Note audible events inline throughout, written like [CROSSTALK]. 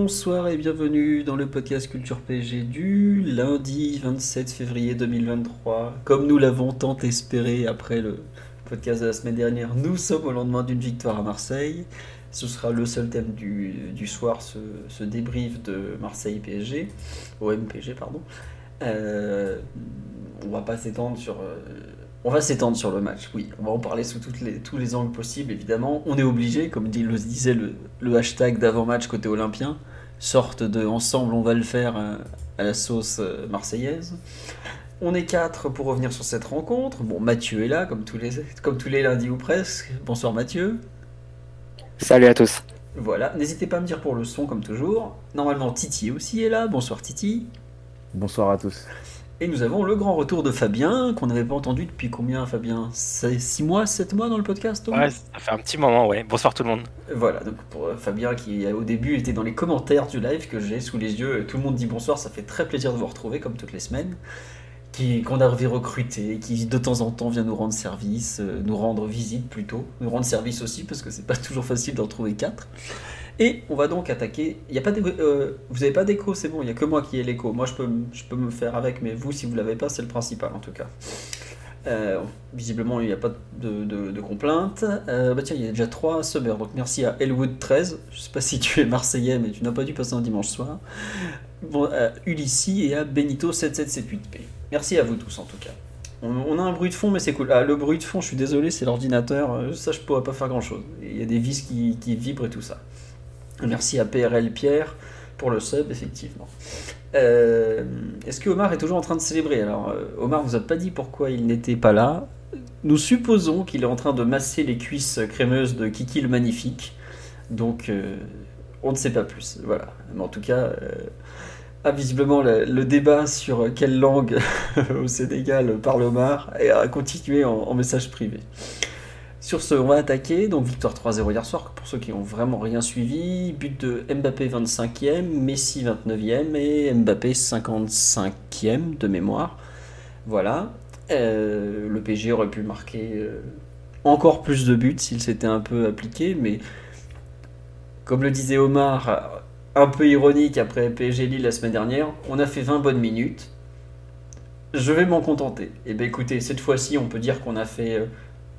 Bonsoir et bienvenue dans le podcast Culture PG du lundi 27 février 2023. Comme nous l'avons tant espéré après le podcast de la semaine dernière, nous sommes au lendemain d'une victoire à Marseille. Ce sera le seul thème du, soir, ce, ce débrief de Marseille-PSG, OM-PSG, pardon. Euh, on va pas s'étendre sur... euh, on va s'étendre sur le match, oui. On va en parler sous toutes les, tous les angles possibles, évidemment. On est obligé, comme dit, le disait le, le hashtag d'avant-match côté olympien, sorte de ensemble, on va le faire euh, à la sauce euh, marseillaise. On est quatre pour revenir sur cette rencontre. Bon, Mathieu est là, comme tous les, comme tous les lundis ou presque. Bonsoir Mathieu. Salut à tous. Voilà, n'hésitez pas à me dire pour le son comme toujours. Normalement Titi aussi est là, bonsoir Titi. Bonsoir à tous. Et nous avons le grand retour de Fabien, qu'on n'avait pas entendu depuis combien Fabien 6 mois, 7 mois dans le podcast Ouais, ça fait un petit moment, ouais. Bonsoir tout le monde. Voilà, donc pour euh, Fabien qui euh, au début était dans les commentaires du live que j'ai sous les yeux, tout le monde dit bonsoir, ça fait très plaisir de vous retrouver comme toutes les semaines. Qui, qu'on avait recruté, qui de temps en temps vient nous rendre service, euh, nous rendre visite plutôt, nous rendre service aussi parce que c'est pas [LAUGHS] toujours facile d'en trouver quatre. Et on va donc attaquer. Il y a pas euh, vous n'avez pas d'écho, c'est bon. Il y a que moi qui ai l'écho. Moi, je peux, je peux me faire avec, mais vous, si vous l'avez pas, c'est le principal en tout cas. Euh, visiblement, il n'y a pas de, de, de. Euh, bah tiens, il y a déjà trois subbers. Donc merci à Elwood13. Je sais pas si tu es marseillais, mais tu n'as pas dû passer un dimanche soir. Bon, à Ulissi et à Benito7778P. Merci à vous tous en tout cas. On, a un bruit de fond, mais c'est cool. Ah, le bruit de fond, je suis désolé, c'est l'ordinateur. Euh, Ça, je pourrais pas faire grand chose. Il y a des vis qui, qui vibrent et tout ça. Merci à PRL Pierre pour le sub, effectivement. Euh, Est-ce que Omar est toujours en train de célébrer? Alors, euh, Omar vous a pas dit pourquoi il n'était pas là. Nous supposons qu'il est en train de masser les cuisses crémeuses de Kiki le Magnifique. Donc, euh, on ne sait pas plus. Voilà. Mais en tout cas, visiblement, le, débat sur quelle langue [LAUGHS] au Sénégal parle Omar a continué en message privé. Sur ce, on va attaquer. Donc, victoire 3-0 hier soir, pour ceux qui n'ont vraiment rien suivi. But de Mbappé 25e, Messi 29e et Mbappé 55e de mémoire. Voilà. Euh, le PSG aurait pu marquer euh, encore plus de buts s'il s'était un peu appliqué, mais comme le disait Omar, un peu ironique après PSG Lille la semaine dernière, on a fait 20 bonnes minutes. Je vais m'en contenter. Et bien écoutez, cette fois-ci, on peut dire qu'on a fait euh,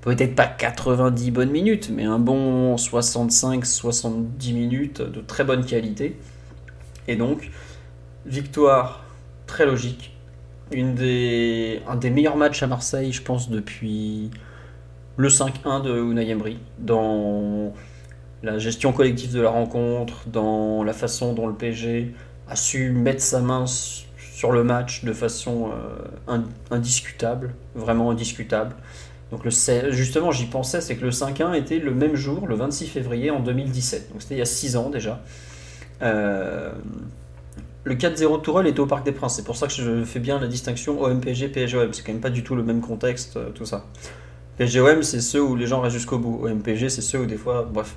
peut-être pas 90 bonnes minutes, mais un bon 65-70 minutes de très bonne qualité. Et donc, victoire très logique. Un des meilleurs matchs à Marseille, je pense, depuis le 5-1 de Unai Emery. Dans la gestion collective de la rencontre, dans la façon dont le PSG a su mettre sa main sur le match de façon euh, in- indiscutable, vraiment indiscutable. Donc le, justement, j'y pensais, c'est que le 5-1 était le même jour, le 26 février en 2017. Donc c'était il y a 6 ans déjà. Euh, le 4-0 de Tourelle était au Parc des Princes. C'est pour ça que je fais bien la distinction OM-PSG, PSG-OM. C'est quand même pas du tout le même contexte, euh, tout ça. PSG-OM, c'est ceux où les gens restent jusqu'au bout. OM-PSG, c'est ceux où des fois... Bref.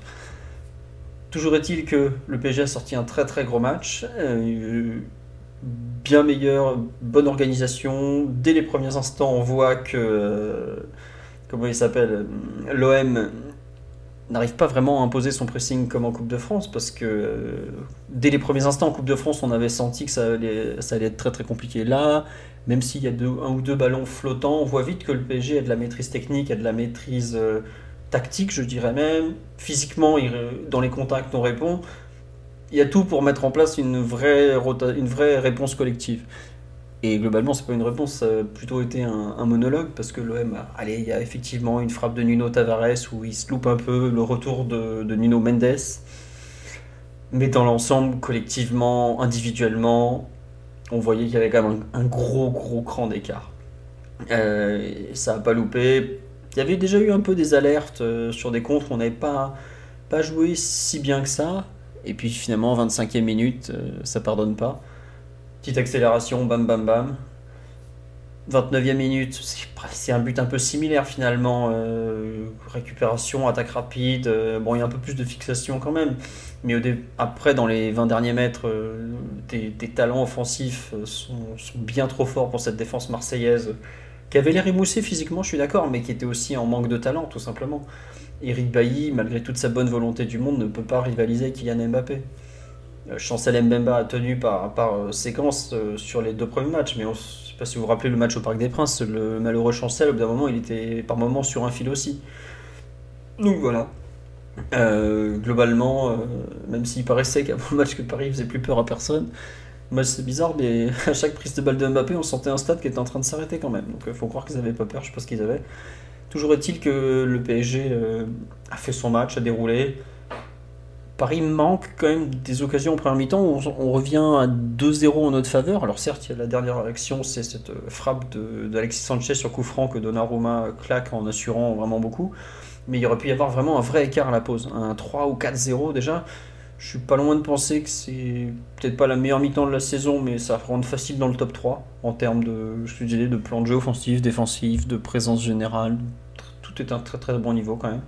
Toujours est-il que le PSG a sorti un très très gros match. euh, bien meilleur, bonne organisation. Dès les premiers instants, on voit que... comment il s'appelle L'OM n'arrive pas vraiment à imposer son pressing comme en Coupe de France parce que euh, dès les premiers instants en Coupe de France, on avait senti que ça allait, être très très compliqué. Là, même s'il y a deux, un ou deux ballons flottants, on voit vite que le PSG a de la maîtrise technique, a de la maîtrise euh, tactique, je dirais même. Physiquement, dans les contacts, on répond. Il y a tout pour mettre en place une vraie réponse collective. Et globalement, c'est pas une réponse, ça a plutôt été un, monologue parce que l'OM, allez, il y a effectivement une frappe de Nuno Tavares où il se loupe un peu, le retour de, Nuno Mendes. Mais dans l'ensemble, collectivement, individuellement, on voyait qu'il y avait quand même un, gros, gros cran d'écart. Euh, ça n'a pas loupé. Il y avait déjà eu un peu des alertes euh, sur des comptes qu'on n'avait pas pas joué si bien que ça. Et puis finalement, 25e minute, ça pardonne pas. Petite accélération, bam bam bam. 29e minute, c'est un but un peu similaire finalement. Euh, récupération, attaque rapide. Euh, bon, il y a un peu plus de fixation quand même. Mais après, dans les 20 derniers mètres, euh, tes, talents offensifs sont, bien trop forts pour cette défense marseillaise. Qui avait l'air émoussé physiquement, je suis d'accord, mais qui était aussi en manque de talent, tout simplement. Eric Bailly, malgré toute sa bonne volonté du monde, ne peut pas rivaliser avec Kylian Mbappé. Chancel Mbemba a tenu par, par séquence sur les deux premiers matchs, mais on sais pas si vous vous rappelez le match au Parc des Princes, le malheureux Chancel, au bout d'un moment, il était par moment sur un fil aussi. Donc voilà. Euh, globalement, euh, même s'il paraissait qu'avant le match que Paris faisait plus peur à personne, moi c'est bizarre, mais [LAUGHS] à chaque prise de balle de Mbappé, on sentait un stade qui était en train de s'arrêter quand même. Donc il euh, faut croire qu'ils n'avaient pas peur, je sais pas ce qu'ils avaient. Toujours est-il que le PSG a fait son match, a déroulé. Paris manque quand même des occasions en première mi-temps. On, on, revient à 2-0 en notre faveur. Alors certes, la dernière action, c'est cette frappe d'Alexis Sanchez sur coup franc que Donnarumma claque en assurant vraiment beaucoup. Mais il aurait pu y avoir vraiment un vrai écart à la pause. Un 3 ou 4-0 déjà. Je suis pas loin de penser que c'est peut-être pas la meilleure mi-temps de la saison, mais ça rendre facile dans le top 3 en termes de, je de plan de jeu offensif, défensif, de présence générale. Tout est un très très bon niveau quand même.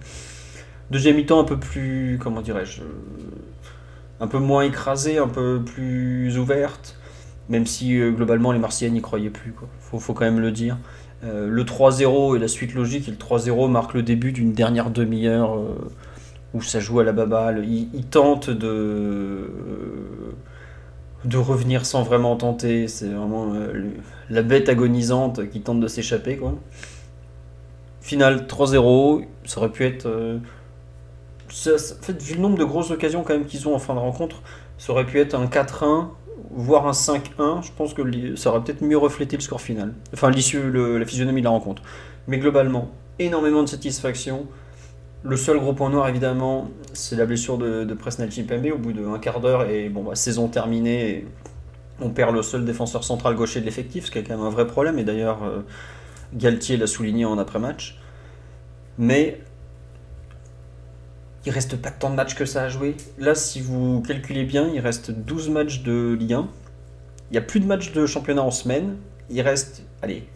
Deuxième mi-temps un peu plus, comment dirais-je, un peu moins écrasé, un peu plus ouverte, même si euh, globalement les Marseillais n'y croyaient plus. Il Faut, quand même le dire. Euh, le 3-0 est la suite logique, et le 3-0 marque le début d'une dernière demi-heure euh, où ça joue à la baballe. Ils, ils tentent de, de revenir sans vraiment tenter. C'est vraiment la bête agonisante qui tente de s'échapper. Quoi. Final 3-0, ça aurait pu être vu le nombre de grosses occasions quand même qu'ils ont en fin de rencontre, ça aurait pu être un 4-1, voire un 5-1. Je pense que ça aurait peut-être mieux reflété le score final. Enfin, l'issue, la physionomie de la rencontre. Mais globalement, énormément de satisfaction. Le seul gros point noir, évidemment, c'est la blessure de, de Presnel Chimpembe au bout d'un quart d'heure. Et bon, bah, saison terminée, on perd le seul défenseur central gaucher de l'effectif, ce qui est quand même un vrai problème. Et d'ailleurs, euh, Galtier l'a souligné en après-match. Mais il reste pas tant de matchs que ça à jouer. Là, si vous calculez bien, il reste 12 matchs de Ligue 1. Il n'y a plus de matchs de championnat en semaine. Il reste, allez,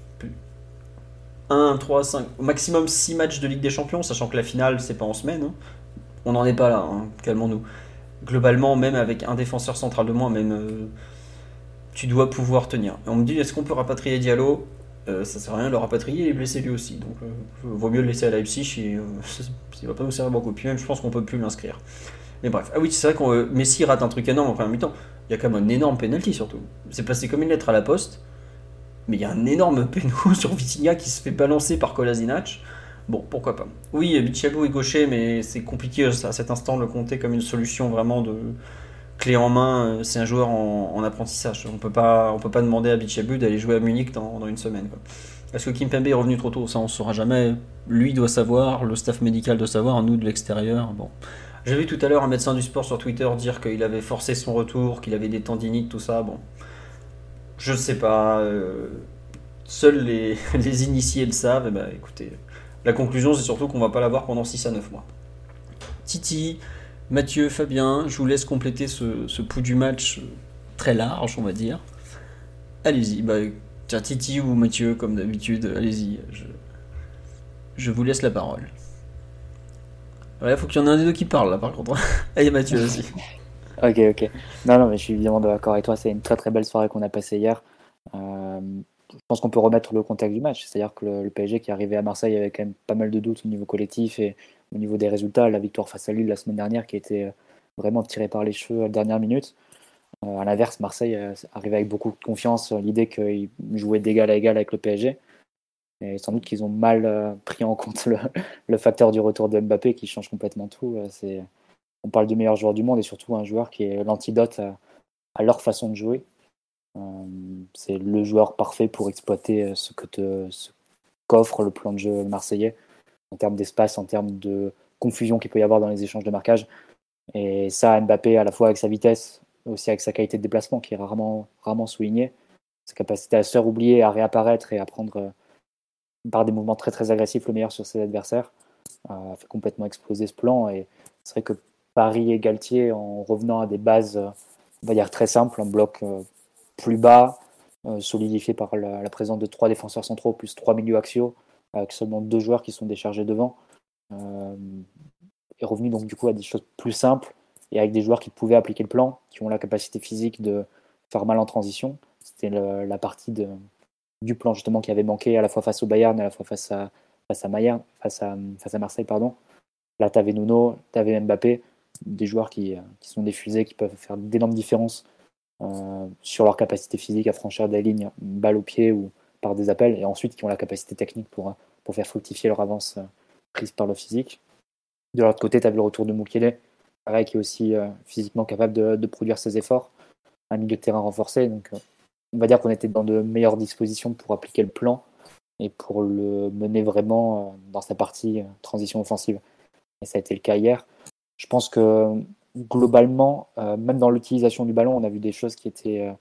1, 3, 5, au maximum 6 matchs de Ligue des Champions, sachant que la finale, c'est pas en semaine. Hein. On n'en est pas là, hein. calmons-nous. Globalement, même avec un défenseur central de moins, même euh, tu dois pouvoir tenir. on me dit, est-ce qu'on peut rapatrier Diallo? Euh, ça sert à rien de le rapatrier, il est blessé lui aussi. Donc, euh, vaut mieux le laisser à Leipzig, et, euh, il va pas nous servir beaucoup. Puis même, je pense qu'on peut plus l'inscrire. Mais bref, ah oui, c'est vrai que Messi rate un truc énorme en première mi-temps. Il y a quand même un énorme penalty surtout. C'est passé comme une lettre à la poste, mais il y a un énorme [LAUGHS] péno sur Vitinha qui se fait balancer par Kolasinac. Bon, pourquoi pas. Oui, Bichabou est gaucher, mais c'est compliqué à cet instant de le compter comme une solution vraiment de, clé en main, euh, c'est un joueur en, apprentissage. On peut pas, on peut pas demander à Bichabu d'aller jouer à Munich dans, une semaine. Est-ce que Kimpembe est revenu trop tôt Ça, on ne saura jamais. Lui doit savoir, le staff médical doit savoir, nous de l'extérieur. Bon. J'ai vu tout à l'heure un médecin du sport sur Twitter dire qu'il avait forcé son retour, qu'il avait des tendinites, tout ça. Bon, je ne sais pas. Euh, seuls [LAUGHS] les, initiés le savent. Eh ben, écoutez, la conclusion, c'est surtout qu'on va pas l'avoir pendant 6 à 9 mois. Titi, Mathieu, Fabien, je vous laisse compléter ce, pouls du match très large, on va dire. Allez-y, bah, Titi ou Mathieu, comme d'habitude, allez-y. Je, vous laisse la parole. Il faut qu'il y en ait un des deux qui parle là, par contre. [LAUGHS] Allez, Mathieu aussi. [LAUGHS] ok, ok. Non, non, mais je suis évidemment d'accord avec toi. C'est une très très belle soirée qu'on a passée hier. Euh, je pense qu'on peut remettre le contexte du match. C'est-à-dire que le, le, PSG qui est arrivé à Marseille avait quand même pas mal de doutes au niveau collectif et au niveau des résultats, la victoire face à Lille la semaine dernière qui a été euh, vraiment tirée par les cheveux à la dernière minute. Euh, à l'inverse, Marseille euh, arrivait avec beaucoup de confiance l'idée qu'ils jouaient d'égal à égal avec le PSG. Et sans doute qu'ils ont mal pris en compte le, facteur du retour de Mbappé qui change complètement tout. On parle du meilleur joueur du monde et surtout un joueur qui est l'antidote à, leur façon de jouer. c'est le joueur parfait pour exploiter ce que te, ce qu'offre le plan de jeu marseillais en termes d'espace, en termes de confusion qu'il peut y avoir dans les échanges de marquage. Et ça, Mbappé, à la fois avec sa vitesse, aussi avec sa qualité de déplacement qui est rarement, rarement soulignée, sa capacité à se faire oublier, à réapparaître et à prendre euh, par des mouvements très très agressifs le meilleur sur ses adversaires, a fait complètement exploser ce plan. Et C'est vrai que Paris et Galtier, en revenant à des bases, on va dire très simples, un bloc plus bas, solidifié par la, présence de trois défenseurs centraux plus trois milieux axiaux, avec seulement deux joueurs qui sont déchargés devant, est revenu donc du coup à des choses plus simples et avec des joueurs qui pouvaient appliquer le plan, qui ont la capacité physique de faire mal en transition. C'était la partie du plan justement qui avait manqué à la fois face au Bayern et à la fois face à, face à, face à, face à Marseille. Pardon. Là, tu avais Nuno, tu avais Mbappé, des joueurs qui, qui sont diffusés, qui peuvent faire d'énormes différences euh, sur leur capacité physique à franchir des lignes, balle au pied ou par des appels, et ensuite qui ont la capacité technique pour, pour faire fructifier leur avance euh, prise par le physique. De l'autre côté, tu avais le retour de Mukele, pareil, qui est aussi euh, physiquement capable de, produire ses efforts. Un milieu de terrain renforcé, donc on va dire qu'on était dans de meilleures dispositions pour appliquer le plan et pour le mener vraiment euh, dans sa partie euh, transition offensive. Et ça a été le cas hier. Je pense que globalement, euh, même dans l'utilisation du ballon, on a vu des choses qui étaient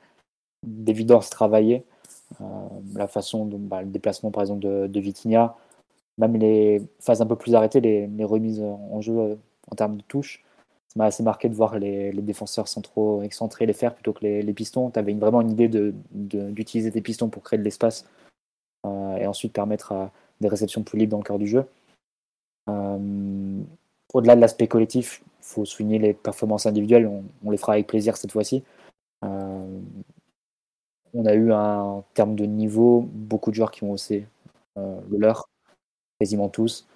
d'évidence travaillées. La façon, de, bah, le déplacement par exemple de, de Vitinha, même les phases un peu plus arrêtées, les, remises en jeu en termes de touche, ça m'a assez marqué de voir les, défenseurs centraux excentrés les faire plutôt que les, pistons. Tu avais vraiment une idée d'utiliser de, tes pistons pour créer de l'espace euh, et ensuite permettre des réceptions plus libres dans le cœur du jeu. Euh, au-delà de l'aspect collectif, il faut souligner les performances individuelles. On, les fera avec plaisir cette fois-ci. Euh, on a eu un terme de niveau, beaucoup de joueurs qui ont haussé le leur, quasiment tous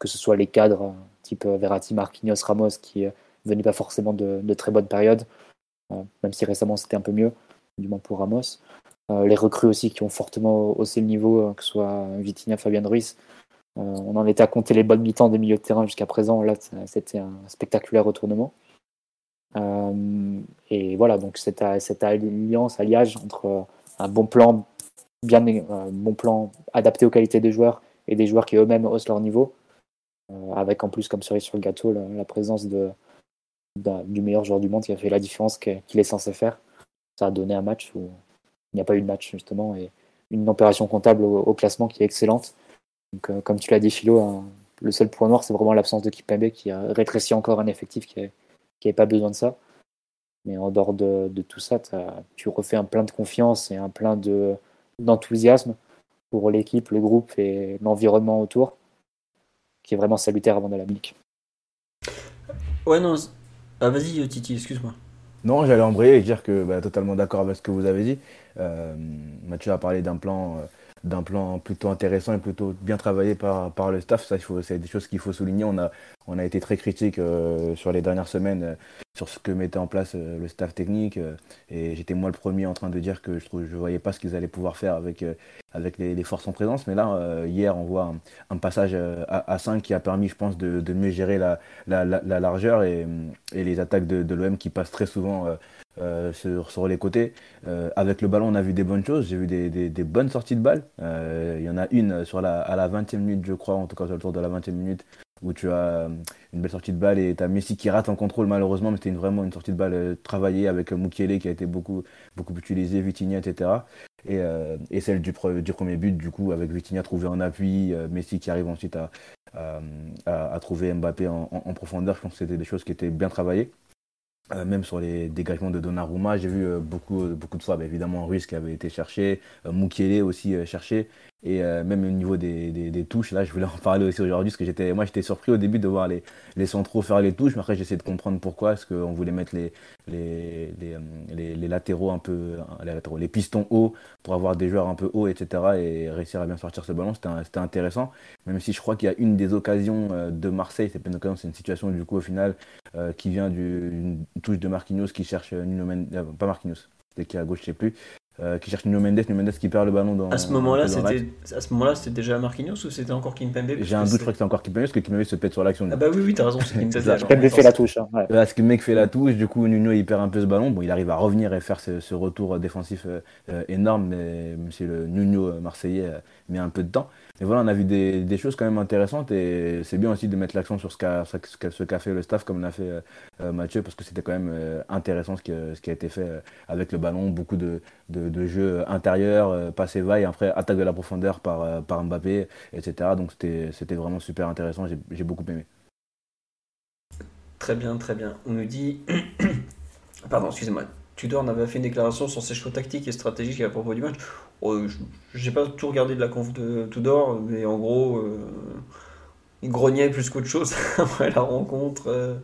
que ce soit les cadres type euh, Verratti, Marquinhos, Ramos, qui euh, venaient pas forcément de, très bonnes périodes, euh, même si récemment c'était un peu mieux, du moins pour Ramos. les recrues aussi qui ont fortement haussé le niveau, que ce soit Vitinha, Fabien Ruiz. on en était à compter les bonnes mi-temps des milieux de terrain jusqu'à présent. Là, c'était un spectaculaire retournement. Et voilà, donc cette, alliance, alliage entre un bon plan, bien, bon plan adapté aux qualités des joueurs et des joueurs qui eux-mêmes haussent leur niveau, euh, avec en plus comme cerise sur le gâteau la, présence de, du meilleur joueur du monde qui a fait la différence qu'il est censé faire. Ça a donné un match où il n'y a pas eu de match justement et une opération comptable au, classement qui est excellente. Donc, euh, comme tu l'as dit Philo, le seul point noir c'est vraiment l'absence de Kipembe qui a rétréci encore un effectif qui n'avait pas besoin de ça. Mais en dehors de, tout ça, tu refais un plein de confiance et un plein d'enthousiasme pour l'équipe, le groupe et l'environnement autour qui est vraiment salutaire avant de la musique. Ouais, non. Ah, vas-y, Titi, excuse-moi. Non, j'allais embrayer et dire que bah, totalement d'accord avec ce que vous avez dit. Euh, Mathieu a parlé d'un plan, euh, d'un plan plutôt intéressant et plutôt bien travaillé par, par le staff. Ça, c'est des choses qu'il faut souligner. On a, on a été très critique euh, sur les dernières semaines sur ce que mettait en place le staff technique. et j'étais moi le premier en train de dire que je ne je voyais pas ce qu'ils allaient pouvoir faire avec avec les, forces en présence. Mais là, euh, hier, on voit un, passage euh, à, 5 qui a permis, je pense, de, mieux gérer la, largeur et, les attaques de, l'OM qui passent très souvent euh, sur, les côtés. avec le ballon, on a vu des bonnes choses. J'ai vu des, bonnes sorties de balles. Il y en a une sur la, à la 20e minute, je crois, en tout cas sur le tour de la 20e minute, où tu as une belle sortie de balle et tu as Messi qui rate en contrôle malheureusement, mais c'était vraiment une sortie de balle travaillée avec Mukiele qui a été beaucoup, beaucoup utilisé, Vitinha, etc. Euh, et, celle du, premier but, du coup, avec Vitinha trouvé en appui, euh, Messi qui arrive ensuite à, à, trouver Mbappé en, profondeur. Je pense que c'était des choses qui étaient bien travaillées. Euh, même sur les dégagements de Donnarumma, j'ai vu beaucoup, beaucoup de fois, évidemment, Ruiz qui avait été cherché, Mukiele aussi cherché. Et euh, même au niveau des, des, touches, là, je voulais en parler aussi aujourd'hui, parce que moi, j'étais surpris au début de voir les, les centraux faire les touches, mais après, j'essaie de comprendre pourquoi, est-ce qu'on voulait mettre les, les, les, les latéraux un peu, les, latéraux, les pistons hauts pour avoir des joueurs un peu hauts, etc., et réussir à bien sortir ce ballon. C'était intéressant, même si je crois qu'il y a une des occasions euh, de Marseille, c'est pas une occasion, c'est une situation, du coup, au final, euh, qui vient d'une touche de Marquinhos qui cherche Nuno Mendes, pas Marquinhos, c'était qui à gauche, je sais plus, euh, qui cherche Nuno Mendes, Nuno Mendes qui perd le ballon dans. À ce moment-là, c'était à ce moment-là, c'était déjà Marquinhos ou c'était encore Kimpembe? J'ai un doute, je crois que c'était encore Kimpembe parce que Kimpembe se pète sur l'action. Ah bah oui, oui, t'as raison, c'est Kimpembe. [LAUGHS] fait la touche. Hein, ouais. Parce que le mec fait la touche, du coup Nuno il perd un peu ce ballon. Bon, il arrive à revenir et faire ce, retour défensif euh, énorme, mais même si le Nuno marseillais un peu de temps. Mais voilà, on a vu des, choses quand même intéressantes et c'est bien aussi de mettre l'accent sur ce qu'a fait le staff comme l'a fait euh, Mathieu parce que c'était quand même intéressant ce qui, a été fait avec le ballon, beaucoup de, jeux intérieurs, euh, passer vaille, après attaque de la profondeur par, euh, Mbappé, etc. Donc c'était vraiment super intéressant, j'ai beaucoup aimé. Très bien, très bien. On nous dit. [COUGHS] Pardon, excusez-moi. Tudor n'avait fait une déclaration sur ses choix tactiques et stratégiques à propos du match. Oh, J'ai pas tout regardé de la conf de Tudor, mais en gros, euh, il grognait plus qu'autre chose [LAUGHS] après la rencontre. Euh,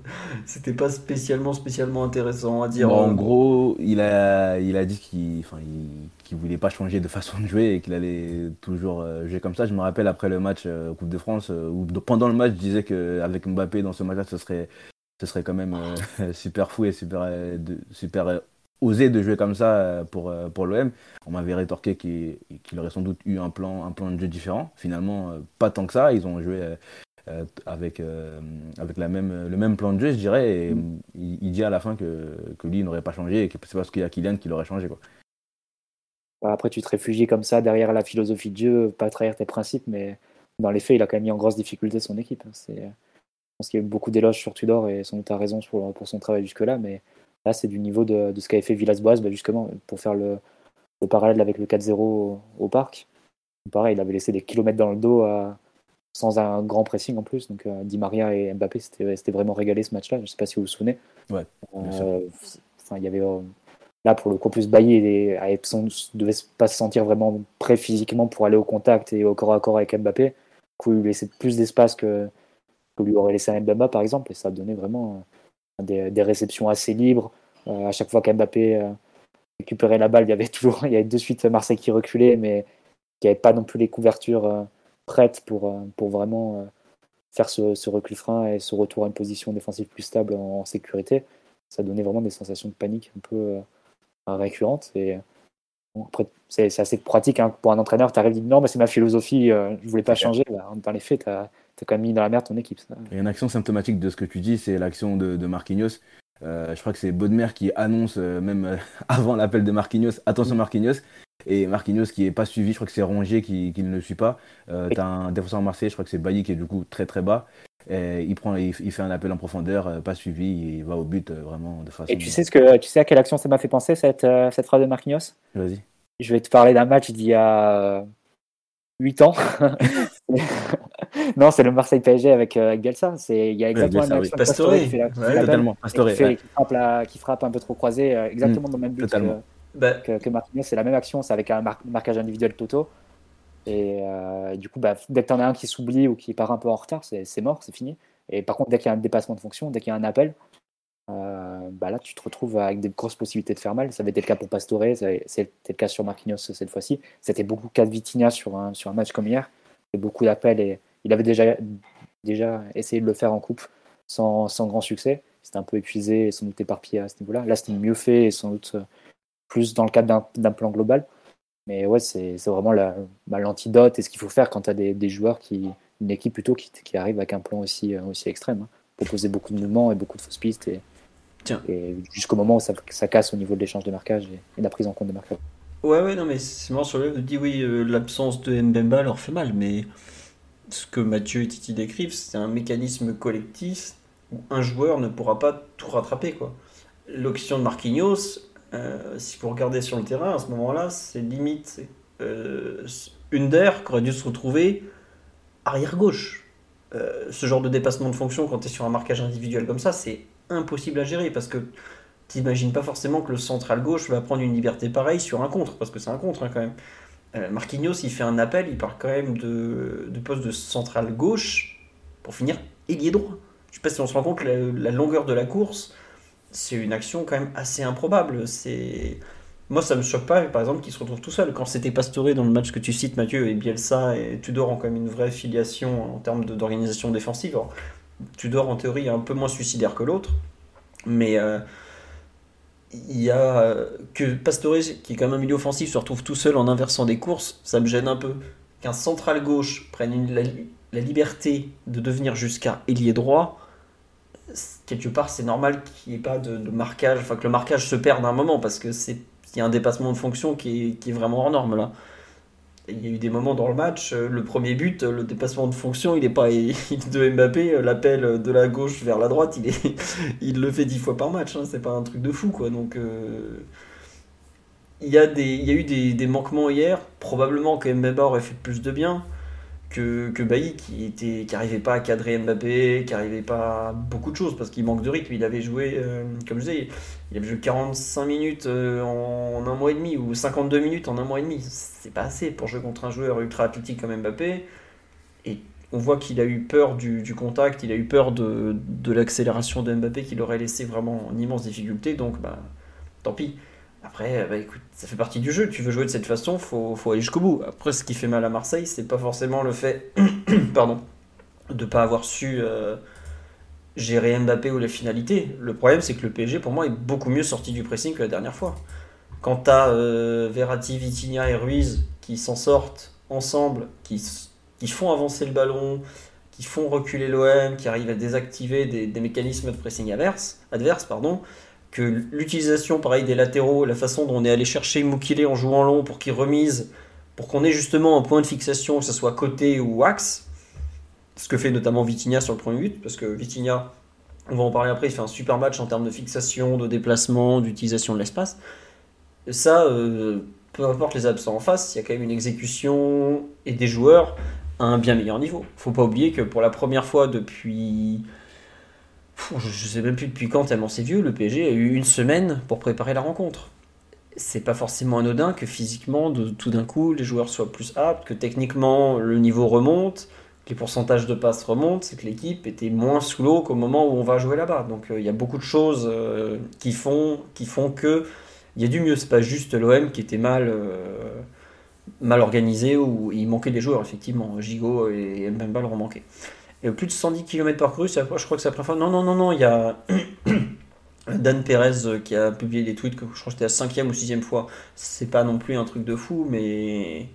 C'était pas spécialement, spécialement intéressant à dire. en euh, gros, il a, il a dit qu'il enfin, il, voulait pas changer de façon de jouer et qu'il allait toujours euh, jouer comme ça. Je me rappelle après le match euh, Coupe de France, euh, où pendant le match, je disais qu'avec Mbappé dans ce match-là, ce serait, ce serait quand même euh, [LAUGHS] super fou et super, euh, super euh, osé de jouer comme ça euh, pour, euh, pour l'OM. On m'avait rétorqué qu'il qu'il aurait sans doute eu un plan, un plan de jeu différent. Finalement, euh, pas tant que ça. Ils ont joué avec, avec la même, le même plan de jeu, je dirais. Et euh, il, il dit à la fin que, que lui il n'aurait pas changé et que c'est parce qu'il y a Kylian qui l'aurait changé. Quoi. Bah, Après, tu te réfugies comme ça derrière la philosophie de jeu, pas trahir tes principes, mais dans les faits, il a quand même mis en grosse difficulté son équipe. hein. Je pense qu'il y a eu beaucoup d'éloges sur Tudor et sans doute a raison pour, pour son travail jusque-là, mais là, c'est du niveau de, de ce qu'avait fait Villas-Boas, bah, justement, pour faire le, le parallèle avec le 4-0 au, au parc. Pareil, il avait laissé des kilomètres dans le dos à- sans un grand pressing en plus. Donc, euh, Di Maria et Mbappé, c'était vraiment régalé ce match-là. Je ne sais pas si vous vous souvenez. Ouais. Euh, il y avait euh, là pour le coup plus Bailly et Epson devait pas se sentir vraiment prêt physiquement pour aller au contact et au corps à corps avec Mbappé. Du coup, il lui laissait plus d'espace que, que lui aurait laissé un Mbemba par exemple, et ça donnait vraiment euh, des, des réceptions assez libres. Euh, à chaque fois qu'Mbappé euh, récupérait la balle, il y avait toujours, [LAUGHS] il y avait de suite Marseille qui reculait, mais qui n'avait pas non plus les couvertures euh, prêtes pour, pour vraiment faire ce, ce recul frein et ce retour à une position défensive plus stable en, en sécurité. Ça donnait vraiment des sensations de panique un peu récurrentes. Et, c'est assez pratique hein. pour un entraîneur. Tu arrives et dis non, mais c'est ma philosophie, euh, je voulais pas changer. Bah, dans les faits, tu as, quand même mis dans la merde ton équipe. ça. Il y a une action symptomatique de ce que tu dis, c'est l'action de, de Marquinhos. Euh, je crois que c'est Bodmer qui annonce, euh, même euh, [LAUGHS] avant l'appel de Marquinhos, attention Marquinhos. Et Marquinhos qui est pas suivi, je crois que c'est Rongier qui, qui ne le suit pas. T'as un défenseur marseillais, je crois que c'est Bailly qui est du coup très très bas. Et il, prend, il, il fait un appel en profondeur, pas suivi, il va au but vraiment de façon. Et tu sais, ce que, tu sais à quelle action ça m'a fait penser, cette, cette phrase de Marquinhos? Vas-y. Je vais te parler d'un match d'il y a 8 ans. [LAUGHS] [LAUGHS] non, c'est le Marseille PSG avec, euh, avec Bielsa. C'est- Il y a exactement Bielsa, la même oui. action. Pastore. qui fait la- qui Ouais, fait la Totalement, belle, et Pastore. qui, fait- ouais. qui frappe la- qui frappe un peu trop croisé, euh, exactement dans le même but que. Bah, que, que Marquinhos. C'est la même action, c'est avec un mar- marquage individuel Toto. Et euh, du coup, bah, dès que tu en as un qui s'oublie ou qui part un peu en retard, c'est c'est mort, c'est fini. Et par contre, dès qu'il y a un dépassement de fonction, dès qu'il y a un appel, euh, bah là, tu te retrouves avec des grosses possibilités de faire mal. Ça avait été le cas pour Pastore, c'était le cas sur Marquinhos cette fois-ci. C'était beaucoup cas de Vitinha sur un, sur un match comme hier. Et beaucoup d'appels. Et il avait déjà, déjà essayé de le faire en coupe sans, sans grand succès. C'était un peu épuisé et sans doute éparpillé à ce niveau-là. Là, c'était mieux fait et sans doute euh, plus dans le cadre d'un- plan global. Mais ouais, c'est vraiment la- bah, l'antidote et ce qu'il faut faire quand tu as des, des joueurs, qui, une équipe plutôt qui, qui arrive avec un plan aussi, euh, aussi extrême. hein. Proposer beaucoup de mouvements et beaucoup de fausses pistes. Et, jusqu'au moment où ça, ça casse au niveau de l'échange de marquage et, et de la prise en compte des marquages. Ouais, ouais, non, mais c'est marrant sur le dit oui, euh, l'absence de Mbemba leur fait mal, mais ce que Mathieu et Titi décrivent, c'est un mécanisme collectif où un joueur ne pourra pas tout rattraper, quoi. L'option de Marquinhos, euh, si vous regardez sur le terrain, à ce moment-là, c'est limite euh, Under qui aurait dû se retrouver arrière-gauche. Euh, ce genre de dépassement de fonction, quand tu es sur un marquage individuel comme ça, c'est impossible à gérer parce que t'imagines pas forcément que le central gauche va prendre une liberté pareille sur un contre, parce que c'est un contre hein, quand même. Euh, Marquinhos, il fait un appel, il part quand même de, de poste de central gauche pour finir ailier droit. Je sais pas si on se rend compte la, la longueur de la course, c'est une action quand même assez improbable. C'est moi, ça me choque pas, par exemple, qu'il se retrouve tout seul. Quand c'était Pastore dans le match que tu cites, Mathieu, et Bielsa et Tudor ont quand même une vraie filiation en termes d'organisation défensive. Tudor, en théorie, est un peu moins suicidaire que l'autre, mais euh, il y a euh, que Pastore, qui est quand même un milieu offensif, se retrouve tout seul en inversant des courses, ça me gêne un peu. Qu'un central gauche prenne une- la, la liberté de devenir jusqu'à ailier droit, quelque part c'est normal qu'il n'y ait pas de, marquage, enfin que le marquage se perde à un moment parce que c'est y a un dépassement de fonction qui est, qui est vraiment hors norme là. Il y a eu des moments dans le match, euh, le premier but, euh, le dépassement de fonction, il est pas [LAUGHS] de Mbappé, euh, l'appel de la gauche vers la droite, [LAUGHS] il, le fait dix fois par match, hein, c'est pas un truc de fou quoi. Donc il y a, des, il y a eu des, des manquements hier, probablement que Mbemba aurait fait plus de bien, que, que Bailly qui était qui arrivait pas à cadrer Mbappé, qui arrivait pas à beaucoup de choses parce qu'il manque de rythme. Il avait joué, euh, comme je disais, il avait joué 45 minutes euh, en, un mois et demi ou 52 minutes en un mois et demi. C'est pas assez pour jouer contre un joueur ultra athlétique comme Mbappé. Et on voit qu'il a eu peur du, du, contact, il a eu peur de, de l'accélération de Mbappé qui l'aurait laissé vraiment en immense difficulté. Donc, bah, tant pis. Après, bah, écoute, ça fait partie du jeu. Tu veux jouer de cette façon, faut, faut aller jusqu'au bout. Après, ce qui fait mal à Marseille, c'est pas forcément le fait, [COUGHS] pardon, de pas avoir su euh, gérer Mbappé ou les finalités. Le problème, c'est que le PSG, pour moi, est beaucoup mieux sorti du pressing que la dernière fois. Quand tu as euh, Verratti, et Ruiz qui s'en sortent ensemble, qui, font avancer le ballon, qui font reculer l'OM, qui arrivent à désactiver des, des mécanismes de pressing adverse, adverse pardon, l'utilisation pareil des latéraux, la façon dont on est allé chercher Mukile en jouant long pour qu'il remise, pour qu'on ait justement un point de fixation, que ce soit côté ou axe, ce que fait notamment Vitinha sur le premier but, parce que Vitinha, on va en parler après, il fait un super match en termes de fixation, de déplacement, d'utilisation de l'espace. Ça, euh, peu importe les absents en face, il y a quand même une exécution et des joueurs à un bien meilleur niveau. Faut pas oublier que pour la première fois depuis je, ne sais même plus depuis quand, tellement c'est vieux, le PSG a eu une semaine pour préparer la rencontre. C'est pas forcément anodin que physiquement, tout d'un coup, les joueurs soient plus aptes, que techniquement le niveau remonte, que les pourcentages de passes remontent, c'est que l'équipe était moins sous l'eau qu'au moment où on va jouer là-bas. Donc il euh, y a beaucoup de choses euh, qui, font, qui que il y a du mieux. C'est pas juste l'OM qui était mal, euh, mal organisé ou il manquait des joueurs, effectivement. Gigot et Mbemba leur ont manqué plus de 110 km parcourus, je crois que c'est la première fois. Non, non, non, non, il y a [COUGHS] Dan Perez euh, qui a publié des tweets que je crois que c'était la cinquième ou sixième fois. C'est pas non plus un truc de fou, mais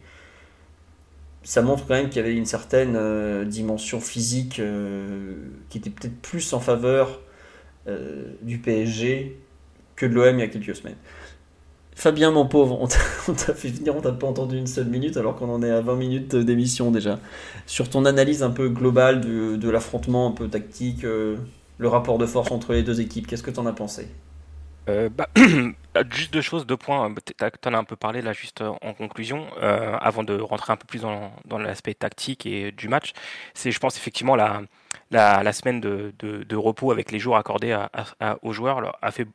ça montre quand même qu'il y avait une certaine euh, dimension physique euh, qui était peut-être plus en faveur du PSG que de l'OM il y a quelques semaines. Fabien, mon pauvre, [LAUGHS] on t'a fait venir, on t'a pas entendu une seule minute alors qu'on en est à 20 minutes d'émission déjà. Sur ton analyse un peu globale de, l'affrontement un peu tactique, euh, le rapport de force entre les deux équipes, qu'est-ce que tu en as pensé? Euh, bah, [CLEARS THROAT] juste deux choses, deux points. Tu en as un peu parlé là, juste en conclusion, euh, avant de rentrer un peu plus dans, l'aspect tactique et du match. C'est, je pense, effectivement, la, la, semaine de, repos avec les jours accordés aux joueurs a fait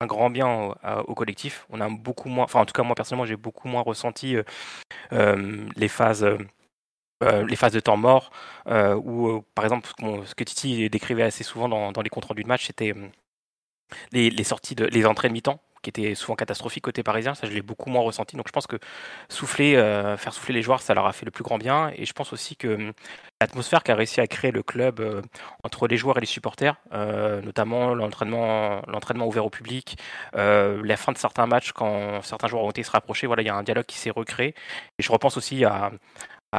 un grand bien au, collectif. On a beaucoup moins, enfin en tout cas moi personnellement j'ai beaucoup moins ressenti euh, euh, les phases. Euh, les phases de temps mort, ou par exemple ce que Titi décrivait assez souvent dans, les comptes rendus de match, c'était les, sorties de les entrées de mi-temps qui était souvent catastrophique côté parisien. Ça, je l'ai beaucoup moins ressenti. Donc, je pense que souffler, euh, faire souffler les joueurs, ça leur a fait le plus grand bien. Et je pense aussi que hum, l'atmosphère qu'a réussi à créer le club euh, entre les joueurs et les supporters, euh, notamment l'entraînement, ouvert au public, la fin de certains matchs quand certains joueurs ont été se rapprocher, voilà, il y a un dialogue qui s'est recréé. Et je repense aussi à,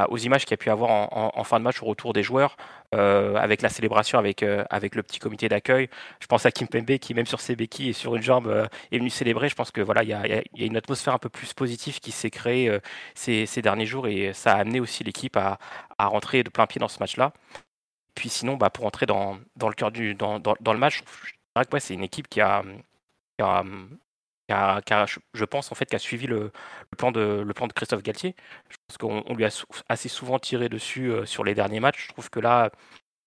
aux images qu'il y a pu avoir en, fin de match au retour des joueurs, euh, avec la célébration avec, euh, avec le petit comité d'accueil. Je pense à Kim Pembe qui, même sur ses béquilles et sur une jambe, euh, est venu célébrer. Je pense que voilà, il y a, y a, une atmosphère un peu plus positive qui s'est créée ces, derniers jours et ça a amené aussi l'équipe à, à, rentrer de plein pied dans ce match-là. Puis sinon, bah, pour entrer dans, dans le cœur du dans, dans, le match, je que c'est une équipe qui a, qui a je pense en fait, qu'a suivi le, plan de, le plan de Christophe Galtier. Je pense qu'on lui a assez souvent tiré dessus euh, sur les derniers matchs. Je trouve que là,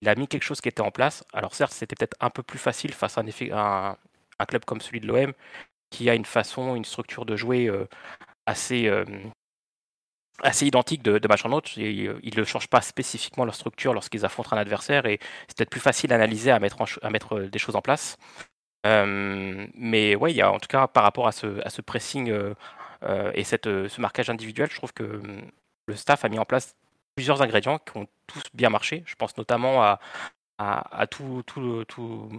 il a mis quelque chose qui était en place. Alors certes, c'était peut-être un peu plus facile face à un, un, club comme celui de l'OM, qui a une façon, une structure de jouer euh, assez, euh, assez identique de, match en autre. Ils ne changent pas spécifiquement leur structure lorsqu'ils affrontent un adversaire et c'est peut-être plus facile à analyser, à mettre, à mettre des choses en place. Euh, mais ouais, il y a en tout cas par rapport à ce, pressing euh, euh, et cette, ce marquage individuel, je trouve que hum, le staff a mis en place plusieurs ingrédients qui ont tous bien marché. Je pense notamment à, à, à tout, tout, tout,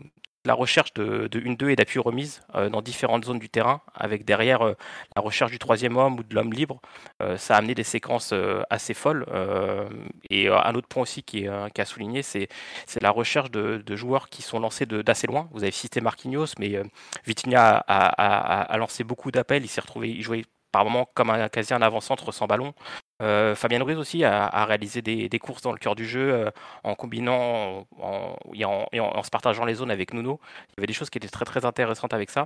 la recherche de, de 1-2 et d'appui remise euh, dans différentes zones du terrain, avec derrière euh, la recherche du troisième homme ou de l'homme libre. Euh, ça a amené des séquences assez folles. et un autre point aussi qui, est, qui a souligné, c'est la recherche de, joueurs qui sont lancés d'assez loin. Vous avez cité Marquinhos, mais Vitinha a, lancé beaucoup d'appels. Il s'est retrouvé, il jouait par moment comme un, quasi un avant-centre sans ballon. Euh, Fabien Ruiz aussi a, réalisé des, courses dans le cœur du jeu euh, en combinant en, et, en, se partageant les zones avec Nuno. Il y avait des choses qui étaient très très intéressantes avec ça.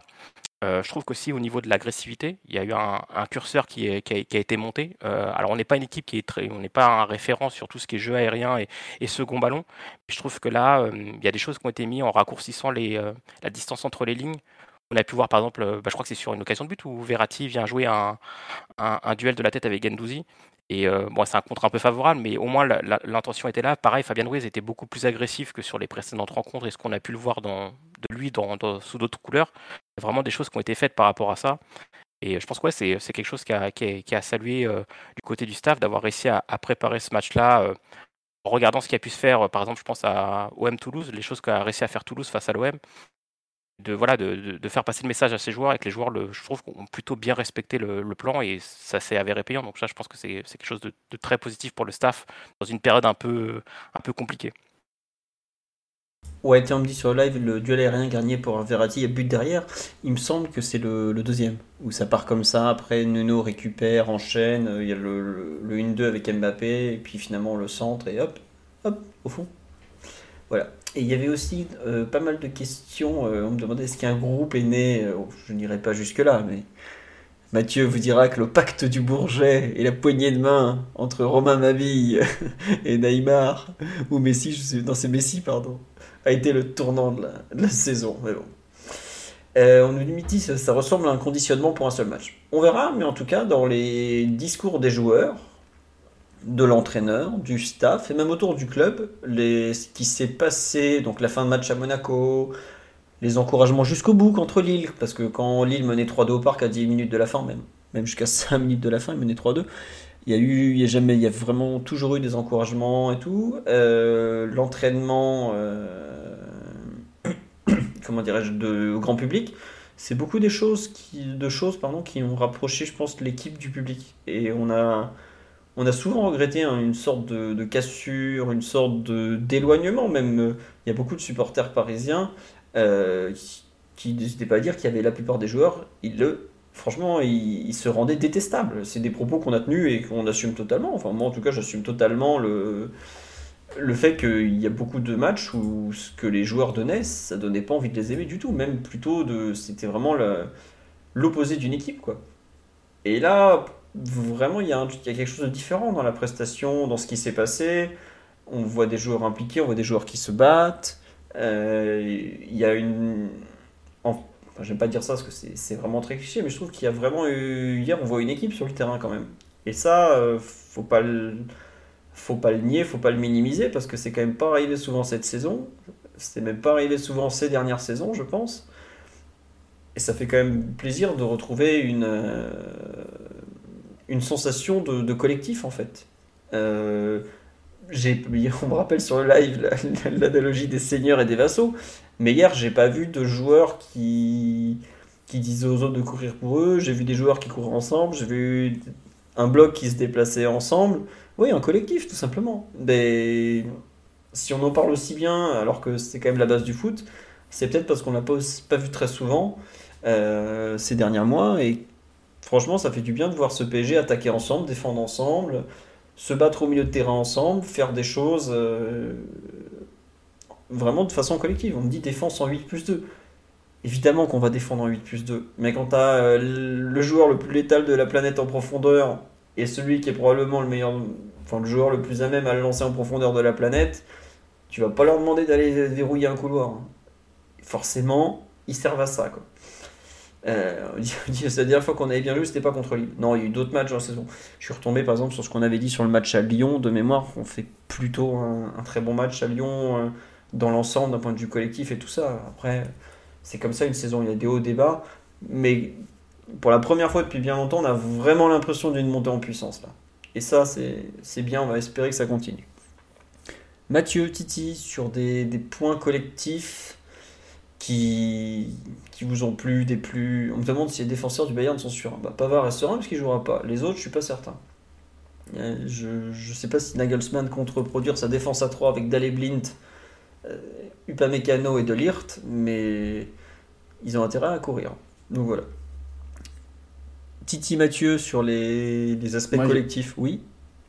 je trouve qu'aussi au niveau de l'agressivité, il y a eu un, curseur qui, a, été monté. alors on n'est pas une équipe qui est très, on n'est pas un référent sur tout ce qui est jeu aérien et, second ballon. je trouve que là, il y a des choses qui ont été mises en raccourcissant la distance entre les lignes. On a pu voir par exemple, bah, je crois que c'est sur une occasion de but où Verratti vient jouer un, un duel de la tête avec Gendouzi et euh, c'est un contre un peu favorable, mais au moins l'intention était là. Pareil, Fabien Ruiz était beaucoup plus agressif que sur les précédentes rencontres et ce qu'on a pu le voir de lui sous d'autres couleurs. Il y a vraiment des choses qui ont été faites par rapport à ça. Et je pense que c'est quelque chose qui a, qui a, salué euh, du côté du staff d'avoir réussi à, préparer ce match-là euh, en regardant ce qui a pu se faire. par exemple, je pense à OM Toulouse, les choses qu'a réussi à faire Toulouse face à l'OM de, voilà, de, de, faire passer le message à ces joueurs et que les joueurs, le, je trouve, ont plutôt bien respecté le, plan et ça s'est avéré payant. Donc ça, je pense que c'est quelque chose de, très positif pour le staff dans une période un peu, un peu compliquée. Ouais, on me dit sur le live, le duel aérien gagné pour Verratti et but derrière. Il me semble que c'est le, deuxième, où ça part comme ça. Après, Nuno récupère, enchaîne. Il y a le, le 1-2 avec Mbappé, et puis finalement le centre, et hop, hop, au fond. Voilà. Et il y avait aussi euh, pas mal de questions. Euh, on me demandait est-ce qu'un groupe est né. Euh, je n'irai pas jusque-là, mais Mathieu vous dira que le pacte du Bourget et la poignée de main entre Romain Mabille [LAUGHS] et Neymar, ou Messi, je sais, non c'est Messi, pardon, a été le tournant de la, saison. Mais bon. on nous dit ça, ça ressemble à un conditionnement pour un seul match. On verra, mais en tout cas, dans les discours des joueurs, de l'entraîneur, du staff et même autour du club, les, ce qui s'est passé, donc la fin de match à Monaco, les encouragements jusqu'au bout contre Lille, parce que quand Lille menait 3-2 au parc à 10 minutes de la fin, même, même jusqu'à [LAUGHS] 5 minutes de la fin, il menait 3-2. Il y a eu, il y a jamais, il y a vraiment toujours eu des encouragements et tout. Euh, l'entraînement, euh, [CLEARS THROAT] comment dirais-je, de, au grand public, c'est beaucoup des choses qui, de choses pardon, qui ont rapproché, je pense, l'équipe du public. Et on a, on a souvent regretté hein, une sorte de, cassure, une sorte d'éloignement même. Il y a beaucoup de supporters parisiens euh, qui n'hésitaient pas à dire qu'il y avait la plupart des joueurs, ils le, franchement, ils, se rendaient détestables. C'est des propos qu'on a tenus et qu'on assume totalement. Enfin, moi en tout cas, j'assume totalement le, le fait qu'il y a beaucoup de matchs où ce que les joueurs donnaient, ça donnait pas envie de les aimer du tout. Même plutôt, de, c'était vraiment l'opposé d'une équipe. quoi. Et là, vraiment, il y, a quelque chose de différent dans la prestation, dans ce qui s'est passé. On voit des joueurs impliqués, on voit des joueurs qui se battent. Euh, il y a une. Enfin, j'aime pas dire ça parce que c'est vraiment très cliché, mais je trouve qu'il y a vraiment eu. Hier, on voit une équipe sur le terrain quand même. Et ça, euh, faut pas le. Faut pas le nier, faut pas le minimiser parce que c'est quand même pas arrivé souvent cette saison. C'était même pas arrivé souvent ces dernières saisons, je pense. Et ça fait quand même plaisir de retrouver une, euh, une sensation de, collectif en fait. Euh, [LAUGHS] on me rappelle sur le live l'analogie des seigneurs et des vassaux, mais hier j'ai pas vu de joueurs qui, qui disaient aux autres de courir pour eux, j'ai vu des joueurs qui courent ensemble, j'ai vu un bloc qui se déplaçait ensemble, oui un collectif tout simplement. Mais si on en parle aussi bien alors que c'est quand même la base du foot, c'est peut-être parce qu'on l'a pas, pas vu très souvent euh, ces derniers mois et Franchement, ça fait du bien de voir ce PSG attaquer ensemble, défendre ensemble, se battre au milieu de terrain ensemble, faire des choses euh, vraiment de façon collective. On me dit défense en 8 plus 2. Évidemment qu'on va défendre en 8 plus 2. Mais quand tu as euh, le joueur le plus létal de la planète en profondeur et celui qui est probablement le meilleur, enfin le joueur le plus à même à le lancer en profondeur de la planète, tu vas pas leur demander d'aller verrouiller un couloir. Forcément, ils servent à ça. Euh, [LAUGHS] la dernière fois qu'on avait bien joué, c'était pas contre Lille. Non, il y a eu d'autres matchs dans la saison. Je suis retombé par exemple sur ce qu'on avait dit sur le match à Lyon. De mémoire, on fait plutôt un, très bon match à Lyon euh, dans l'ensemble, d'un point de vue collectif et tout ça. Après, c'est comme ça une saison, il y a des hauts, des bas. Mais pour la première fois depuis bien longtemps, on a vraiment l'impression d'une montée en puissance là. Et ça, c'est bien, on va espérer que ça continue. Mathieu, Titi, sur des points collectifs qui, qui vous ont plu, des plus. On me demande si les défenseurs du Bayern sont sûrs. Bah, Pavard est serein parce qu'il jouera pas. Les autres, je suis pas certain. Euh, je ne sais pas si Nagelsmann compte reproduire sa défense à 3 avec Dale Blint, euh, Upamecano et Delirte, mais ils ont intérêt à courir. Donc voilà. Titi Mathieu sur les, les aspects collectifs, oui.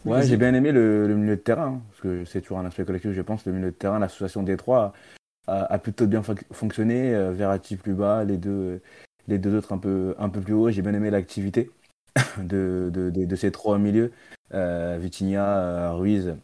Ouais, j'ai bien aimé le, milieu de terrain, hein, parce que c'est toujours un aspect collectif, je pense, le milieu de terrain, l'association des trois a, plutôt bien fonctionné. Euh, Verratti plus bas, les deux, les deux autres un peu, un peu plus haut. J'ai bien aimé l'activité [LAUGHS] de, de, de, ces trois milieux. Euh, Vitinha, Ruiz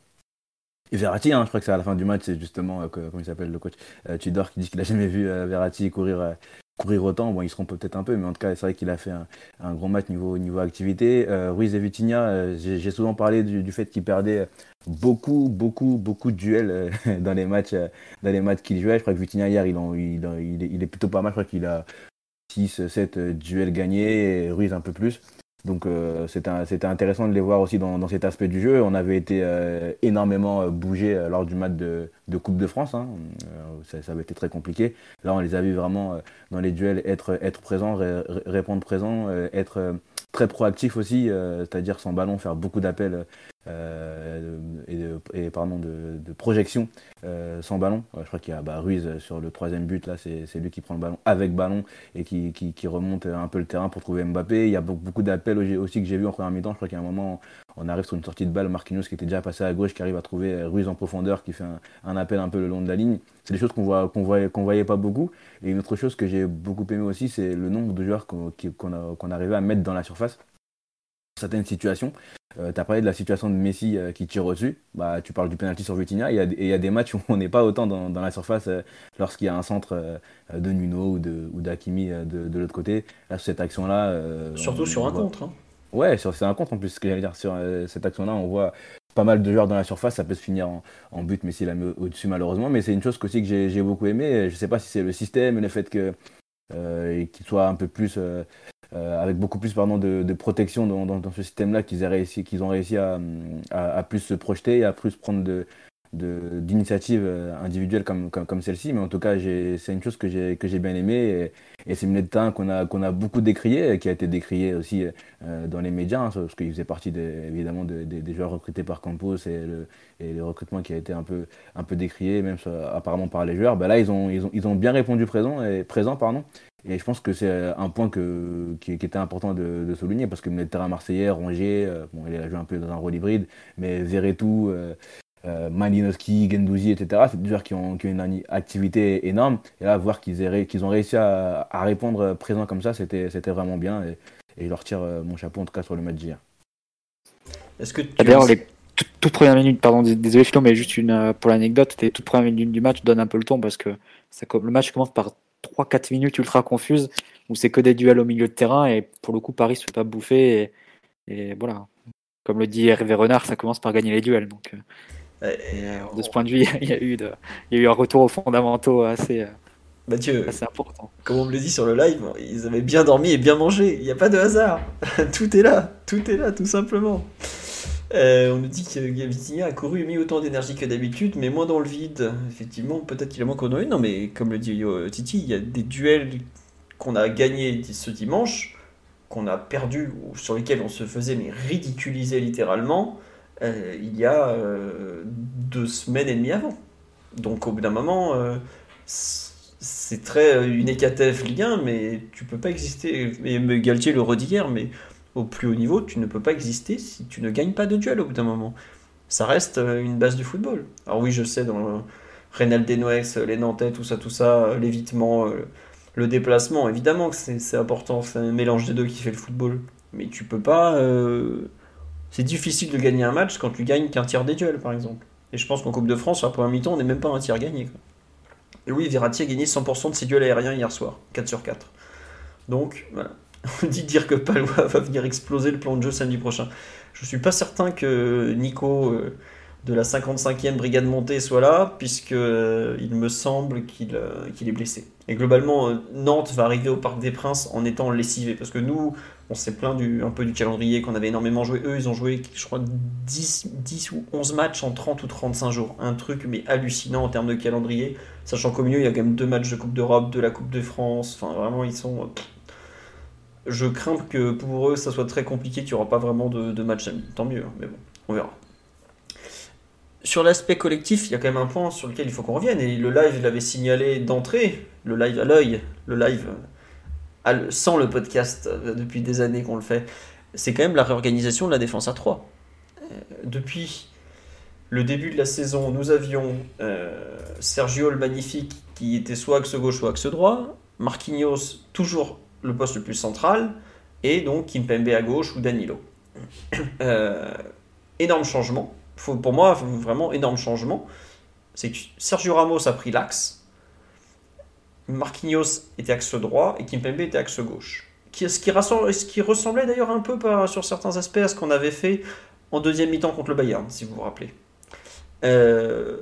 et Verratti. Hein, je crois que c'est à la fin du match, c'est justement, comment il s'appelle le coach, Tudor, qui dit qu'il n'a jamais vu Verratti courir courir autant. Bon, ils seront peut-être un peu, mais en tout cas, c'est vrai qu'il a fait un, un, grand match niveau, niveau activité. Euh, Ruiz et Vitinha, euh, j'ai souvent parlé du, fait qu'il perdait beaucoup, beaucoup, beaucoup de duels euh, [LAUGHS] dans les matchs, dans les matchs qu'il jouait. Je crois que Vitinha, hier, il, il, il, est plutôt pas mal. Je crois qu'il a 6, 7 duels gagnés, et Ruiz un peu plus. Donc euh, c'était intéressant de les voir aussi dans, cet aspect du jeu. On avait été euh, énormément euh, bougé lors du match de, Coupe de France. Hein. Ça, avait été très compliqué. Là, on les a vus vraiment dans les duels être, présents, répondre présents, être très proactif aussi, c'est-à-dire sans ballon, faire beaucoup d'appels euh, et, et, pardon, de, de projection euh, sans ballon. je crois qu'il y a bah, Ruiz sur le troisième but, là, c'est lui qui prend le ballon avec ballon et qui, qui, remonte un peu le terrain pour trouver Mbappé. Il y a beaucoup, d'appels aussi que j'ai vu en première mi-temps. Je crois qu'à un moment, on arrive sur une sortie de balle, Marquinhos qui était déjà passé à gauche, qui arrive à trouver Ruiz en profondeur, qui fait un, appel un peu le long de la ligne. C'est des choses qu'on voit, qu'on voyait, voyait pas beaucoup. Et une autre chose que j'ai beaucoup aimé aussi, c'est le nombre de joueurs qu'on arrivait à mettre dans la surface certaines situations. Euh, tu as parlé de la situation de Messi euh, qui tire au-dessus. Bah, tu parles du penalty sur Vitinha. Et il y, a des matchs où on n'est pas autant dans, la surface euh, lorsqu'il y a un centre de Nuno ou d'Akimi de, de, l'autre côté. Là, sur cette action-là. Surtout sur un contre. Hein. Ouais, c'est un contre en plus. Ce que j'allais dire, sur cette action-là, on voit pas mal de joueurs dans la surface. Ça peut se finir en, but, Messi l'a mis au-dessus malheureusement. Mais c'est une chose aussi que j'ai beaucoup aimé. Je sais pas si c'est le système, le fait que. qu'il soit un peu plus euh, avec beaucoup plus pardon, de, de protection dans, dans, ce système-là qu'ils réussi, qu'ils ont réussi à, à, plus se projeter, à plus prendre de, d'initiatives euh, individuelles comme, comme, comme celle-ci. Mais en tout cas, c'est une chose que j'ai bien aimé. Et, et c'est une de qu'on a, a beaucoup décrié, qui a été décrié aussi euh, dans les médias, hein, parce qu'il faisait partie évidemment de, des joueurs recrutés par Campos et le, et le recrutement qui a été un peu, un peu décrié, même apparemment par les joueurs. Ben là, ils ont, ils, ont, ils ont bien répondu présent, et, présent pardon, et je pense que c'est un point que, qui, était important de, souligner parce que le terrain marseillais, Rongier, euh, bon, il a joué un peu dans un rôle hybride, mais Verretou, euh, euh, Malinowski, Gendouzi, etc., c'est des joueurs qui ont, qui ont, une activité énorme. Et là, voir qu'ils ont réussi à, à, répondre présent comme ça, c'était vraiment bien. Et, et, je leur tire mon chapeau en tout cas sur le match d'hier. Est-ce que tu D'ailleurs, les toutes, premières minutes, pardon, désolé Philo, mais juste une, pour l'anecdote, les toutes premières minutes du match donnent un peu le ton parce que ça, le match commence par 3-4 minutes ultra confuses où c'est que des duels au milieu de terrain et pour le coup Paris se fait pas bouffer et, voilà. Comme le dit Hervé Renard, ça commence par gagner les duels. Donc, euh, euh, de ce point de vue, [LAUGHS] il y, a eu de, il y a eu un retour aux fondamentaux assez, euh, Mathieu, assez important. Comme on me le dit sur le live, ils avaient bien dormi et bien mangé. Il n'y a pas de hasard. [LAUGHS] tout est là. Tout est là, tout simplement. Euh, on nous dit que Vitinha a couru et mis autant d'énergie que d'habitude, mais moins dans le vide. Effectivement, peut-être qu'il a a eu. Non, mais comme le dit Titi, il y a des duels qu'on a gagnés ce dimanche, qu'on a perdu, ou sur lesquels on se faisait mais ridiculiser littéralement, euh, il y a euh, deux semaines et demie avant. Donc au bout d'un moment, c'est très une écatef Ligue 1, mais tu peux pas exister. Et Galtier le redit hier, mais au plus haut niveau, tu ne peux pas exister si tu ne gagnes pas de duel au bout d'un moment. Ça reste euh, une base du football. Alors oui, je sais, dans le Reynald Denoex, les Nantais, tout ça, tout ça, euh, l'évitement, euh, le déplacement, évidemment que c'est important, c'est un mélange des deux qui fait le football. Mais tu peux pas... C'est difficile de gagner un match quand tu gagnes qu'un tiers des duels, par exemple. Et je pense qu'en Coupe de France, sur la première mi-temps, on n'est même pas un tiers gagné. Et oui, Verratti a gagné 100% de ses duels aériens hier soir, 4 sur 4. Donc, voilà. On [LAUGHS] dit dire que Palois [LAUGHS] va venir exploser le plan de jeu samedi prochain. Je suis pas certain que Nico euh, de la 55e brigade montée soit là, puisque euh, il me semble euh, qu'il est blessé. Et globalement, Nantes va arriver au Parc des Princes en étant lessivé, parce que nous, on s'est plaint du, un peu du calendrier qu'on avait énormément joué. Eux, ils ont joué, je crois, 10, 10 ou 11 matchs en 30 ou 35 jours. Un truc mais hallucinant en termes de calendrier, sachant qu'au milieu, il y a quand même deux matchs de Coupe d'Europe, de la Coupe de France. Enfin, vraiment, ils sont je crains que pour eux, ça soit très compliqué, qu'il n'y aura pas vraiment de, match ami. Tant mieux, hein, mais bon, on verra. Sur l'aspect collectif, il y a quand même un point sur lequel il faut qu'on revienne. Et le live l'avait signalé d'entrée, le live à l'œil, le live sans le podcast euh, depuis des années qu'on le fait. C'est quand même la réorganisation de la défense à 3. Euh, depuis le début de la saison, nous avions euh, Sergio le Magnifique qui était soit axe gauche, soit axe droit. Marquinhos, toujours le poste le plus central, et donc Kimpembe à gauche ou Danilo. Euh, énorme changement. Faut, pour moi, vraiment énorme changement. C'est que Sergio Ramos a pris l'axe, Marquinhos était axe droit et Kimpembe était axe gauche. Ce qui, ce qui ressemblait d'ailleurs un peu sur certains aspects à ce qu'on avait fait en deuxième mi-temps contre le Bayern, si vous vous rappelez. Euh,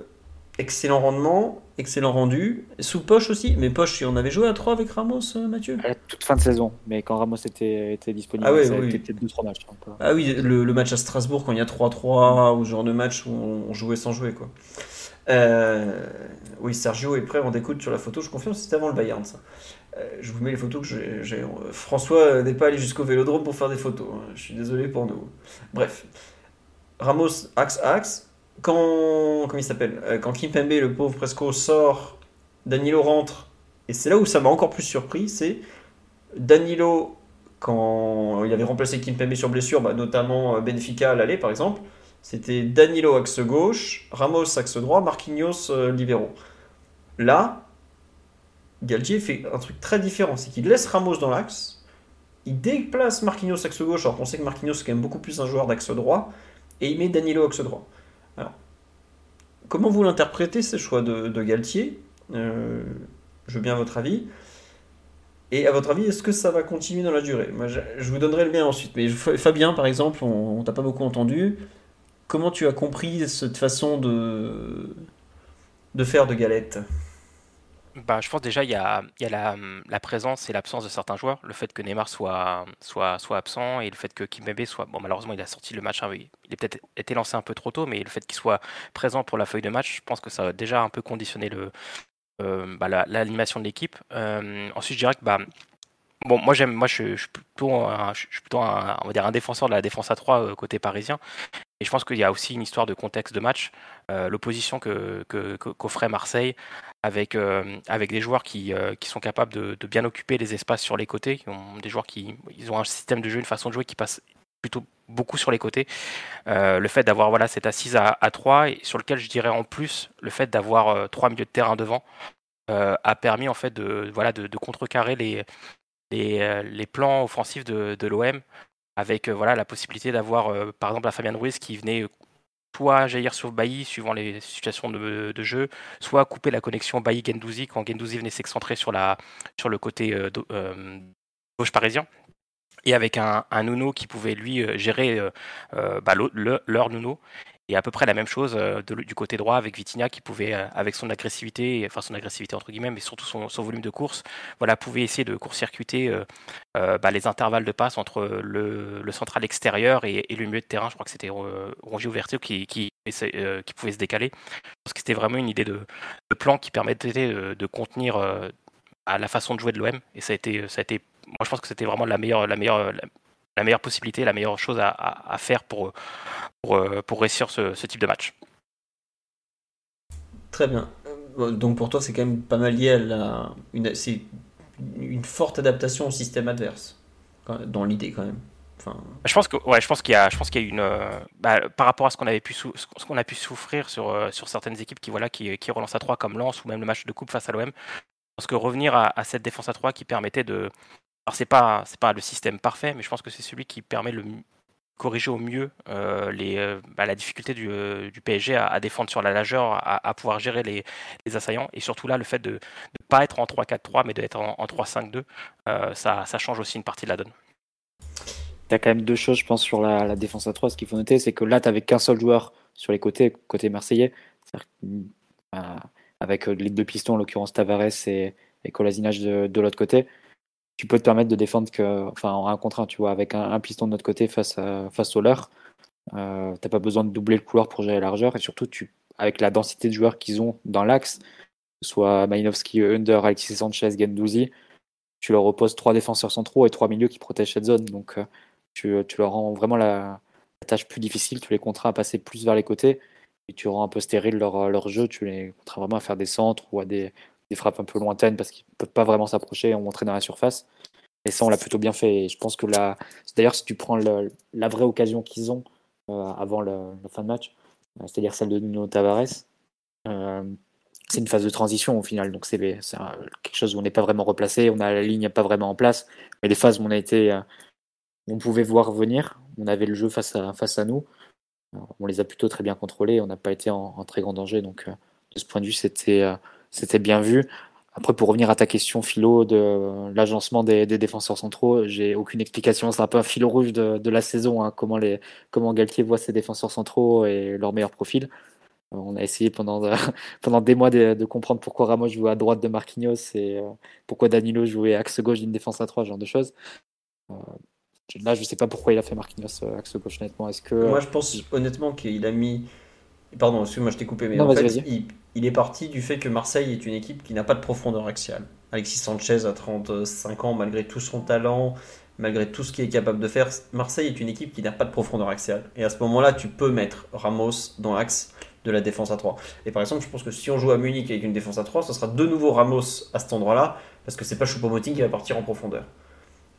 excellent rendement, excellent rendu. Sous Poche aussi, mais Poche, on avait joué à 3 avec Ramos, euh, Mathieu? À toute fin de saison, mais quand Ramos était, était disponible, ah ouais, ça oui. était peut-être 2-3 matchs. Ah oui, le, le, match à Strasbourg, quand il y a 3-3, ou genre de match où on jouait sans jouer, quoi. Euh, oui, Sergio est prêt, on écoute sur la photo, je confirme, c'était avant le Bayern, ça. Euh, je vous mets les photos que j'ai. François n'est pas allé jusqu'au vélodrome pour faire des photos. Hein. Je suis désolé pour nous. Bref. Ramos, axe, axe. Quand. Comment il s'appelle euh, Quand Kimpembe, le pauvre Presco, sort, Danilo rentre. Et c'est là où ça m'a encore plus surpris c'est Danilo, quand il avait remplacé Kimpembe sur blessure, bah, notamment Benfica à l'aller par exemple. C'était Danilo axe gauche, Ramos axe droit, Marquinhos euh. Là, Galtier fait un truc très différent, c'est qu'il laisse Ramos dans l'axe, il déplace Marquinhos axe gauche, alors qu'on sait que Marquinhos est quand même beaucoup plus un joueur d'axe droit, et il met Danilo axe droit. Alors, comment vous l'interprétez ces choix de, Galtier? Euh, Je veux bien votre avis. Et à votre avis, est-ce que ça va continuer dans la durée? Je, vous donnerai le mien ensuite. Mais Fabien, par exemple, on, on t'a pas beaucoup entendu comment tu as compris cette façon de, de faire de Galette? Bah, je pense déjà il y a, la, présence et l'absence de certains joueurs. Le fait que Neymar soit, soit, soit absent et le fait que Kimpembe soit... Bon, malheureusement, il a sorti le match, hein, il a peut-être été lancé un peu trop tôt, mais le fait qu'il soit présent pour la feuille de match, je pense que ça a déjà un peu conditionné le, euh, bah, l'animation de l'équipe. Euh, ensuite, je dirais que bah, Bon, moi j'aime, moi je, suis plutôt, un, on va dire un défenseur de la défense à 3 euh, côté parisien. Et je pense qu'il y a aussi une histoire de contexte de match, l'opposition que, qu'offrait Marseille avec, euh, avec des joueurs qui, qui sont capables de, bien occuper les espaces sur les côtés, qui ont des joueurs qui ils ont un système de jeu, une façon de jouer qui passe plutôt beaucoup sur les côtés. le fait d'avoir voilà cette assise à, à 3 et sur lequel je dirais en plus le fait d'avoir trois milieux de terrain devant a permis en fait de voilà de contrecarrer les les, euh, plans offensifs de, l'OM, avec euh, voilà, la possibilité d'avoir, euh, par exemple, la Fabien Ruiz qui venait soit jaillir sur Bailly suivant les situations de, jeu, soit couper la connexion Bailly-Gendouzi quand Gendouzi venait s'excentrer sur, sur le côté gauche parisien. Et avec un, un Nuno qui pouvait lui gérer bah, leur Nuno et à peu près la même chose euh, du côté droit avec Vitinha qui pouvait, euh, avec son agressivité, enfin son agressivité entre guillemets, mais surtout son, volume de course, voilà, pouvait essayer de court-circuiter euh, bah, les intervalles de passe entre le, central extérieur et, le milieu de terrain. Je crois que c'était Rongier Ouverture qui, qui, qui, pouvait se décaler. Parce que c'était vraiment une idée de, plan qui permettait de, contenir à la façon de jouer de l'OM. Et ça a été, ça a été, moi je pense que c'était vraiment la meilleure, la meilleure, meilleure possibilité, la meilleure chose à, faire pour, pour, euh, pour réussir ce, type de match. Très bien. Euh, donc pour toi, c'est quand même pas mal lié à une, une forte adaptation au système adverse, dans l'idée quand même. Enfin... Je pense que ouais, je pense qu'il y a, je pense qu'il y a une euh, bah, par rapport à ce qu'on avait pu ce qu'on a pu souffrir sur sur certaines équipes qui voilà qui, qui relancent à 3 comme Lens ou même le match de coupe face à l'OM. Je pense que revenir à, à, cette défense à 3 qui permettait de alors c'est pas c'est pas le système parfait, mais je pense que c'est celui qui permet de corriger au mieux euh, euh, bah, la difficulté du, euh, PSG à, défendre sur la largeur, à, pouvoir gérer les, assaillants, et surtout là le fait de ne pas être en 3-4-3 mais d'être en, en 3-5-2, ça, change aussi une partie de la donne. Tu as quand même deux choses, je pense, sur la, défense à 3. Ce qu'il faut noter, c'est que là, tu n'avais qu'un seul joueur sur les côtés, côté marseillais, avec les deux pistons, en l'occurrence Tavares et, et Colasinage de l'autre côté tu peux te permettre de défendre que, enfin, en un contre un, tu vois, avec un, piston de notre côté face, à, face au leur. Euh, t'as pas besoin de doubler le couloir pour gérer la largeur et surtout, tu, avec la densité de joueurs qu'ils ont dans l'axe, soit Malinowski, Under, Alexis Sanchez, Gendouzi, tu leur opposes trois défenseurs centraux et trois milieux qui protègent cette zone. Donc, euh, tu, tu, leur rends vraiment la, tâche plus difficile, tu les contrains à passer plus vers les côtés et tu rends un peu stérile leur, leur jeu, tu les contrains vraiment à faire des centres ou à des, des frappes un peu lointaines parce qu'ils peuvent pas vraiment s'approcher et montrer dans la surface. Et ça, on l'a plutôt bien fait. Et je pense que là, d'ailleurs, si tu prends la vraie occasion qu'ils ont euh, avant la fin de match, euh, c'est-à-dire celle de Nuno Tavares, euh, c'est une phase de transition au final. Donc c'est quelque chose où on n'est pas vraiment replacé, on a la ligne pas vraiment en place, mais les phases où on a été, on pouvait voir venir, on avait le jeu face à, face à nous, on les a plutôt très bien contrôlés, on n'a pas été en, très grand danger. Donc de ce point de vue, c'était c'était bien vu. Après, pour revenir à ta question, Philo, de l'agencement des, défenseurs centraux, j'ai aucune explication. C'est un peu un fil rouge de, la saison, hein, comment, les, comment Galtier voit ses défenseurs centraux et leur meilleur profil. Euh, on a essayé pendant, [LAUGHS] pendant des mois de, comprendre pourquoi Ramos jouait à droite de Marquinhos et euh, pourquoi Danilo jouait axe gauche d'une défense à trois, ce genre de choses. Euh, là, je ne sais pas pourquoi il a fait Marquinhos axe gauche, honnêtement. Est-ce que... Moi, je pense honnêtement qu'il a mis Pardon, excuse-moi, je t'ai coupé, mais en fait, il, est parti du fait que Marseille est une équipe qui n'a pas de profondeur axiale. Alexis Sanchez a 35 ans, malgré tout son talent, malgré tout ce qu'il est capable de faire, Marseille est une équipe qui n'a pas de profondeur axiale. Et à ce moment-là, tu peux mettre Ramos dans l'axe de la défense à 3. Et par exemple, je pense que si on joue à Munich avec une défense à 3, ce sera de nouveau Ramos à cet endroit-là, parce que c'est pas Choupo-Moting qui va partir en profondeur.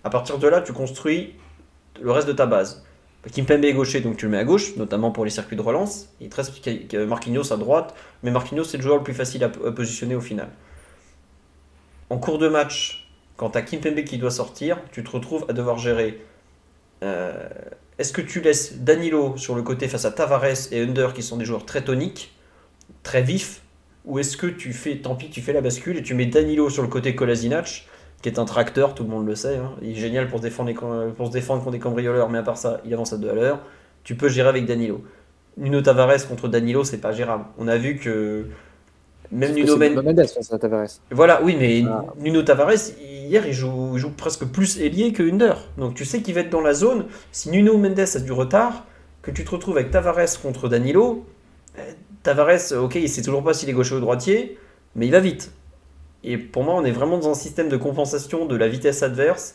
À partir de là, tu construis le reste de ta base. Kimpembe est gaucher, donc tu le mets à gauche, notamment pour les circuits de relance. Il te reste Marquinhos à droite, mais Marquinhos c'est le joueur le plus facile à, positionner au final. En cours de match, quand tu as Kimpembe qui doit sortir, tu te retrouves à devoir gérer. Euh, est-ce que tu laisses Danilo sur le côté face à Tavares et Under qui sont des joueurs très toniques, très vifs, ou est-ce que tu fais, tant pis, tu fais la bascule et tu mets Danilo sur le côté Kolasinac qui est un tracteur, tout le monde le sait. Hein. Il est génial pour se, défendre pour se défendre contre des cambrioleurs, mais à part ça, il avance à deux à l'heure. Tu peux gérer avec Danilo. Nuno Tavares contre Danilo, c'est pas gérable. On a vu que même Nuno Mendes. Voilà, oui, mais ah. Nuno Tavares, hier, il joue, joue presque plus ailier que Under. Donc tu sais qu'il va être dans la zone. Si Nuno Mendes a du retard, que tu te retrouves avec Tavares contre Danilo, eh, Tavares, ok, il sait toujours pas s'il est gaucher ou droitier, mais il va vite. Et pour moi, on est vraiment dans un système de compensation de la vitesse adverse,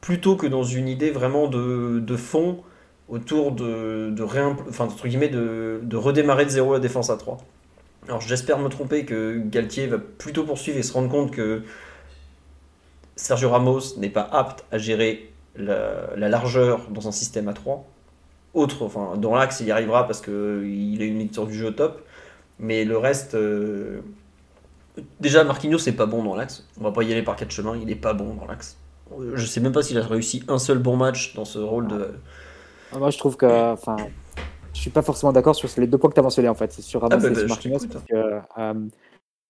plutôt que dans une idée vraiment de, fond autour de, de, enfin, entre guillemets, de, de, redémarrer de zéro la défense à 3. Alors j'espère me tromper que Galtier va plutôt poursuivre et se rendre compte que Sergio Ramos n'est pas apte à gérer la, largeur dans un système à 3. Autre, enfin, dans l'axe, il y arrivera parce qu'il a une lecture du jeu top. Mais le reste, euh, Déjà, Marquinhos, c'est pas bon dans l'axe. On va pas y aller par quatre chemins, il est pas bon dans l'axe. Je sais même pas s'il a réussi un seul bon match dans ce rôle de. Ah, moi, je trouve que. Enfin, je suis pas forcément d'accord sur les deux points que tu as mentionnés en fait. C'est sur Ramos ah, bah, et sur bah, Marquinhos. Parce que, euh,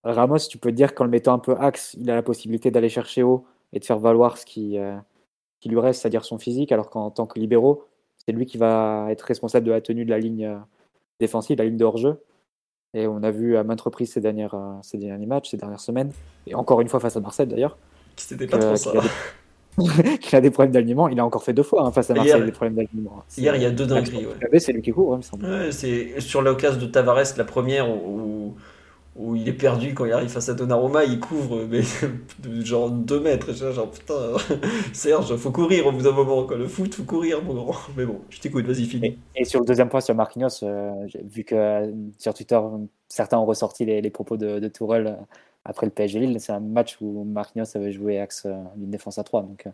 Ramos, tu peux dire qu'en le mettant un peu axe, il a la possibilité d'aller chercher haut et de faire valoir ce qui, euh, qui lui reste, c'est-à-dire son physique, alors qu'en tant que libéraux, c'est lui qui va être responsable de la tenue de la ligne euh, défensive, la ligne de hors-jeu. Et on a vu à maintes reprises ces, dernières, euh, ces derniers matchs, ces dernières semaines, et encore une fois face à Marseille d'ailleurs. C'était pas trop ça. [LAUGHS] Qu'il a, des problèmes d'alignement. Il a encore fait deux fois hein, face à Marseille des problèmes d'alignement. Hier, il y a deux dingueries. Ouais. C'est lui qui court, hein, il me semble. c'est sur l'occasion de Tavares, la première où, où il est perdu quand il arrive face à Donnarumma, il couvre mais, [LAUGHS] genre 2 mètres. Genre putain, [LAUGHS] Serge, faut courir au bout d'un moment. Quoi. Le foot, faut courir, mon grand. [LAUGHS] Mais bon, je t'écoute, vas-y, finis. Et, sur le deuxième point, sur Marquinhos, euh, vu que euh, sur Twitter, certains ont ressorti les, propos de, de Tourelle euh, après le PSG Lille, c'est un match où Marquinhos avait joué axe d'une défense à 3. Donc,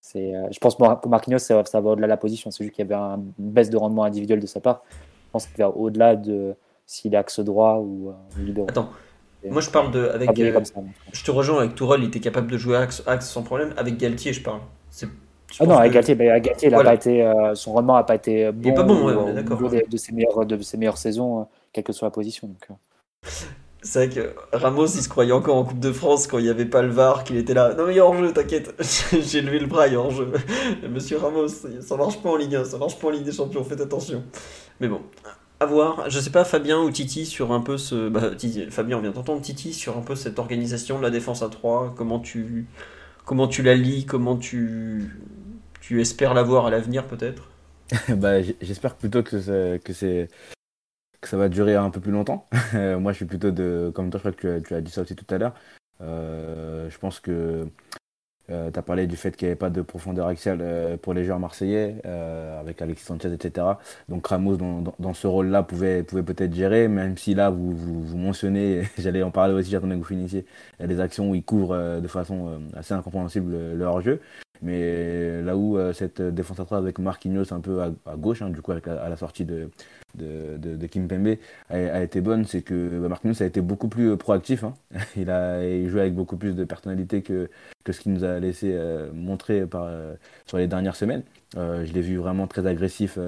c'est, je pense que Marquinhos, ça, va au-delà de la position. C'est juste qu'il y avait une baisse de rendement individuel de sa part. Je pense qu'il va au-delà de s'il est axe droit ou, euh, libéral. Attends, moi je parle de. Avec, euh, je te rejoins avec Tourelle, il était capable de jouer axe, axe sans problème. Avec Galtier, je parle. Ah non, avec Galtier, Galtier il a pas été, euh, son rendement n'a pas été bon. Il pas bon, ouais, est d'accord. De, de, ses meilleures, de ses meilleures saisons, quelle que soit la position. Donc, c'est vrai que Ramos, il se croyait encore en Coupe de France quand il n'y avait pas le VAR, qu'il était là. Non, mais il y a hors-jeu, t'inquiète. [LAUGHS] J'ai levé le bras, il y a hors-jeu. [LAUGHS] Monsieur Ramos, ça marche pas en Ligue 1, ça marche pas en Ligue des Champions, faites attention. Mais bon, à voir. Je sais pas, Fabien ou Titi, sur un peu ce. Bah, Fabien, on vient d'entendre Titi sur un peu cette organisation de la défense à 3. Comment tu, comment tu la lis? Comment tu, tu espères la voir à l'avenir, peut-être? [LAUGHS] Bah, J'espère plutôt que c'est. Que que ça va durer un peu plus longtemps. [LAUGHS] Moi, je suis plutôt de, comme toi, je crois que tu as, dit ça aussi tout à l'heure. Euh, je pense que euh, tu as parlé du fait qu'il n'y avait pas de profondeur axiale euh, pour les joueurs marseillais, euh, avec Alexis Sanchez, etc. Donc Ramos, dans, ce rôle-là, pouvait, pouvait peut-être gérer, même si là, vous, vous, mentionnez, [LAUGHS] j'allais en parler aussi, j'attendais que vous finissiez, des actions où il couvre de façon assez incompréhensible le hors-jeu. Mais là où cette défense à 3 avec Marquinhos un peu à, gauche, hein, du coup, avec à la sortie de, de, de, Kim Pembe a, été bonne, c'est que bah, Marquinhos a été beaucoup plus proactif. Hein. [LAUGHS] Il a joué avec beaucoup plus de personnalité que, que ce qu'il nous a laissé montrer par, sur les dernières semaines. je l'ai vu vraiment très agressif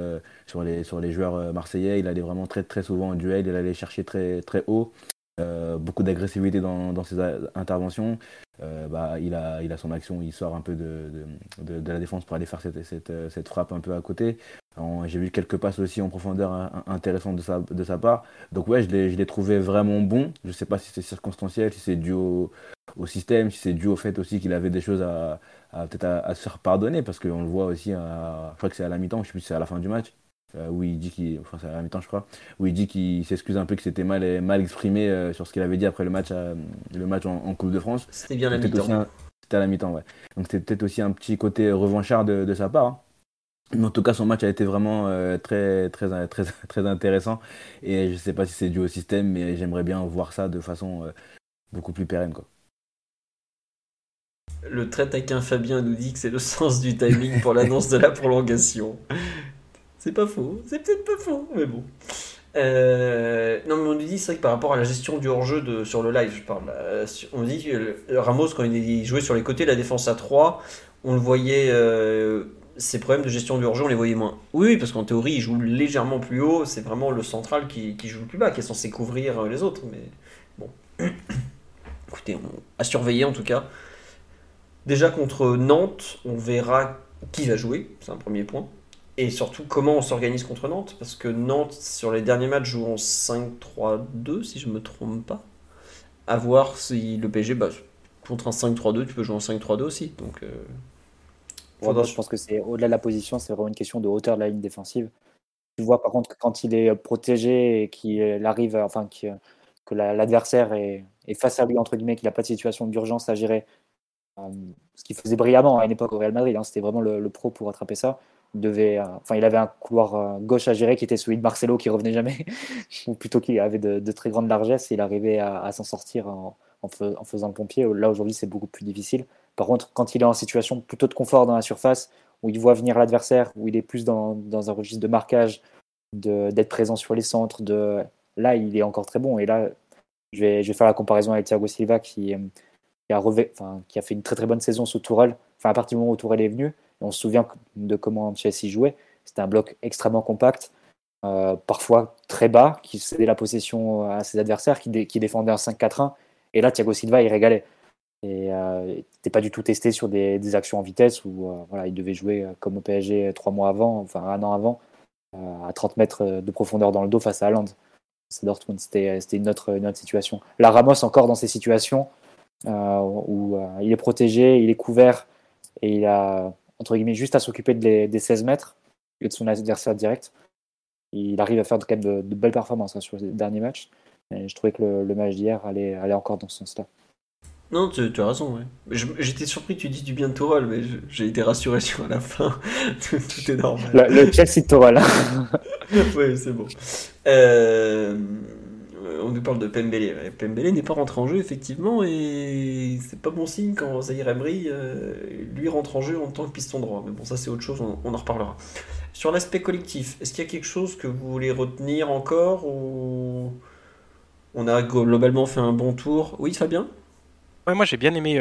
sur, les, sur les joueurs marseillais. Il allait vraiment très, très souvent en duel. Il allait chercher très, très haut. Euh, beaucoup d'agressivité dans, dans, ses interventions. Euh, bah, il, a, il a son action, il sort un peu de, de, de, la défense pour aller faire cette, cette, cette frappe un peu à côté. J'ai vu quelques passes aussi en profondeur intéressantes de sa, de sa part. Donc ouais, je l'ai trouvé vraiment bon. Je ne sais pas si c'est circonstanciel, si c'est dû au, au, système, si c'est dû au fait aussi qu'il avait des choses à, à peut-être à, se faire pardonner, parce qu'on le voit aussi, à, je crois que c'est à la mi-temps, je ne sais plus si c'est à la fin du match, euh, où il dit qu'il, enfin c'est à la mi-temps je crois, où il dit qu'il s'excuse un peu que c'était mal, mal exprimé euh, sur ce qu'il avait dit après le match, le match en, Coupe de France. C'était bien la mi-temps. C'était à la mi-temps, ouais. Donc c'était peut-être aussi un petit côté revanchard de, sa part. Hein. Mais en tout cas, son match a été vraiment euh, très, très, très, [LAUGHS] très intéressant. Et je ne sais pas si c'est dû au système, mais j'aimerais bien voir ça de façon beaucoup plus pérenne. Quoi. Le très taquin Fabien nous dit que c'est le sens du timing pour l'annonce de la [LAUGHS] prolongation. C'est pas faux, c'est peut-être pas faux, mais bon. Euh, non, mais on nous dit, c'est vrai que par rapport à la gestion du hors-jeu sur le live, je parle, euh, on dit que Ramos, quand il jouait sur les côtés, la défense à 3, on le voyait, euh, ses problèmes de gestion du hors-jeu, on les voyait moins. Oui, parce qu'en théorie, il joue légèrement plus haut, c'est vraiment le central qui, joue le plus bas, qui est censé couvrir les autres, mais bon. [COUGHS] Écoutez, à surveiller en tout cas. Déjà contre Nantes, on verra qui va jouer, c'est un premier point. Et surtout, comment on s'organise contre Nantes Parce que Nantes, sur les derniers matchs, joue en 5-3-2, si je me trompe pas. À voir si le PSG, bah, contre un 5-3-2, tu peux jouer en 5-3-2 aussi. Donc, euh, Je pense que c'est au-delà de la position, c'est vraiment une question de hauteur de la ligne défensive. Tu vois, par contre, que quand il est protégé et qu'il arrive, enfin, que l'adversaire est, face à lui, entre guillemets, qu'il n'a pas de situation d'urgence à gérer, euh, ce qu'il faisait brillamment à une époque au Real Madrid, hein, c'était vraiment le, pro pour attraper ça devait, euh, enfin, il avait un couloir euh, gauche à gérer qui était celui de Marcelo qui revenait jamais, [LAUGHS] ou plutôt qu'il avait de, très grandes largesses et il arrivait à, s'en sortir en, faisant le pompier. Là aujourd'hui c'est beaucoup plus difficile. Par contre, quand il est en situation plutôt de confort dans la surface, où il voit venir l'adversaire, où il est plus dans, un registre de marquage, d'être présent sur les centres, de... là il est encore très bon. Et là, je vais, je vais faire la comparaison avec Thiago Silva qui, qui a, qui a fait une très très bonne saison sous Tourelle. Enfin, à partir du moment où Tourelle est venu, on se souvient de comment Chelsea jouait. C'était un bloc extrêmement compact, euh, parfois très bas, qui cédait la possession à ses adversaires, qui, défendait un 5-4-1. Et là, Thiago Silva, il régalait. Et euh, n'était pas du tout testé sur des, actions en vitesse où euh, voilà, il devait jouer comme au PSG trois mois avant, enfin un an avant, à 30 mètres de profondeur dans le dos face à Haaland. C'est Dortmund, c'était une autre, une autre situation. La Ramos, encore dans ces situations où il est protégé, il est couvert et il a entre guillemets, juste à s'occuper des 16 mètres et de son adversaire direct. Il arrive à faire quand même de, belles performances hein, sur les derniers matchs. Et je trouvais que le, match d'hier allait, allait encore dans ce sens-là. Non, tu, as raison, J'étais surpris que tu dis du bien de Toral, mais j'ai été rassuré sur la fin. [LAUGHS] tout, est normal. Le, le Chelsea de oui, c'est bon. Euh, on nous parle de Pembele. Pembele n'est pas rentré en jeu, effectivement, et c'est pas bon signe quand Zahir Emery, euh, lui, rentre en jeu en tant que piston droit. Mais bon, ça, c'est autre chose, on, en reparlera. Sur l'aspect collectif, est-ce qu'il y a quelque chose que vous voulez retenir encore ou on a globalement fait un bon tour? Oui, Fabien? Ouais, moi j'ai bien aimé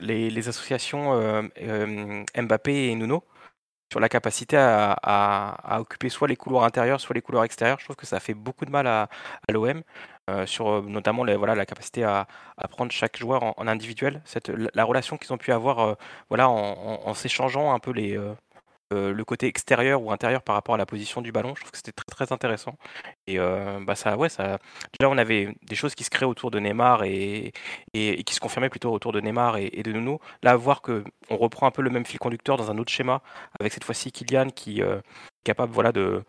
les, associations Mbappé et Nuno sur la capacité à, occuper soit les couloirs intérieurs, soit les couloirs extérieurs. Je trouve que ça fait beaucoup de mal à, l'OM, sur notamment voilà, la capacité à, prendre chaque joueur en, individuel. La relation qu'ils ont pu avoir voilà, en s'échangeant un peu les, le côté extérieur ou intérieur par rapport à la position du ballon. Je trouve que c'était très, intéressant. Et euh, bah ça, ouais, ça. Déjà, on avait des choses qui se créaient autour de Neymar et, et, qui se confirmaient plutôt autour de Neymar et, de Nuno. Là, voir que on reprend un peu le même fil conducteur dans un autre schéma, avec cette fois-ci Kylian qui euh, est capable, voilà, de,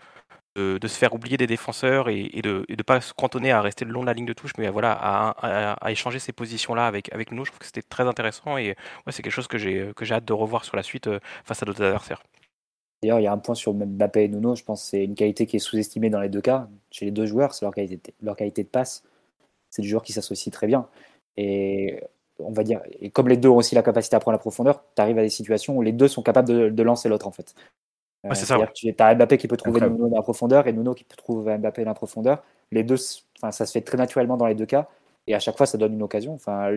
de, se faire oublier des défenseurs et, de ne pas se cantonner à rester le long de la ligne de touche, mais voilà, à, à, échanger ces positions-là avec, avec nous. Je trouve que c'était très intéressant et ouais, c'est quelque chose que j'ai hâte de revoir sur la suite face à d'autres adversaires. D'ailleurs, il y a un point sur Mbappé et Nuno, je pense que c'est une qualité qui est sous-estimée dans les deux cas. Chez les deux joueurs, c'est leur qualité, leur qualité de passe. C'est du joueur qui s'associe très bien. Et on va dire, et comme les deux ont aussi la capacité à prendre la profondeur, tu arrives à des situations où les deux sont capables de, lancer l'autre en fait. Euh, c'est ça. Tu as Mbappé qui peut trouver Nuno dans la profondeur et Nuno qui peut trouver Mbappé dans la profondeur. Les deux, ça se fait très naturellement dans les deux cas. Et à chaque fois, ça donne une occasion. Enfin,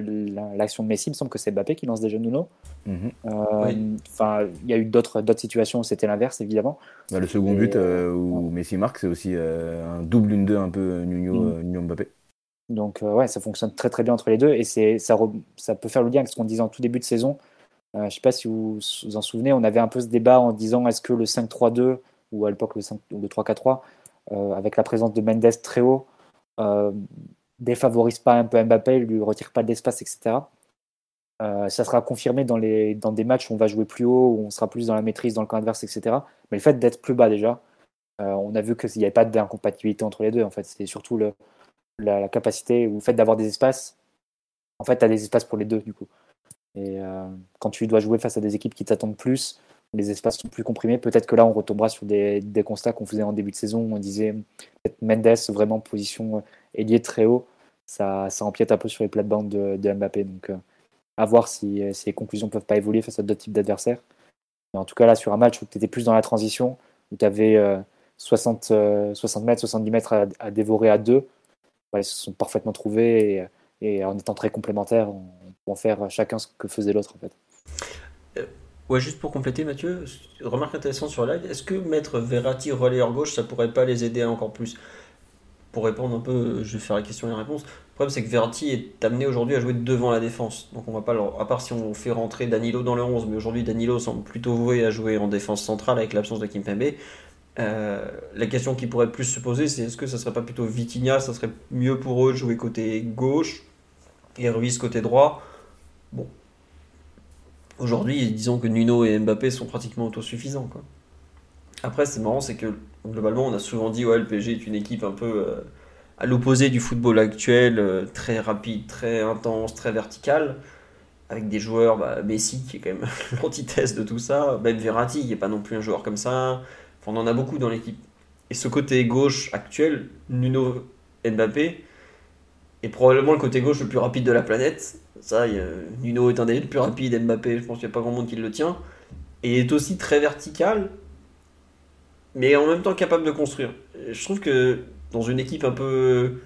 l'action de Messi, il me semble que c'est Mbappé qui lance déjà Nuno. Mhm. Euh, enfin, il y a eu d'autres situations où c'était l'inverse, évidemment. Bah, le second but euh, où Messi marque, c'est aussi un double une deux un peu Nuno, mhm. Mbappé. Donc ouais, ça fonctionne très très bien entre les deux et c'est ça, ça peut faire le lien avec ce qu'on disait en tout début de saison. Euh, je ne sais pas si vous vous en souvenez, on avait un peu ce débat en disant est-ce que le 5-3-2 ou à l'époque le, le 3-4-3 euh, avec la présence de Mendes très haut euh, défavorise pas un peu Mbappé, lui retire pas d'espace, etc. ça sera confirmé dans, les, dans des matchs où on va jouer plus haut, où on sera plus dans la maîtrise, dans le camp adverse, etc. Mais le fait d'être plus bas déjà, on a vu qu'il n'y avait pas d'incompatibilité entre les deux. En fait, c'est surtout le, la, capacité ou le fait d'avoir des espaces. En fait, tu as des espaces pour les deux, du coup. Et euh, quand tu dois jouer face à des équipes qui t'attendent plus, les espaces sont plus comprimés, peut-être que là, on retombera sur des, constats qu'on faisait en début de saison on disait peut-être Mendes vraiment position euh, ailier très haut. Ça, ça empiète un peu sur les plates-bandes de, Mbappé. Donc, euh, à voir si, si, les conclusions ne peuvent pas évoluer face à d'autres types d'adversaires. Mais en tout cas, là, sur un match où tu étais plus dans la transition, où tu avais 60, 60 mètres, 70 mètres à, dévorer à deux, ils se sont parfaitement trouvés et, en étant très complémentaires, on, peut faire chacun ce que faisait l'autre en fait. Ouais, juste pour compléter, Mathieu, remarque intéressante sur live, est-ce que mettre Verratti relayeur gauche, ça pourrait pas les aider encore plus? Pour répondre un peu, je vais faire la question et la réponse. Le problème, c'est que Verratti est amené aujourd'hui à jouer devant la défense. Donc on va pas, à part si on fait rentrer Danilo dans le 11, mais aujourd'hui Danilo semble plutôt voué à jouer en défense centrale avec l'absence de Kimpembe. Euh, la question qui pourrait plus se poser, c'est est-ce que ça serait pas plutôt Vitinha, ça serait mieux pour eux de jouer côté gauche et Ruiz côté droit? Aujourd'hui, disons que Nuno et Mbappé sont pratiquement autosuffisants. Après, c'est marrant, c'est que globalement, on a souvent dit ouais, le PSG est une équipe un peu euh, à l'opposé du football actuel, euh, très rapide, très intense, très vertical, avec des joueurs, bah, Messi qui est quand même [LAUGHS] l'antithèse de tout ça, même Verratti qui n'est pas non plus un joueur comme ça, on en a beaucoup dans l'équipe. Et ce côté gauche actuel, Nuno Mbappé, est probablement le côté gauche le plus rapide de la planète. Ça, Nuno est un des plus rapides, Mbappé, je pense qu'il n'y a pas grand monde qui le tient. Et est aussi très vertical, mais en même temps capable de construire. je trouve que dans une équipe un peu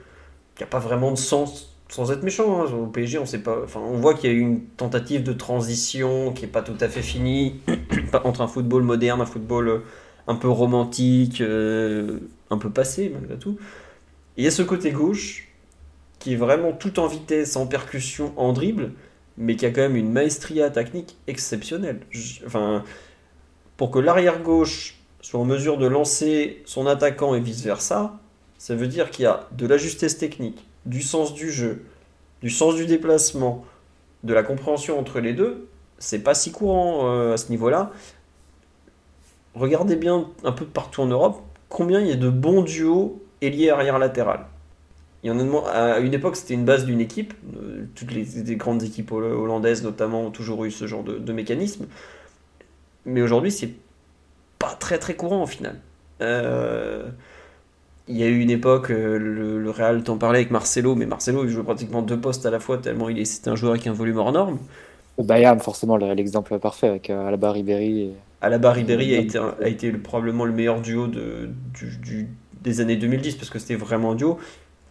qui n'a pas vraiment de sens, sans être méchant, hein, au PSG, on sait pas. Enfin, on voit qu'il y a eu une tentative de transition qui n'est pas tout à fait finie [COUGHS] entre un football moderne, un football un peu romantique, euh, un peu passé malgré tout. il y a ce côté gauche qui est vraiment tout en vitesse, en percussion, en dribble, mais qui a quand même une maestria technique exceptionnelle. enfin, pour que l'arrière gauche soit en mesure de lancer son attaquant et vice versa, ça veut dire qu'il y a de la justesse technique, du sens du jeu, du sens du déplacement, de la compréhension entre les deux. C'est pas si courant euh, à ce niveau-là regardez bien un peu partout en Europe combien il y a de bons duos ailier arrière latéral. En a à une époque, c'était une base d'une équipe. Euh, toutes les, grandes équipes hollandaises, notamment, ont toujours eu ce genre de, mécanisme. Mais aujourd'hui, c'est pas très très courant au final. Euh, il y a eu une époque, euh, le, Real t'en parlait avec Marcelo, mais Marcelo il jouait pratiquement deux postes à la fois, tellement il est, un joueur avec un volume hors norme. Bayern, forcément, l'exemple parfait avec Alaba Ribéry. Et... Alaba Ribéry a été, a été probablement le meilleur duo de, du, des années 2010 parce que c'était vraiment un duo.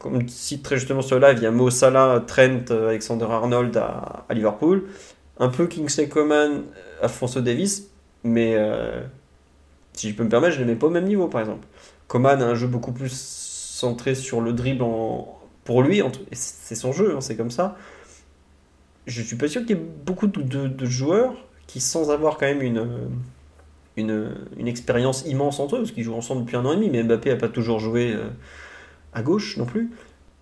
Comme cite très justement sur live, il y a Mo Salah, Trent, Alexander Arnold à, Liverpool, un peu Kingsley Coman, Alfonso Davis, mais euh, si je peux me permettre, je ne les mets pas au même niveau par exemple. Coman a un jeu beaucoup plus centré sur le dribble pour lui, c'est son jeu, hein, c'est comme ça. Je suis pas sûr qu'il y ait beaucoup de, joueurs qui, sans avoir quand même une, une, une expérience immense entre eux, parce qu'ils jouent ensemble depuis un an et demi, mais Mbappé n'a pas toujours joué euh, à gauche non plus,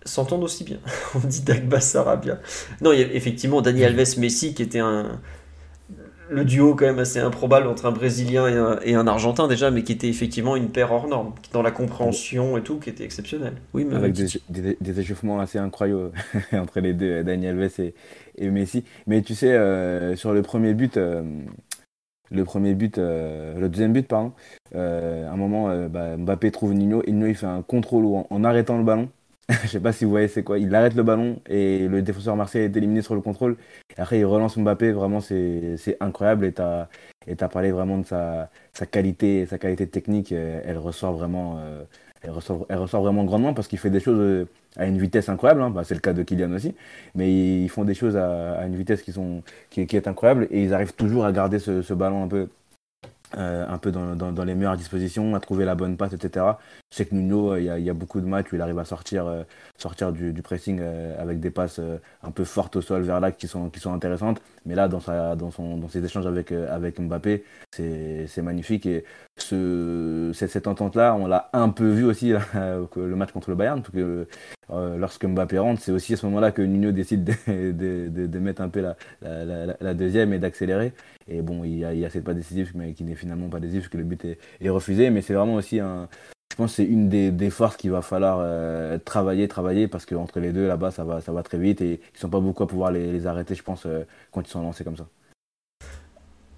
s'entendent aussi bien. [LAUGHS] On dit Dagba Sarabia. Non, il y a effectivement Dani Alves Messi qui était un le duo quand même assez improbable entre un Brésilien et un, Argentin déjà, mais qui était effectivement une paire hors norme, dans la compréhension et tout, qui était exceptionnel. Oui, mais Avec des, échauffements assez incroyables [LAUGHS] entre les deux, Dani Alves et, Messi. Mais tu sais, euh, sur le premier but, euh, le premier but, euh, le deuxième but, pardon. Euh, à un moment, euh, bah, Mbappé trouve Nino. Et Nino, il fait un contrôle en, arrêtant le ballon. [LAUGHS] je sais pas si vous voyez c'est quoi. Il arrête le ballon et le défenseur marseillais est éliminé sur le contrôle. Et après, il relance Mbappé. Vraiment, c'est incroyable. Et tu as, parlé vraiment de sa, sa, qualité, sa qualité technique. Elle ressort vraiment, elle ressort, elle ressort vraiment grandement parce qu'il fait des choses à une vitesse incroyable. Hein. Bah, c'est le cas de Kylian aussi. Mais ils font des choses à, une vitesse qui, est incroyable. Et ils arrivent toujours à garder ce, ballon un peu euh, un peu dans, les meilleures dispositions, à trouver la bonne passe, etc. Je sais que Nuno, il y, a, il y a beaucoup de matchs où il arrive à sortir, euh, sortir du, pressing euh, avec des passes un peu fortes au sol vers là qui sont intéressantes. Mais là, dans, sa, dans, son, dans ses échanges avec, avec Mbappé, c'est magnifique. Et ce, cette, entente-là, on l'a un peu vu aussi le match contre le Bayern. Parce que, lorsque Mbappé rentre, c'est aussi à ce moment-là que Nuno décide de, de, de, mettre un peu la, la, la deuxième et d'accélérer. Et bon, il y a, il y a cette pas décisive, mais qui n'est finalement pas décisive, parce que le but est, refusé. Mais c'est vraiment aussi un. Je pense que c'est une des, des forces qu'il va falloir euh, travailler, travailler, parce qu'entre les deux, là-bas, ça va, ça va très vite. Et ils ne sont pas beaucoup à pouvoir les, arrêter, je pense, euh, quand ils sont lancés comme ça.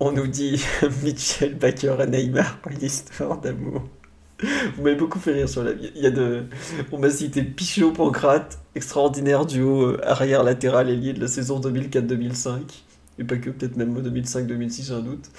On nous dit [LAUGHS] Mitchell Baker et Neymar, une histoire d'amour. Vous m'avez beaucoup fait rire sur la vie. Il y a de... On m'a cité Pichot Pancrate, extraordinaire duo euh, arrière latéral ailier de la saison 2004-2005 et pas que, peut-être même 2005-2006, j'ai un doute.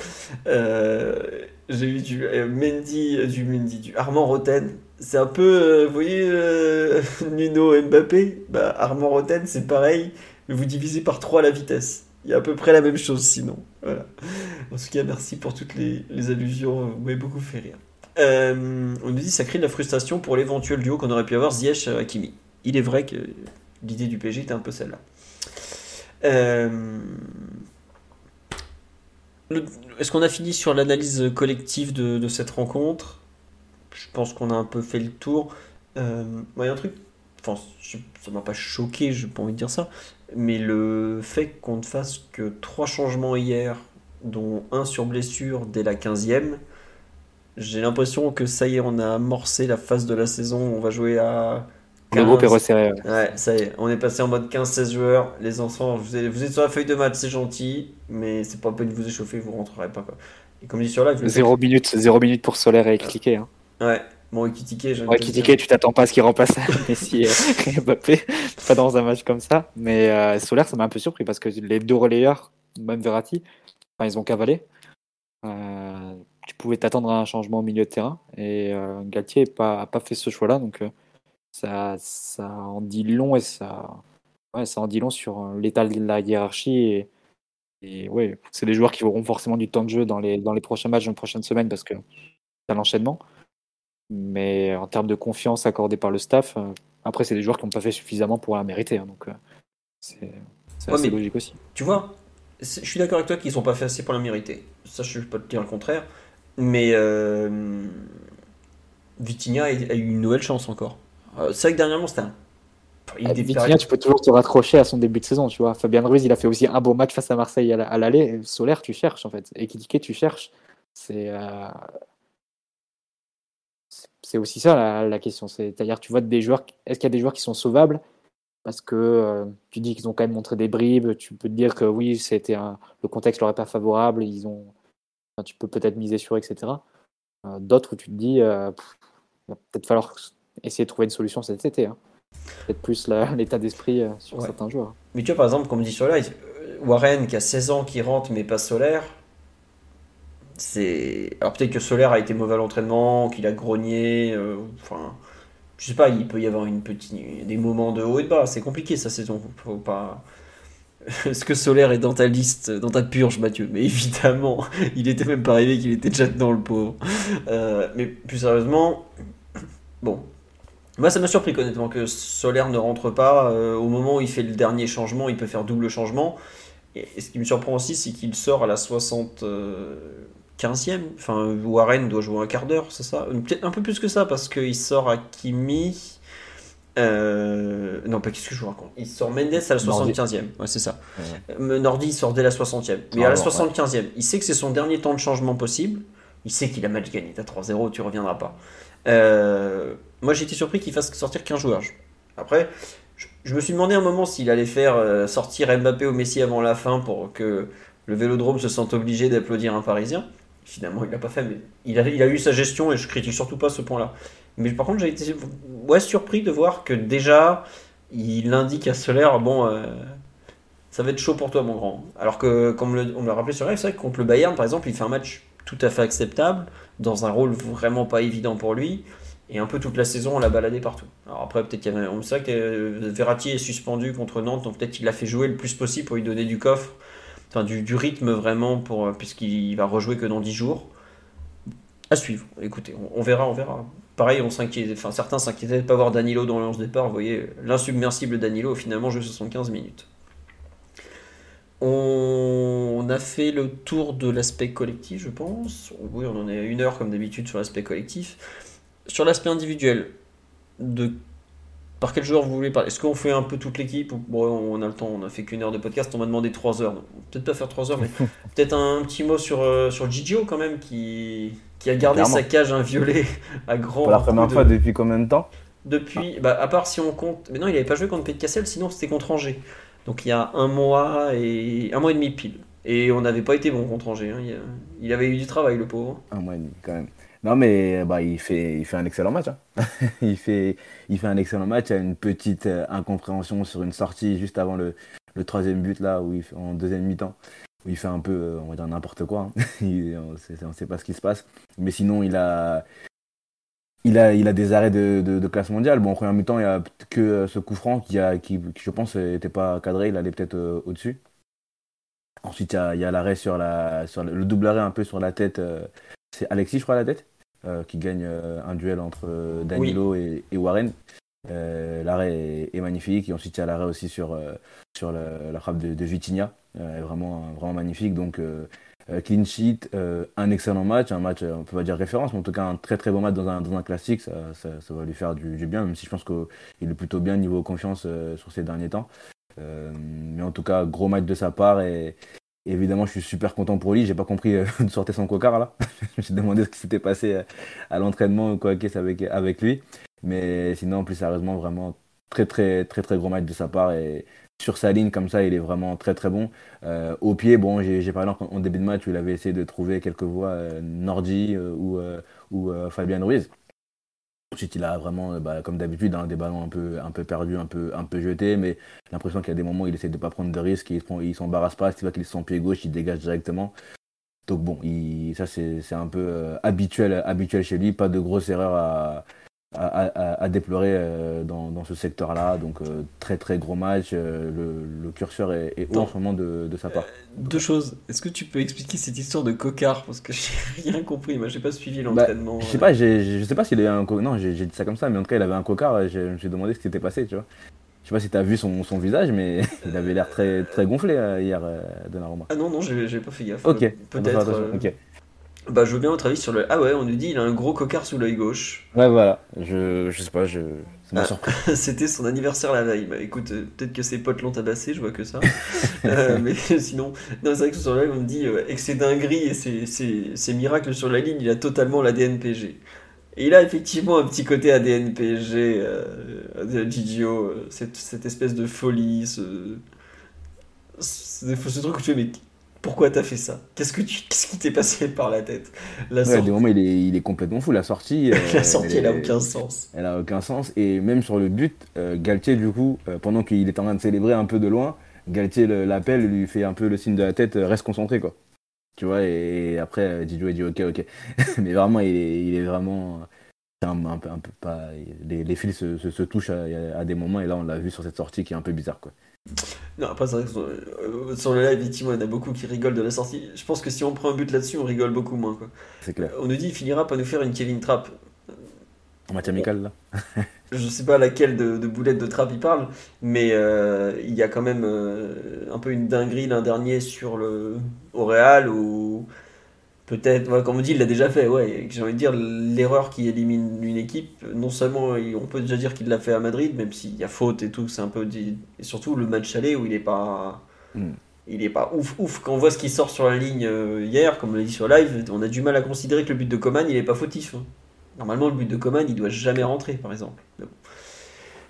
Euh, j'ai eu du euh, Mendy, euh, du Mendy, du Armand Roten. C'est un peu, vous voyez, [LAUGHS] Nuno Mbappé, bah, Armand Roten, c'est pareil, mais vous divisez par 3 la vitesse. Il y a à peu près la même chose sinon. En tout cas, merci pour toutes les, les allusions, vous m'avez beaucoup fait rire. on nous dit ça crée de la frustration pour l'éventuel duo qu'on aurait pu avoir Ziyech-Hakimi. Il est vrai que l'idée du PSG était un peu celle-là. Euh, est-ce qu'on a fini sur l'analyse collective de, cette rencontre? Je pense qu'on a un peu fait le tour. Euh, il y a un truc, enfin, ça m'a pas choqué, je pas envie de dire ça, mais le fait qu'on ne fasse que trois changements hier, dont un sur blessure dès la 15e, j'ai l'impression que ça y est, on a amorcé la phase de la saison. On va jouer à le groupe est resserré. Ouais. ça y est, on est passé en mode 15-16 joueurs. Les enfants, vous êtes, vous êtes, sur la feuille de match, c'est gentil, mais c'est pas peine de vous échauffer, vous rentrerez pas. Quoi. Et comme dit sur live. 0 minutes, 0 minutes pour Solaire et cliquer. Hein. Ouais, bon, Ekitike, je ouais, tu t'attends pas à ce qu'il remplace [LAUGHS] Messi [LAUGHS] et Mbappé, pas dans un match comme ça. Mais euh, Solaire, ça m'a un peu surpris parce que les deux relayeurs, même Verratti, enfin, ils ont cavalé. Euh, tu pouvais t'attendre à un changement au milieu de terrain et euh, Galtier n'a pas, pas fait ce choix-là. Donc. Ça, ça en dit long et ça, ouais, ça en dit long sur euh, l'état de la hiérarchie. Et, et ouais, c'est des joueurs qui auront forcément du temps de jeu dans les, dans les prochains matchs, dans les prochaines semaines parce que c'est l'enchaînement. Mais en termes de confiance accordée par le staff, euh, après, c'est des joueurs qui n'ont pas fait suffisamment pour la mériter. Hein, donc, euh, c'est assez logique aussi. Tu vois, je suis d'accord avec toi qu'ils n'ont pas fait assez pour la mériter. Ça, je ne peux pas te dire le contraire. Mais euh, Vitinha a eu une nouvelle chance encore. Euh, c'est vrai que dernièrement, c'était un. Ah, tu peux toujours te raccrocher à son début de saison, tu vois. Fabien Ruiz, il a fait aussi un beau match face à Marseille à l'aller. Solaire, tu cherches, en fait. Et Kidike, tu cherches. C'est. Euh, c'est aussi ça la, question. C'est-à-dire, tu vois des joueurs. Est-ce qu'il y a des joueurs qui sont sauvables? Parce que euh, tu dis qu'ils ont quand même montré des bribes. Tu peux te dire que oui, c'était un... le contexte leur est pas favorable. Ils ont. tu peux peut-être miser sur, etc. D'autres où tu te dis, il va peut-être falloir essayer de trouver une solution cet été. Hein. Peut-être plus [LAUGHS] l'état d'esprit euh, sur certains joueurs. Mais tu vois, par exemple, comme dit sur live, euh, Warren qui a 16 ans, qui rentre mais pas solaire, c'est. Alors peut-être que Solaire a été mauvais à l'entraînement, qu'il a grogné, euh, enfin. Je sais pas, il peut y avoir une petite, des moments de haut et de bas, c'est compliqué sa saison. Faut pas. [LAUGHS] Est-ce que Solaire est dans ta liste, dans ta purge, Mathieu Mais évidemment, [LAUGHS] il était même pas arrivé qu'il était déjà dans le pauvre. mais plus sérieusement, bon, moi, ça m'a surpris honnêtement que Solaire ne rentre pas. Euh, au moment où il fait le dernier changement, il peut faire double changement. Et, ce qui me surprend aussi, c'est qu'il sort à la 75e. Euh, enfin, Warren doit jouer un quart d'heure, c'est ça? Peut-être un peu plus que ça, parce qu'il sort à Kimi. Euh, non, pas qu'est-ce que je vous raconte. Il sort Mendes à la 75e. Ouais, c'est ça. Nordi, il sort dès la 60e. Mais à la 75e, il sait que c'est son dernier temps de changement possible. Il sait qu'il a mal gagné. T'as 3-0, tu reviendras pas. Euh, moi, j'ai été surpris qu'il fasse sortir qu'un joueur. Après, je, me suis demandé un moment s'il allait faire euh, sortir Mbappé ou Messi avant la fin pour que le vélodrome se sente obligé d'applaudir un Parisien. Finalement, il l'a pas fait, mais il a, eu sa gestion et je critique surtout pas ce point-là. Mais par contre, j'ai été ouais, surpris de voir que déjà, il indique à Solaire, bon, euh, ça va être chaud pour toi, mon grand. Alors que, comme on me l'a rappelé sur live, c'est vrai que contre le Bayern, par exemple, il fait un match tout à fait acceptable, dans un rôle vraiment pas évident pour lui. Et un peu toute la saison, on l'a baladé partout. Alors après, peut-être qu'il y avait. On sait que euh, Verratti est suspendu contre Nantes, donc peut-être qu'il l'a fait jouer le plus possible pour lui donner du coffre, enfin du, rythme vraiment, pour, puisqu'il va rejouer que dans 10 jours. À suivre. Écoutez, on, verra, on verra. Pareil, on s'inquiète, enfin, certains s'inquiétaient de ne pas voir Danilo dans le 11 départ. Vous voyez, l'insubmersible Danilo, finalement, joue 75 minutes. On a fait le tour de l'aspect collectif, je pense. Oui, on en est à une heure comme d'habitude sur l'aspect collectif. Sur l'aspect individuel, de par quel joueur vous voulez parler Est-ce qu'on fait un peu toute l'équipe Bon, on a le temps, on a fait qu'une heure de podcast, on m'a demandé trois heures. Peut-être pas faire trois heures, mais [LAUGHS] peut-être un, petit mot sur, euh, sur Gigio quand même, qui, qui a gardé sa cage inviolée [LAUGHS] à grand. Pour la première fois depuis combien de temps? Depuis, bah, à part si on compte. Mais non, il n'avait pas joué contre de Cassel, sinon c'était contre Angers. Donc il y a un mois et un mois et demi pile. Et on n'avait pas été bon contre Angers. Hein. Il, avait eu du travail, le pauvre. Un mois et demi, quand même. Non, mais bah, il, fait, il fait un excellent match. Hein. [LAUGHS] il, fait, il fait un excellent match. Il y a une petite euh, incompréhension sur une sortie juste avant le, le troisième but, là, où il en deuxième mi-temps, où il fait un peu, euh, on va dire, n'importe quoi. Hein. [LAUGHS] on ne sait pas ce qui se passe. Mais sinon, il a, il a, il a des arrêts de, de, classe mondiale. Bon, en première mi-temps, il n'y a que euh, ce coup franc qui, a, qui, je pense, n'était pas cadré. Il allait peut-être au-dessus. Ensuite, il y a, l'arrêt sur, la, sur le double arrêt un peu sur la tête. c'est Alexis, je crois, la tête euh, qui gagne euh, un duel entre euh, Danilo et, Warren. l'arrêt est, magnifique et ensuite il y a l'arrêt aussi sur, sur la, frappe de, de Vitinha, vraiment, vraiment magnifique. Donc clean sheet, un excellent match, un match, on peut pas dire référence, mais en tout cas un très très bon match dans un, dans un classique, ça, ça, va lui faire du, du, bien, même si je pense qu'il est plutôt bien niveau confiance sur ces derniers temps. mais en tout cas, gros match de sa part et, évidemment, je suis super content pour lui. J'ai pas compris euh, [LAUGHS] de sortir son cocard là. je me suis demandé ce qui s'était passé euh, à l'entraînement ou quoi qu'est-ce avec, avec lui. Mais sinon, plus sérieusement, vraiment très très très très gros match de sa part et sur sa ligne comme ça, il est vraiment très très bon. Euh, au pied, bon, j'ai parlé en, début de match où il avait essayé de trouver quelques voies Nordi ou, ou Fabien Ruiz. Ensuite, il a vraiment, euh, bah, comme d'habitude, hein, des ballons un peu, un peu perdus, un peu, un peu jetés, mais l'impression qu'il y a des moments où il essaie de ne pas prendre de risques, il ne s'embarrasse pas, il voit qu'il est son pied gauche, il dégage directement. Donc bon, ça c'est un peu euh, habituel, habituel chez lui, pas de grosses erreurs à, à, déplorer euh, dans, ce secteur-là. Donc euh, très très gros match. Euh, le, curseur est, haut en ce moment de, sa part. deux choses. Est-ce que tu peux expliquer cette histoire de cocard? Parce que [LAUGHS] j'ai rien compris. Moi, j'ai pas suivi bah, l'entraînement. je sais pas. Je sais pas s'il avait un non. J'ai dit ça comme ça, mais en tout cas, il avait un cocard. Je me suis demandé ce qui s'était passé. Tu vois. Je sais pas si tu as vu son, son, visage, mais [LAUGHS] il avait l'air très, très gonflé hier, de Naruma. Ah non, non, j'ai pas fait gaffe. Ok. Peut-être. Ok. Bah, je veux bien votre avis sur le. Ah ouais, on nous dit il a un gros cocard sous l'œil gauche. Ouais, voilà. Je, je sais pas, je... ça m'a ah, surpris. [LAUGHS] C'était son anniversaire la veille. Bah écoute, euh, peut-être que ses potes l'ont tabassé, je vois que ça. [LAUGHS] Euh, mais [LAUGHS] sinon, non, c'est vrai que sur la live, on me dit euh, c'est dinguerie et c'est miracles sur la ligne, il a totalement l'ADN PG. Et il a effectivement un petit côté ADN PG, euh, Gigio, cette, cette, espèce de folie, ce, ce, ce truc où tu fais, mais pourquoi t'as fait ça? Qu'est-ce que tu, qu'est-ce qui t'est passé par la tête? La ouais, Des moments, il est, il est complètement fou. La sortie, [LAUGHS] la sortie, elle, a aucun sens. Elle a aucun sens. Et même sur le but, euh, Galtier, du coup, euh, pendant qu'il est en train de célébrer un peu de loin, Galtier l'appelle, lui fait un peu le signe de la tête, euh, reste concentré, quoi. Tu vois, et, après, Didio a dit ok, ok. [LAUGHS] Mais vraiment, il est, il est vraiment un, un, peu, un peu pas. Les, les fils se, se, touchent à, à, des moments, et là, on l'a vu sur cette sortie qui est un peu bizarre, quoi. Non, après, c'est vrai que euh, sur, le live, effectivement, il y en a beaucoup qui rigolent de la sortie. Je pense que si on prend un but là-dessus, on rigole beaucoup moins. Quoi. C'est clair. On nous dit il finira par nous faire une Kevin Trapp. En match amical, là [LAUGHS] Je sais pas laquelle de, de boulette de Trapp il parle, mais euh, il y a quand même euh, un peu une dinguerie l'un dernier sur le, au Real où Peut-être, comme on dit, il l'a déjà fait, ouais. J'ai envie de dire, l'erreur qui élimine une équipe, non seulement on peut déjà dire qu'il l'a fait à Madrid, même s'il y a faute et tout, c'est un peu. Et surtout le match aller où il est pas. Hmm. Il est pas ouf ouf. Quand on voit ce qui sort sur la ligne euh, hier, comme on l'a dit sur live, on a du mal à considérer que le but de Coman il est pas fautif. Hein. Normalement, le but de Coman il doit jamais rentrer, par exemple.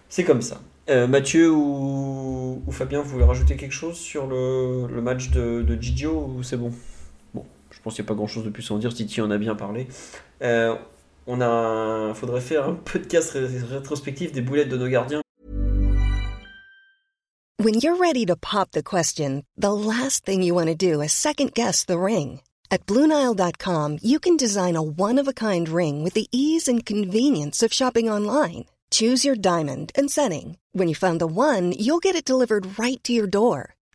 C'est comme ça. Euh, Mathieu ou... Fabien, vous voulez rajouter quelque chose sur le, le match de, de Gigio ou c'est bon? Pense qu'il n'y a pas grand chose de plus à en dire. Titi en a bien parlé. Euh, On a faudrait faire un podcast rétrospectif des boulettes de nos gardiens. When you're ready to pop the question, the last thing you want to do is second guess the ring. At BlueNile.com, you can design a one-of-a-kind ring with the ease and convenience of shopping online. Choose your diamond and setting. When you find the one, you'll get it delivered right to your door.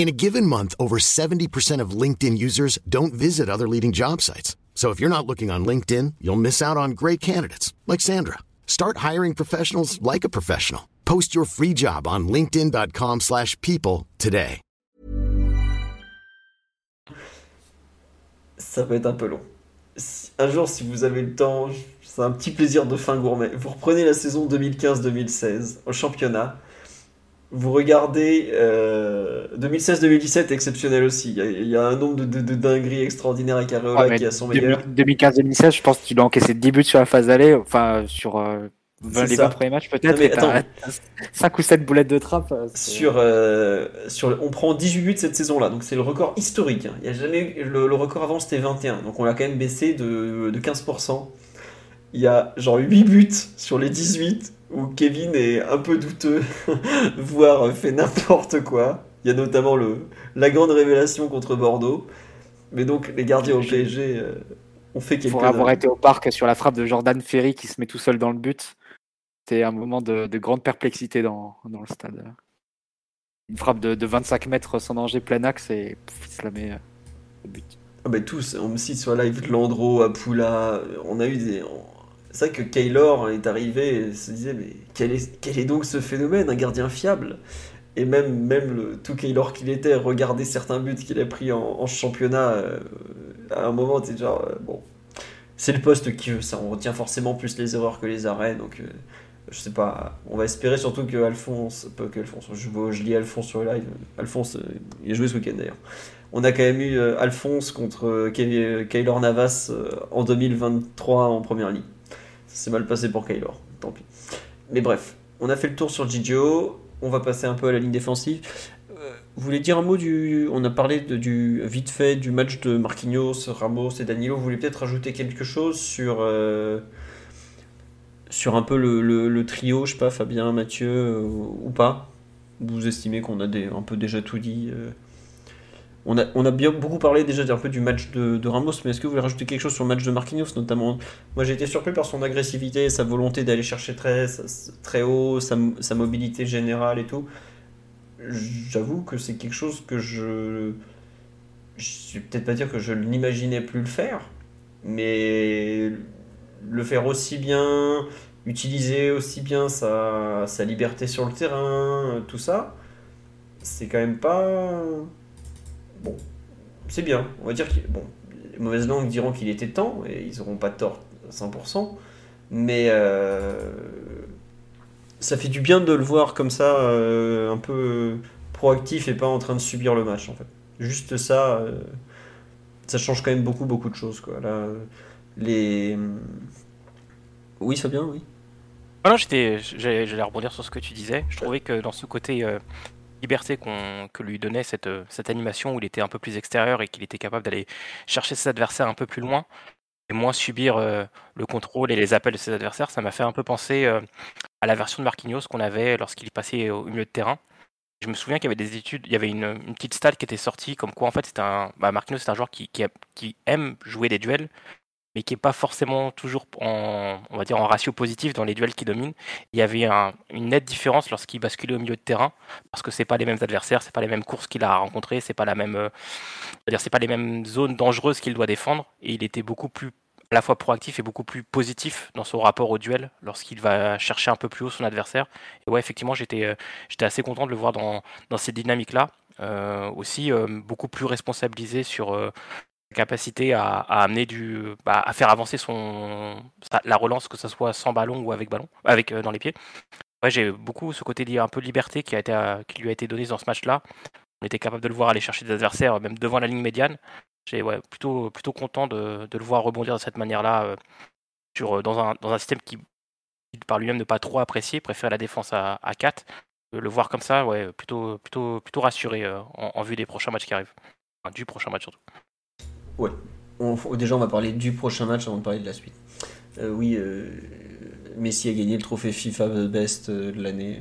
In a given month, over 70% of LinkedIn users don't visit other leading job sites. So if you're not looking on LinkedIn, you'll miss out on great candidates like Sandra. Start hiring professionals like a professional. Post your free job on linkedin.com/people today. Ça va être un peu long. Un jour, si vous avez le temps, c'est un petit plaisir de fin gourmet. Vous reprenez la saison 2015-2016 au championnat. Vous regardez euh, 2016-2017 exceptionnel aussi. Il y, a, il y a un nombre de, de- de dingueries extraordinaires avec Areola Ouais, qui a son meilleur. 2015-2016, je pense qu'il a encaissé 10 buts sur la phase allée, enfin sur euh, 20 C'est les ça. 20 premiers matchs peut-être. Non, mais et t'as- attends. t'as 5 ou 7 boulettes de trappe. euh, Sur, euh, sur, on prend 18 buts cette saison-là, donc c'est le record historique. hein. Il y a jamais le, le record avant c'était 21, donc on l'a quand même baissé de, de 15%. Il y a genre 8 buts sur les 18 où Kevin est un peu douteux, [LAUGHS] voire fait n'importe quoi. Il y a notamment le, la grande révélation contre Bordeaux. Mais donc les gardiens au PSG euh, ont fait quelques. Pour avoir été au parc sur la frappe de Jordan Ferry qui se met tout seul dans le but, c'était un moment de, de grande perplexité dans, dans le stade. Une frappe de, de 25 mètres sans danger, plein axe et pff, il se la met euh, au but. Ah bah tous, on me cite sur live Landreau, Apula, on a eu des... C'est vrai que Kaylor est arrivé et se disait mais quel est, donc ce phénomène, un gardien fiable? Et même, même tout Kaylor qu'il était, regarder certains buts qu'il a pris en, championnat, euh, à un moment t'es genre, euh, bon, c'est le poste qui veut ça, on retient forcément plus les erreurs que les arrêts, donc euh, je sais pas, on va espérer surtout que Alphonse, pas que Alphonse, je, lis Alphonse sur le live, Alphonse, euh, il a joué ce week-end d'ailleurs. On a quand même eu Alphonse contre Kay- Kaylor Navas en 2023 en première ligue. Ça s'est mal passé pour Kaylor, tant pis. Mais bref, on a fait le tour sur Gigio, on va passer un peu à la ligne défensive. Euh, vous voulez dire un mot du. On a parlé de, du vite fait du match de Marquinhos, Ramos et Danilo. Vous voulez peut-être rajouter quelque chose sur. euh, sur un peu le, le- trio, je sais pas, Fabien, Mathieu euh, ou pas? Vous estimez qu'on a des, un peu déjà tout dit on a, on a bien beaucoup parlé déjà un peu du match de, Ramos, mais est-ce que vous voulez rajouter quelque chose sur le match de Marquinhos notamment? Moi j'ai été surpris par son agressivité, sa volonté d'aller chercher très, très haut, sa, sa mobilité générale et tout. J'avoue que c'est quelque chose que je. Je vais peut-être pas dire que je n'imaginais plus le faire, mais le faire aussi bien, utiliser aussi bien sa, sa liberté sur le terrain, tout ça, c'est quand même pas. Bon, c'est bien. On va dire que bon, les mauvaises langues diront qu'il était temps et ils n'auront pas tort à 100%, mais euh, ça fait du bien de le voir comme ça, euh, un peu proactif et pas en train de subir le match en fait. Juste ça, euh, ça change quand même beaucoup beaucoup de choses quoi. Là, les oui Fabien, oui. Ah non, j'étais, j'allais j'allais rebondir sur ce que tu disais. Je trouvais que dans ce côté liberté qu'on, que lui donnait cette, euh, cette animation où il était un peu plus extérieur et qu'il était capable d'aller chercher ses adversaires un peu plus loin et moins subir euh, le contrôle et les appels de ses adversaires, ça m'a fait un peu penser euh, à la version de Marquinhos qu'on avait lorsqu'il passait au milieu de terrain. Je me souviens qu'il y avait des études, il y avait une, petite stat qui était sortie comme quoi en fait un, bah, Marquinhos c'est un joueur qui, qui aime jouer des duels mais qui est pas forcément toujours en, on va dire, en ratio positif dans les duels qui dominent. Il y avait un- une nette différence lorsqu'il basculait au milieu de terrain, parce que c'est pas les mêmes adversaires, c'est pas les mêmes courses qu'il a rencontrées, c'est pas la euh, pas les mêmes zones dangereuses qu'il doit défendre, et il était beaucoup plus à la fois proactif et beaucoup plus positif dans son rapport au duel lorsqu'il va chercher un peu plus haut son adversaire. Et ouais, effectivement, j'étais euh, j'étais assez content de le voir dans, dans ces dynamiques-là. Euh, aussi, beaucoup plus responsabilisé sur, capacité à, amener du, bah, à faire avancer son la relance, que ce soit sans ballon ou avec ballon, avec dans les pieds. J'ai beaucoup ce côté un peu liberté qui, a été, qui lui a été donné dans ce match-là. On était capable de le voir aller chercher des adversaires, même devant la ligne médiane. J'ai ouais, plutôt, plutôt content de, de, le voir rebondir de cette manière-là sur, dans, un, dans un système qui, par lui-même, ne pas trop apprécier, préfère la défense à, à 4 le voir comme ça, ouais, plutôt, plutôt, plutôt rassuré euh, en, vue des prochains matchs qui arrivent. du prochain match surtout. Ouais. déjà, on va parler du prochain match avant de parler de la suite. Euh, oui, euh, Messi a gagné le trophée FIFA Best de l'année.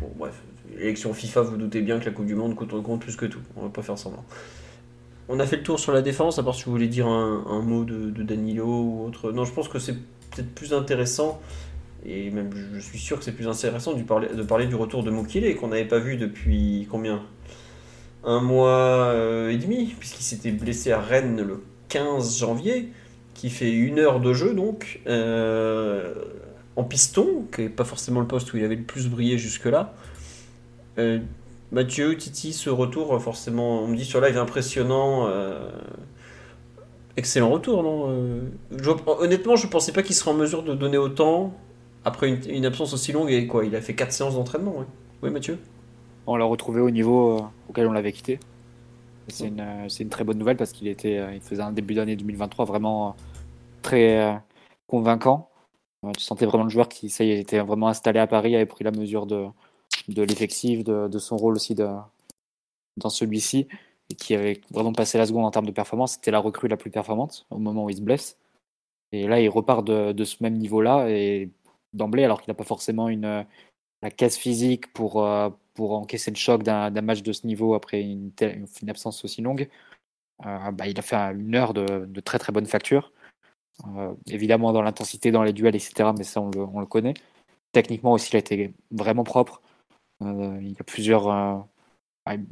Bon, bref. Élection FIFA, vous, doutez bien que la Coupe du Monde compte, compte plus que tout. On va pas faire semblant. On a fait le tour sur la défense, à part si vous voulez dire un, mot de, de, Danilo ou autre. Non, je pense que c'est peut-être plus intéressant et même je suis sûr que c'est plus intéressant de parler, de parler du retour de Mokile qu'on n'avait pas vu depuis combien? Un mois euh, et demi, puisqu'il s'était blessé à Rennes le 15 janvier, qui fait une heure de jeu donc, euh, en piston, qui n'est pas forcément le poste où il avait le plus brillé jusque-là. Euh, Mathieu, Titi, ce retour, forcément, on me dit sur live impressionnant. excellent retour, non Honnêtement, je ne pensais pas qu'il serait en mesure de donner autant après une, absence aussi longue, et quoi, il a fait 4 séances d'entraînement. Oui, Mathieu? On l'a retrouvé au niveau euh, auquel on l'avait quitté. C'est une, euh, une, très bonne nouvelle parce qu'il était, euh, il faisait un début d'année 2023 vraiment très convaincant. Tu sentais vraiment le joueur qui ça y était vraiment installé à Paris, avait pris la mesure de, de l'effectif, de, son rôle aussi de, dans celui-ci, et qui avait vraiment passé la seconde en termes de performance. C'était la recrue la plus performante au moment où il se blesse. Et là, il repart de, ce même niveau-là et d'emblée, alors qu'il n'a pas forcément une, la caisse physique pour, pour encaisser le choc d'un match de ce niveau après une, absence aussi longue. Euh, bah, il a fait une heure de, très très bonne facture. évidemment dans l'intensité, dans les duels, etc. Mais ça, on le, on le, connaît. Techniquement aussi, il a été vraiment propre. il y a plusieurs.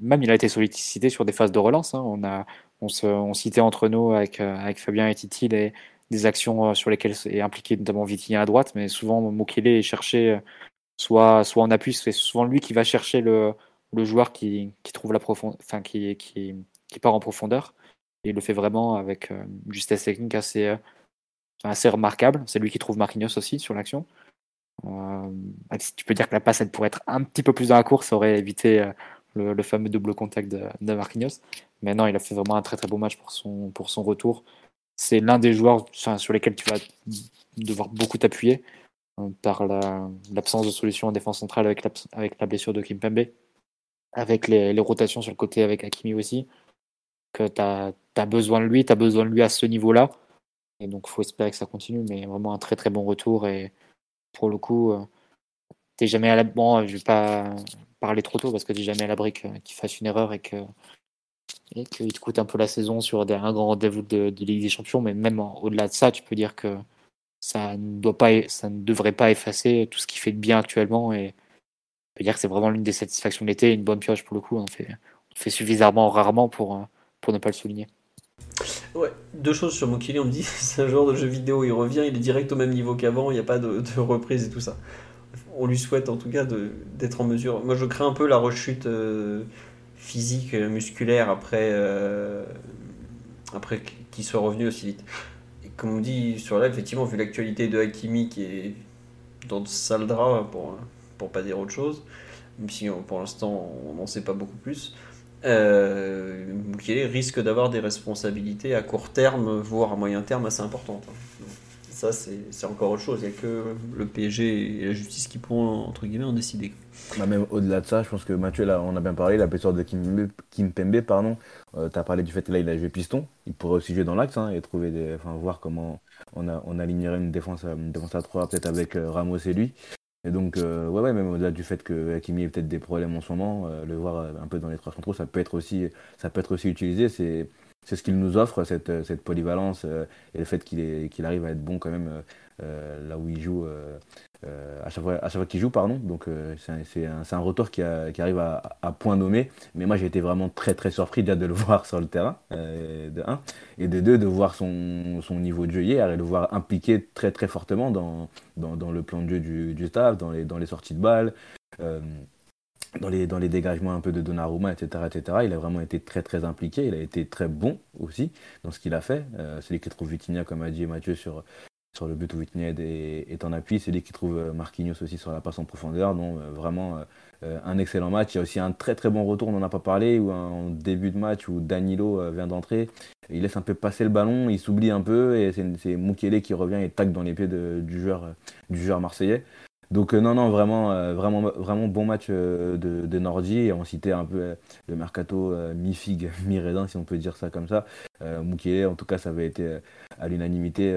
même il a été sollicité sur des phases de relance. Hein. On, a, on, citait entre nous avec, Fabien et Titi des actions euh, sur lesquelles est impliqué notamment Vitinha à droite, mais souvent Mokele est cherché euh, soit, soit en appui, c'est souvent lui qui va chercher le, joueur qui, trouve la profondeur, enfin qui, part en profondeur. Et il le fait vraiment avec euh, une justesse technique assez, assez remarquable. C'est lui qui trouve Marquinhos aussi sur l'action. Euh, tu peux dire que la passe elle pourrait être un petit peu plus dans la course, ça aurait évité le, le, fameux double contact de, de, Marquinhos. Mais non, il a fait vraiment un très très beau match pour son, retour c'est l'un des joueurs sur lesquels tu vas devoir beaucoup t'appuyer euh, par l'absence de solution en défense centrale avec la, avec la blessure de Kim Kimpembe, avec les, rotations sur le côté avec Hakimi aussi, que tu as, besoin de lui, tu as besoin de lui à ce niveau-là. Et donc, faut espérer que ça continue, mais vraiment un très très bon retour. Et pour le coup, euh, t'es jamais à la. Bon, je vais pas parler trop tôt parce que tu jamais à l'abri qu'il fasse une erreur et que qu'il te coûte un peu la saison sur un grand rendez-vous de, Ligue des Champions, mais même au-delà de ça, tu peux dire que ça ne, doit pas, ça ne devrait pas effacer tout ce qui fait de bien actuellement. Et on peut dire que c'est vraiment l'une des satisfactions de l'été, une bonne pioche pour le coup. On fait, fait suffisamment rarement pour, pour ne pas le souligner. Ouais, deux choses sur Mokili, on me dit, [LAUGHS] c'est un genre de jeu vidéo, il revient, il est direct au même niveau qu'avant, il n'y a pas de, reprise et tout ça. On lui souhaite en tout cas d'être en mesure. Moi je crains un peu la rechute euh, physique, euh, musculaire après, euh, après qu'il soit revenu aussi vite. Comme on dit sur là, effectivement, vu l'actualité de Hakimi qui est dans de sale drap, pour, pour pas dire autre chose, même si pour l'instant on n'en sait pas beaucoup plus, euh, risque d'avoir des responsabilités à court terme, voire à moyen terme assez importantes. Ça, c'est encore autre chose. Il n'y a que le PSG et la justice qui pourront, entre guillemets, en décider. Bah, même au-delà de ça, je pense que Mathieu, là, on a bien parlé, la blessure de Kim, Kim Pembe, pardon. Euh, tu as parlé du fait qu'il a joué piston. Il pourrait aussi jouer dans l'axe hein, et trouver des, enfin, voir comment on, alignerait une défense, une défense à 3, peut-être avec euh, Ramos et lui. Et donc, euh, ouais, ouais, même au-delà du fait que Hakimi ait peut-être des problèmes en ce moment, le voir un peu dans les trois centraux, ça peut être aussi, ça peut être aussi utilisé. C'est, c'est ce qu'il nous offre, cette, cette polyvalence et le fait qu'il, arrive à être bon quand même là où il joue euh, à chaque fois, fois qu'il joue, pardon. Donc euh, c'est un, un, retour qui, arrive à, à, point nommé. Mais moi j'ai été vraiment très très surpris déjà de le [LAUGHS] voir sur le terrain, euh, de 1. Et de 2, de voir son, son niveau de jeu hier et de le voir impliqué très très fortement dans, dans, le plan de jeu du, du staff, dans les, dans les sorties de balles. Dans les, dans les dégagements un peu de Donnarumma, etc., etc. Il a vraiment été très très impliqué, il a été très bon aussi dans ce qu'il a fait. Euh, c'est lui qui trouve Vitinha, comme a dit Mathieu, sur, sur le but où Vitinha est, en appui. C'est lui qui trouve euh, Marquinhos aussi sur la passe en profondeur. Donc euh, vraiment un excellent match. Il y a aussi un très très bon retour, on n'en a pas parlé, où en début de match où Danilo vient d'entrer. Il laisse un peu passer le ballon, il s'oublie un peu et c'est Mukele qui revient et tac dans les pieds du, joueur, du joueur marseillais. Donc euh, non, non, vraiment, euh, vraiment, vraiment bon match euh, de, Nordi. On citait un peu le mercato mi-figue, [LAUGHS] mi-raisin, si on peut dire ça comme ça. Mukele, en tout cas, ça avait été à l'unanimité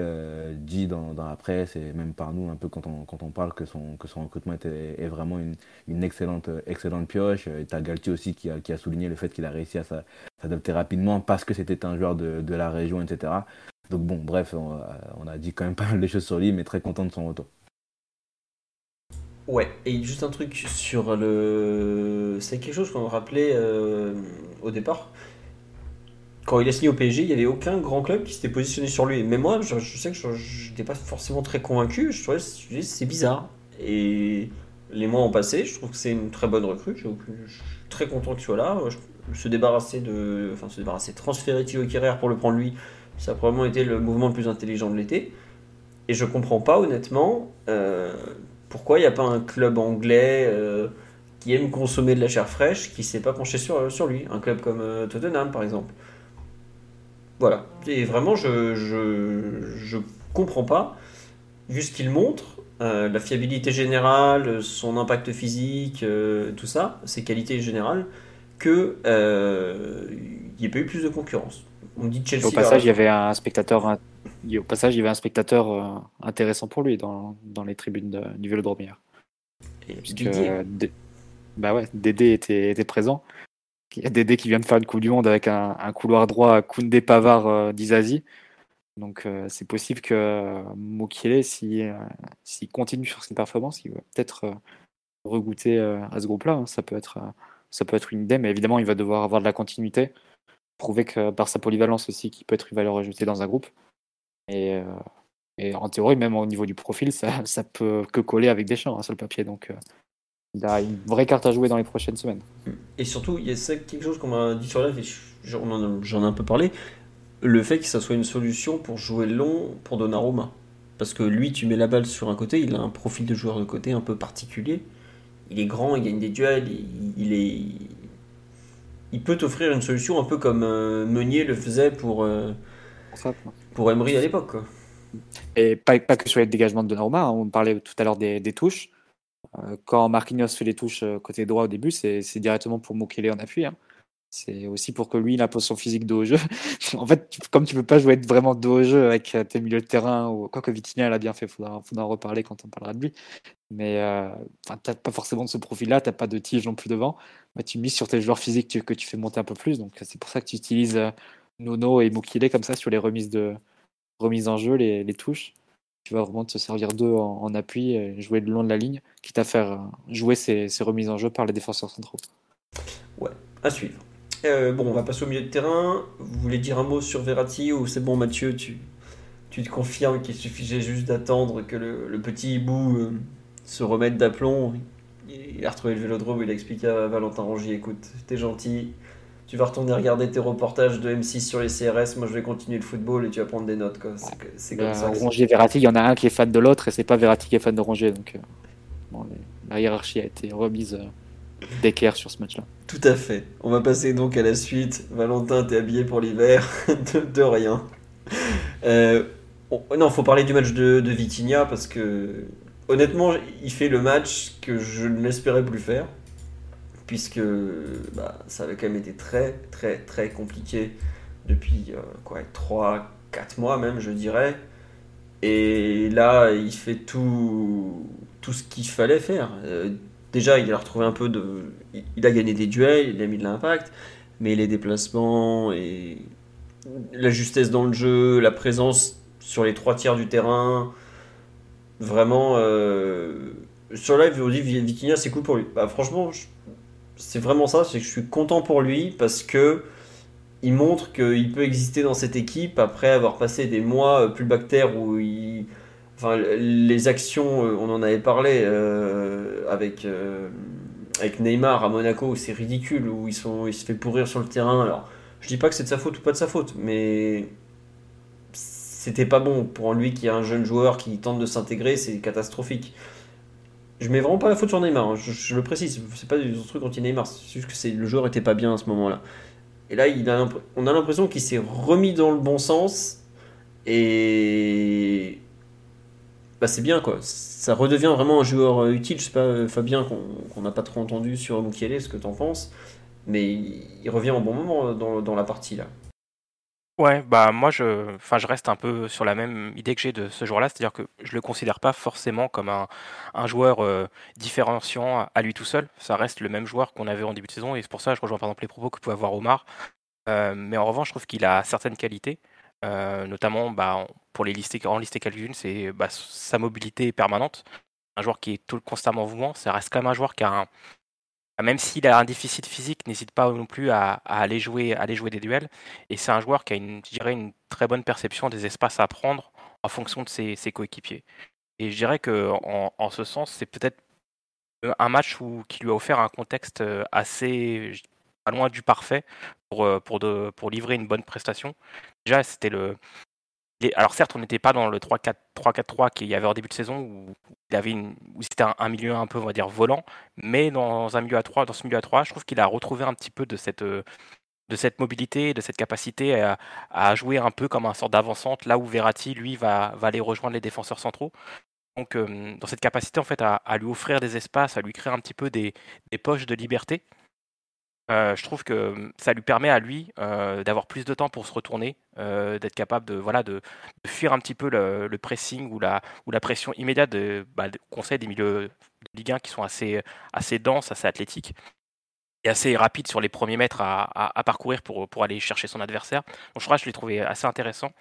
dit dans, la presse et même par nous, un peu quand on, parle que son, que son recrutement est, vraiment une, excellente, excellente pioche. Et t'as aussi qui a, souligné le fait qu'il a réussi à s'adapter rapidement parce que c'était un joueur de, de, la région, etc. Donc bon, bref, on, on a dit quand même pas mal de choses sur lui, mais très content de son retour. Ouais, et juste un truc sur le. C'est quelque chose qu'on me rappelait euh, au départ. Quand il a signé au PSG, il n'y avait aucun grand club qui s'était positionné sur lui. Mais moi, je, sais que je n'étais pas forcément très convaincu. Je trouvais c'est bizarre. Et les mois ont passé. Je trouve que c'est une très bonne recrue. Je, suis très content qu'il soit là. se débarrasser de. Enfin, se débarrasser, transférer Thilo Kerrer pour le prendre lui, ça a probablement été le mouvement le plus intelligent de l'été. Et je comprends pas, honnêtement, euh, pourquoi il n'y a pas un club anglais euh, qui aime consommer de la chair fraîche qui ne s'est pas penché sur, sur lui? Un club comme euh, Tottenham, par exemple. Voilà. Et vraiment, je, je, comprends pas, vu ce qu'il montre, euh, la fiabilité générale, son impact physique, tout ça, ses qualités générales, qu'il n'y ait pas eu plus de concurrence. On dit Chelsea. Au passage, il y avait un spectateur au passage, il y avait un spectateur euh, intéressant pour lui dans, dans les tribunes du Vélodrome hier. Et Didier. bah ouais, Dédé était, était, présent. Il y a Dédé qui vient de faire une Coupe du Monde avec un, un couloir droit Koundé Pavard euh, d'Izazi. Donc euh, c'est possible que Mokiele, s'il si, continue sur cette performance, il va peut-être regoûter à ce groupe-là. Hein. Ça, peut être, ça peut être une idée, mais évidemment, il va devoir avoir de la continuité. Prouver que par sa polyvalence aussi, qu'il peut être une valeur ajoutée dans un groupe. Et, euh, et, en théorie, même au niveau du profil, ça, [LAUGHS] ça peut que coller avec des champs hein, sur le papier. Donc, euh, il a une vraie carte à jouer dans les prochaines semaines. Et surtout, il y a quelque chose qu'on m'a dit sur live, et j'en ai un peu parlé, le fait que ça soit une solution pour jouer long pour Donnarumma. Parce que lui, tu mets la balle sur un côté, il a un profil de joueur de côté un peu particulier. Il est grand, il gagne des duels, il, est, il peut t'offrir une solution un peu comme euh, Meunier le faisait pour, pour Emery à l'époque. Et pas, pas, que sur les dégagements de Donnarumma, hein. on parlait tout à l'heure des, touches. Euh, quand Marquinhos fait les touches euh, côté droit au début, c'est directement pour Mukele en appui. Hein. C'est aussi pour que lui, il impose son physique dos au jeu. [LAUGHS] en fait, comme tu peux pas jouer vraiment dos au jeu avec euh, tes milieux de terrain, ou quoi que Vitinha l'a bien fait, il faudra, en reparler quand on parlera de lui. Mais euh, tu n'as pas forcément de ce profil-là, tu n'as pas de tige non plus devant. Tu mises sur tes joueurs physiques que tu fais monter un peu plus. Donc c'est pour ça que tu utilises Nono et Mukile comme ça sur les remises, de, remises en jeu, les, touches. Tu vas vraiment te servir d'eux en, appui et jouer le long de la ligne, quitte à faire euh, jouer ces, remises en jeu par les défenseurs centraux. Ouais, à suivre. Euh, bon, on va passer au milieu de terrain. Vous voulez dire un mot sur Verratti ou c'est bon, Mathieu Tu, tu te confirmes qu'il suffisait juste d'attendre que le, petit hibou euh, se remette d'aplomb? Il a retrouvé le vélodrome, il a expliqué à Valentin Rongier écoute, t'es gentil, tu vas retourner regarder tes reportages de M6 sur les CRS, moi je vais continuer le football et tu vas prendre des notes. C'est comme euh, ça. Rongier et Verratti, il y en a un qui est fan de l'autre et c'est pas Verratti qui est fan de Rongier. Donc euh, la hiérarchie a été remise euh, d'équerre sur ce match-là. Tout à fait. On va passer donc à la suite. Valentin, t'es habillé pour l'hiver [LAUGHS] de, rien. Euh, non, faut parler du match de, de Vitinha parce que honnêtement, il fait le match que je ne l'espérais plus faire puisque bah, ça avait quand même été très très très compliqué depuis euh, quoi 3 4 mois même je dirais. Et là il fait tout tout ce qu'il fallait faire. Euh, déjà il a retrouvé un peu de il a gagné des duels il a mis de l'impact mais les déplacements et la justesse dans le jeu la présence sur les trois tiers du terrain vraiment euh, sur live on dit Vitinha c'est cool pour lui. Bah, franchement c'est vraiment ça, c'est que je suis content pour lui parce que il montre qu'il peut exister dans cette équipe après avoir passé des mois euh, plus où enfin, les actions, euh, on en avait parlé euh, avec avec Neymar à Monaco, c'est ridicule, où il se fait pourrir sur le terrain. Alors, je dis pas que c'est de sa faute ou pas de sa faute, mais c'était pas bon pour lui qui est un jeune joueur qui tente de s'intégrer, c'est catastrophique. Je mets vraiment pas la faute sur Neymar, hein. je, le précise, c'est pas du truc anti Neymar, c'est juste que c'est, le joueur était pas bien à ce moment-là. Et là, on a l'impression qu'il s'est remis dans le bon sens et bah, c'est bien quoi. Ça redevient vraiment un joueur euh, utile. Je sais pas, euh, Fabien, qu'on n'a pas trop entendu sur Mukiele, ce que tu en penses, mais il revient au bon moment dans, dans la partie là. Ouais, bah moi je, je reste un peu sur la même idée que j'ai de ce joueur-là, c'est-à-dire que je le considère pas forcément comme un, un joueur euh, différenciant à lui tout seul. Ça reste le même joueur qu'on avait en début de saison et c'est pour ça que je rejoins par exemple les propos que pouvait avoir Omar. mais en revanche, je trouve qu'il a certaines qualités. Euh, notamment bah, pour les lister, en lister quelques-unes, c'est bah, sa mobilité permanente. Un joueur qui est tout, constamment en mouvement, ça reste quand même un joueur qui a un, même s'il a un déficit physique, n'hésite pas non plus à, aller jouer, des duels. Et c'est un joueur qui a une, je dirais, une très bonne perception des espaces à prendre en fonction de ses, coéquipiers. Et je dirais que en, ce sens, c'est peut-être un match qui lui a offert un contexte euh, assez pas loin du parfait pour, euh, pour, livrer une bonne prestation. Déjà, c'était le. Alors certes, on n'était pas dans le 3-4-3 qu'il y avait en début de saison il avait une... c'était un, milieu un peu, on va dire, volant, mais dans un milieu à 3, dans ce milieu à 3, je trouve qu'il a retrouvé un petit peu de cette, de cette mobilité, de cette capacité à, jouer un peu comme un sort d'avancante, là où Verratti, lui, va, va aller rejoindre les défenseurs centraux. Donc, euh, dans cette capacité, en fait, à, lui offrir des espaces, à lui créer un petit peu des, des poches de liberté, euh, je trouve que mmh, ça lui permet à lui euh, d'avoir plus de temps pour se retourner, euh, d'être capable de, voilà, de, fuir un petit peu le, pressing ou la, ou la pression immédiate de, bah, des milieux de Ligue 1 qui sont assez, assez denses, assez athlétiques et assez rapides sur les premiers mètres à, parcourir pour, pour aller chercher son adversaire. Je crois que je l'ai trouvé assez intéressant.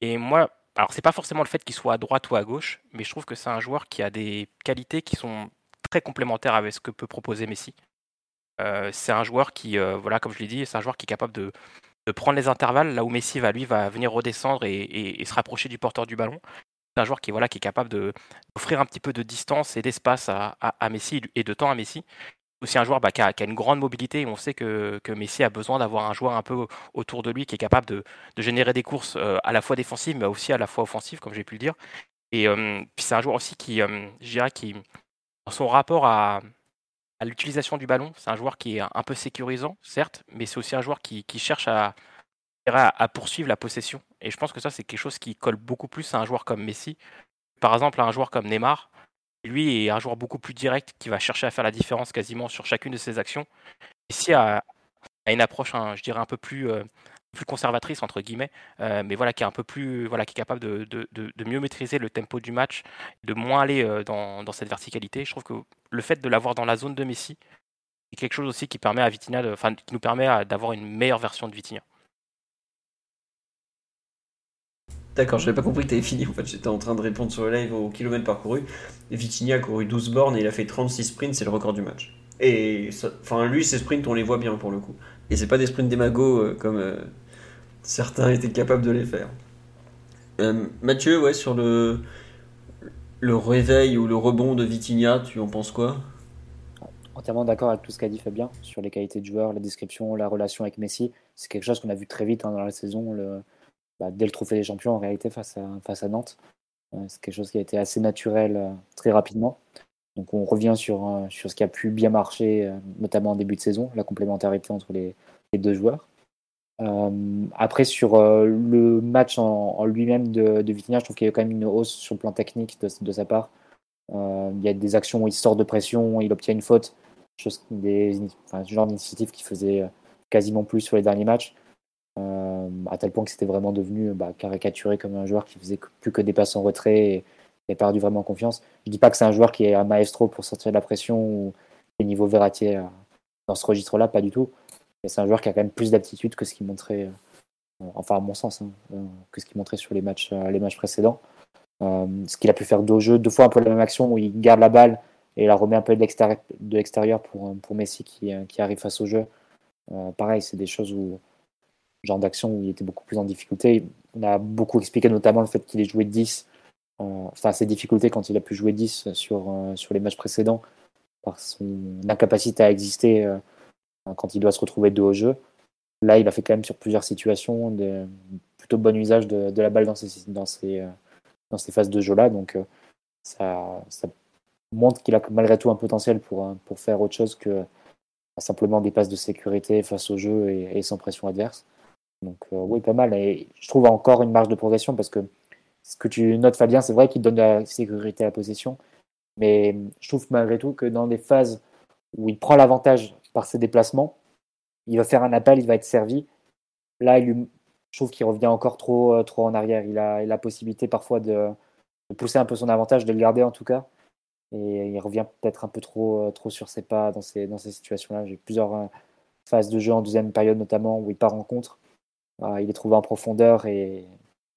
Et moi, alors c'est pas forcément le fait qu'il soit à droite ou à gauche, mais je trouve que c'est un joueur qui a des qualités qui sont très complémentaires avec ce que peut proposer Messi. Euh, c'est un joueur qui, euh, voilà, comme je l'ai dit, c'est un joueur qui est capable de, prendre les intervalles là où Messi va lui va venir redescendre et, se rapprocher du porteur du ballon. C'est un joueur qui, voilà, qui est capable d'offrir un petit peu de distance et d'espace à, Messi et de temps à Messi. Aussi un joueur bah, qui, a, une grande mobilité. On sait que, Messi a besoin d'avoir un joueur un peu autour de lui qui est capable de, générer des courses euh, à la fois défensives mais aussi à la fois offensives, comme j'ai pu le dire. Et puis c'est un joueur aussi qui, je dirais, qui, dans son rapport à, à l'utilisation du ballon. C'est un joueur qui est un peu sécurisant, certes, mais c'est aussi un joueur qui, cherche à, poursuivre la possession. Et je pense que ça, c'est quelque chose qui colle beaucoup plus à un joueur comme Messi. Par exemple, à un joueur comme Neymar, lui est un joueur beaucoup plus direct qui va chercher à faire la différence quasiment sur chacune de ses actions. Messi a, a une approche, je dirais, un peu plus, euh, plus conservatrice entre guillemets, euh, mais voilà qui est un peu plus voilà qui est capable de, de, de, mieux maîtriser le tempo du match, de moins aller euh, dans, dans, cette verticalité. Je trouve que le fait de l'avoir dans la zone de Messi est quelque chose aussi qui permet à Vitinha, enfin qui nous permet d'avoir une meilleure version de Vitinha. D'accord, je n'avais pas compris que tu avais fini. En fait, j'étais en train de répondre sur le live au kilomètre parcouru. Vitinha a couru 12 bornes et il a fait 36 sprints, c'est le record du match. Et enfin, lui, ses sprints, on les voit bien pour le coup. Et c'est pas des sprints démago euh, comme euh, certains étaient capables de les faire. Euh, Mathieu, ouais, sur le, le réveil ou le rebond de Vitinha, tu en penses quoi? Entièrement d'accord avec tout ce qu'a dit Fabien sur les qualités de joueur, la description, la relation avec Messi. C'est quelque chose qu'on a vu très vite hein, dans la saison, bah, dès le trophée des champions en réalité face à, face à Nantes. c'est quelque chose qui a été assez naturel très rapidement. Donc on revient sur, sur ce qui a pu bien marcher, notamment en début de saison, la complémentarité entre les, deux joueurs. Euh, après, sur euh, le match en, lui-même de, de je trouve qu'il y a quand même une hausse sur le plan technique de, sa part. Euh, il y a des actions où il sort de pression, il obtient une faute, des, ce genre d'initiative qui faisait quasiment plus sur les derniers matchs, à tel point que c'était vraiment devenu bah, caricaturé comme un joueur qui faisait plus que des passes en retrait et, et perdu vraiment confiance. Je dis pas que c'est un joueur qui est un maestro pour sortir de la pression ou au niveau Verratti dans ce registre-là, pas du tout c'est un joueur qui a quand même plus d'aptitude que ce qu'il montrait, euh, enfin à mon sens, hein, euh, que ce qu'il montrait sur les matchs, euh, les matchs précédents. ce qu'il a pu faire deux jeux, deux fois un peu la même action où il garde la balle et la remet un peu de l'extérieur pour, pour Messi qui, qui, arrive face au jeu. pareil, c'est des choses où, genre d'action où il était beaucoup plus en difficulté. On a beaucoup expliqué notamment le fait qu'il ait joué 10, enfin ses difficultés quand il a pu jouer 10 sur, sur les matchs précédents, par son incapacité à exister quand il doit se retrouver deux au jeu. Là, il a fait quand même sur plusieurs situations de plutôt bon usage de, la balle dans ces, dans ces, dans phases de jeu-là. Donc, ça, ça montre qu'il a malgré tout un potentiel pour, pour faire autre chose que simplement des passes de sécurité face au jeu et, sans pression adverse. Donc euh, oui, pas mal. Et je trouve encore une marge de progression parce que ce que tu notes, Fabien, c'est vrai qu'il donne de la sécurité à la possession. Mais je trouve malgré tout que dans des phases où il prend l'avantage par ses déplacements, il va faire un appel, il va être servi. Là, je trouve qu'il revient encore trop, euh, trop en arrière. Il a, la possibilité parfois de, pousser un peu son avantage, de le garder en tout cas. Et il revient peut-être un peu trop, euh, trop sur ses pas dans ces, dans ces situations-là. J'ai plusieurs phases de jeu en deuxième période notamment où il part en contre il est trouvé en profondeur et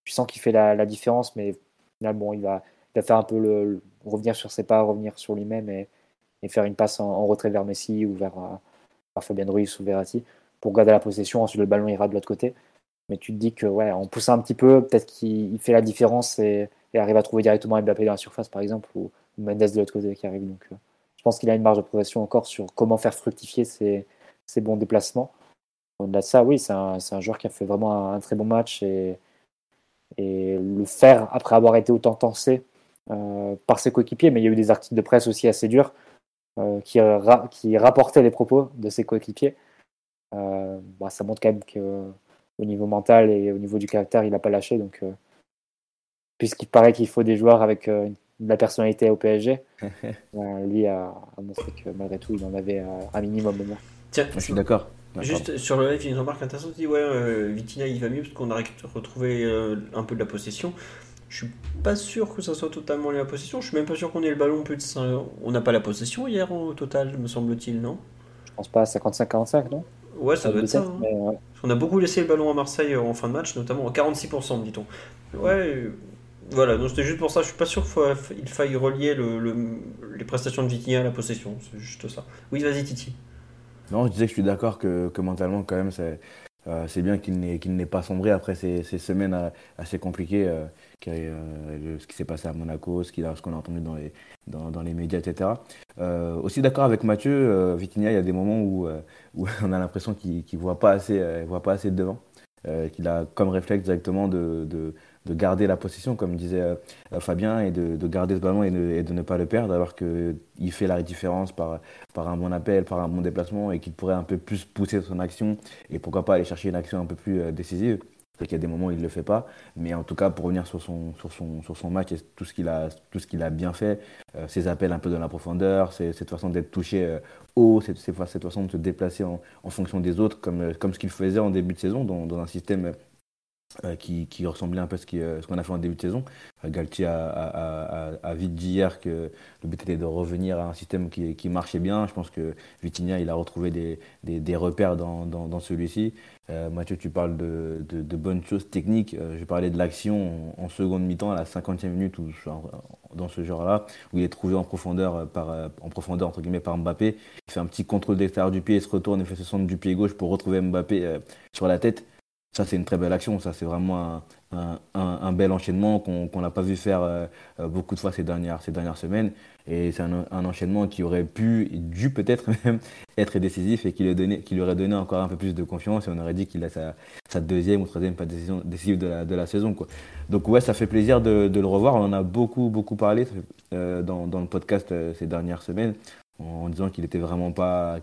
tu sens qu'il fait la, différence, mais là, bon, il va, faire un peu revenir sur ses pas, revenir sur lui-même et, faire une passe en, retrait vers Messi ou vers, euh, Fabien Ruiz ou Verratti pour garder la possession. Ensuite, le ballon ira de l'autre côté. Mais tu te dis que, ouais, en poussant un petit peu, peut-être qu'il fait la différence et, arrive à trouver directement Mbappé dans la surface, par exemple, ou, Mendes de l'autre côté qui arrive. Donc, euh, je pense qu'il a une marge de progression encore sur comment faire fructifier ses bons déplacements. Au-delà de ça, oui, c'est un, un, joueur qui a fait vraiment un, très bon match et, et, le faire après avoir été autant tensé euh, par ses coéquipiers, mais il y a eu des articles de presse aussi assez durs euh, qui, qui, rapportaient les propos de ses coéquipiers. Euh, bah, ça montre quand même qu'au niveau mental et au niveau du caractère, il n'a pas lâché. Donc, puisqu'il paraît qu'il faut des joueurs avec de la personnalité au PSG, [LAUGHS] lui a, montré que malgré tout, il en avait un minimum de moins. Tiens, je suis d'accord. Juste sur le live, il y a une remarque intéressante. Il dit Ouais, euh, Vitina il va mieux parce qu'on a retrouvé euh, un peu de la possession. Je suis pas sûr que ça soit totalement la possession. Je suis même pas sûr qu'on ait le ballon plus de On n'a pas la possession hier au total, me semble-t-il, non? Je pense pas à 55-45, non? Ouais, ça doit être ça. Hein. On a beaucoup laissé le ballon à Marseille euh, en fin de match, notamment à 46%, dit-on. Ouais, voilà, donc c'était juste pour ça. Je suis pas sûr qu'il faille relier le, les prestations de Vitinha à la possession. C'est juste ça. Oui, vas-y, Titi. Non, je disais que je suis d'accord que, que, mentalement, quand même, c'est euh, bien qu'il n'ait pas sombré après ces, ces semaines euh, assez compliquées, euh, ce qui s'est passé à Monaco, ce qu'on a, entendu dans les, dans, dans les médias, etc. aussi d'accord avec Mathieu, Vitinha, il y a des moments où, où [LAUGHS] on a l'impression qu'il ne voit, pas assez, voit pas assez de devant, qu'il a comme réflexe directement de de garder la possession, comme disait euh, Fabien, et de, garder ce ballon et de, ne pas le perdre, alors qu'il fait la différence par, un bon appel, par un bon déplacement, et qu'il pourrait un peu plus pousser son action, et pourquoi pas aller chercher une action un peu plus euh, décisive. C'est qu'il y a des moments où il ne le fait pas, mais en tout cas, pour revenir sur son, match et tout ce qu'il a, bien fait, euh, ses appels un peu dans la profondeur, cette façon d'être touché haut, cette, cette, façon de se déplacer en, fonction des autres, comme, ce qu'il faisait en début de saison dans un système euh, qui, ressemblait un peu à ce qu'on a fait en début de saison. Euh, Galtier a, vite dit hier que le but était de revenir à un système qui, marchait bien. Je pense que Vitinha, il a retrouvé des, repères dans, celui-ci. Euh, Mathieu, tu parles de, bonnes choses techniques. je parlais de l'action en, seconde mi-temps, à la 50e minute, ou dans ce genre-là, où il est trouvé en profondeur, par, en profondeur entre guillemets, par Mbappé. Il fait un petit contrôle d'extérieur du pied, il se retourne et fait ce centre du pied gauche pour retrouver Mbappé sur la tête. Ça, c'est une très belle action. Ça, c'est vraiment un, bel enchaînement qu'on n'a pas vu faire euh, euh, beaucoup de fois ces dernières, ces dernières semaines. Et c'est un, enchaînement qui aurait pu, dû peut-être [LAUGHS] même être décisif et qui lui, qui lui, aurait donné encore un peu plus de confiance. Et on aurait dit qu'il a sa, deuxième ou troisième pas décision décisive de la, de la saison. Quoi. Donc, ouais, ça fait plaisir de, le revoir. On en a beaucoup, beaucoup parlé euh, dans, dans, le podcast ces dernières semaines en disant qu'il était vraiment pas,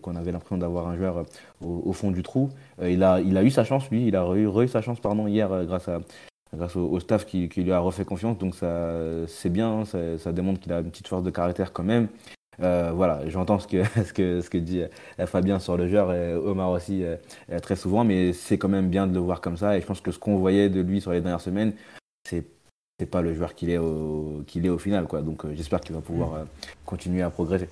qu'on avait l'impression d'avoir un joueur au, fond du trou. Euh, il, a, il a eu sa chance, lui, il a eu, sa chance pardon, hier euh, grâce, à, grâce au, staff qui, lui a refait confiance. Donc ça, c'est bien, ça, démontre qu'il a une petite force de caractère quand même. Euh, voilà, j'entends ce que, [LAUGHS] ce, que, ce que dit Fabien sur le joueur et Omar aussi très souvent, mais c'est quand même bien de le voir comme ça. Et je pense que ce qu'on voyait de lui sur les dernières semaines, c'est c'est pas le joueur qu'il est au qu'il est au final quoi donc j'espère qu'il va pouvoir continuer à progresser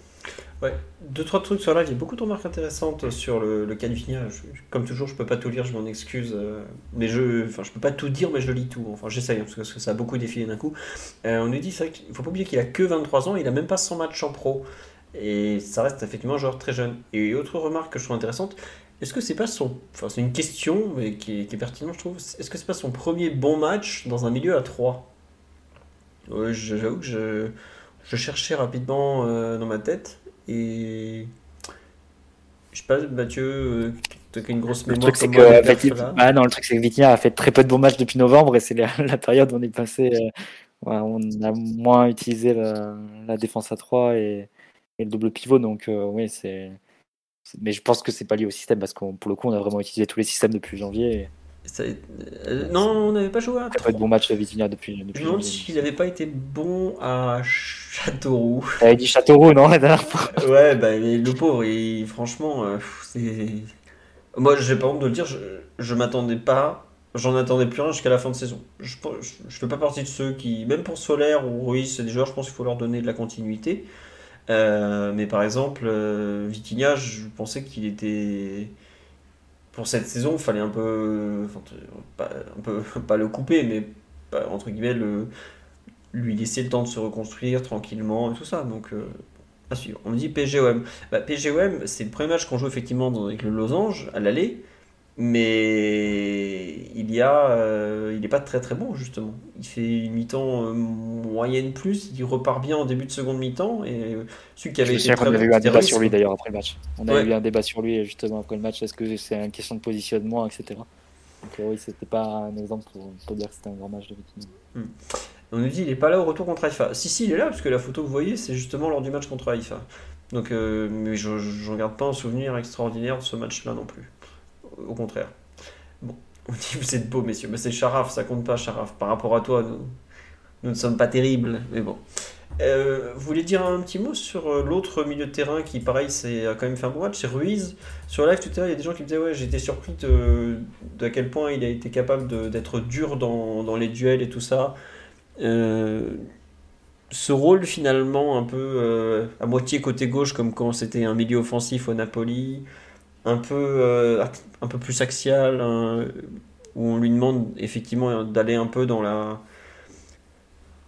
Ouais, deux, trois trucs sur live. Il y a beaucoup de remarques intéressantes sur le, le cas du comme toujours, je peux pas tout lire, je m'en excuse. Euh, mais je, enfin, je peux pas tout dire, mais je lis tout. Enfin, j'essaye, hein, parce que ça a beaucoup défilé d'un coup. Euh, on nous dit, c'est qu'il faut pas oublier qu'il a que 23 ans, il a même pas 100 matchs en pro. Et ça reste effectivement un joueur très jeune. Et autre remarque que je trouve intéressante, est-ce que c'est pas son. Enfin, c'est une question, mais qui est, pertinente, je trouve. Est-ce que c'est pas son premier bon match dans un milieu à 3 J'avoue que je, je cherchais rapidement euh, dans ma tête. Et je sais pas, Mathieu, tu as une grosse Le mémoire truc, c'est que, là. ah non, le truc, c'est que Vitinha a fait très peu de bons matchs depuis novembre et c'est la, [LAUGHS] la période où on est passé. euh, ouais, on a moins utilisé la, la défense à 3 et, et le double pivot. Donc, euh, oui, c'est. c'est- Mais je pense que c'est pas lié au système parce que pour le coup, on a vraiment utilisé tous les systèmes depuis janvier. Et Ça- euh, non, on n'avait pas joué à peu de bons matchs de Vitinha depuis, Je depuis me demande s'il n'avait pas été bon à Châteauroux. T'avais dit Châteauroux, non, la dernière fois [LAUGHS] Ouais, bah, mais le pauvre, il, franchement, euh, c'est. Moi, j'ai pas honte de le dire, je, je m'attendais pas, j'en attendais plus rien jusqu'à la fin de saison. Je, je, je fais pas partie de ceux qui, même pour Solaire ou Ruiz, c'est des joueurs, je pense qu'il faut leur donner de la continuité. Euh, mais par exemple, euh, Vitinha, je pensais qu'il était. Pour cette saison, il fallait un peu. pas, un peu [LAUGHS] pas le couper, mais entre guillemets, le, lui laisser le temps de se reconstruire tranquillement et tout ça. Donc, euh, à suivre. On me dit PGOM. Bah, PGOM, c'est le premier match qu'on joue effectivement avec le Losange à l'aller, mais il y a, euh, il n'est pas très très bon justement. Il fait une mi-temps euh, moyenne plus, il repart bien en début de seconde mi-temps et euh, celui qui Je avait été très bon, avait eu un débat sur lui d'ailleurs après le match. On Ouais. eu un débat sur lui justement après le match. Est-ce que c'est une question de positionnement, etc. Donc euh, oui, c'était pas un exemple pour, pour dire que c'était un grand match de Vitinha. On nous dit il est pas là au retour contre Haïfa. Si si il est là parce que la photo que vous voyez c'est justement lors du match contre Haïfa. Donc mais je j'en garde pas un souvenir extraordinaire de ce match-là non plus. Au contraire. Bon, on dit vous êtes beaux messieurs, mais c'est Charaf, ça compte pas Charaf. Par rapport à toi, nous, nous ne sommes pas terribles, mais bon. Euh, vous voulez dire un petit mot sur euh, l'autre milieu de terrain qui, pareil, c'est, a quand même fait un bon match, c'est Ruiz. Sur live tout à l'heure, il y a des gens qui me disaient Ouais, été surpris de, de à quel point il a été capable d'être dur dans, dans les duels et tout ça. Euh, ce rôle finalement un peu à moitié côté gauche comme quand c'était un milieu offensif au Napoli, un peu, euh, un peu plus axial, où on lui demande effectivement d'aller un peu dans la,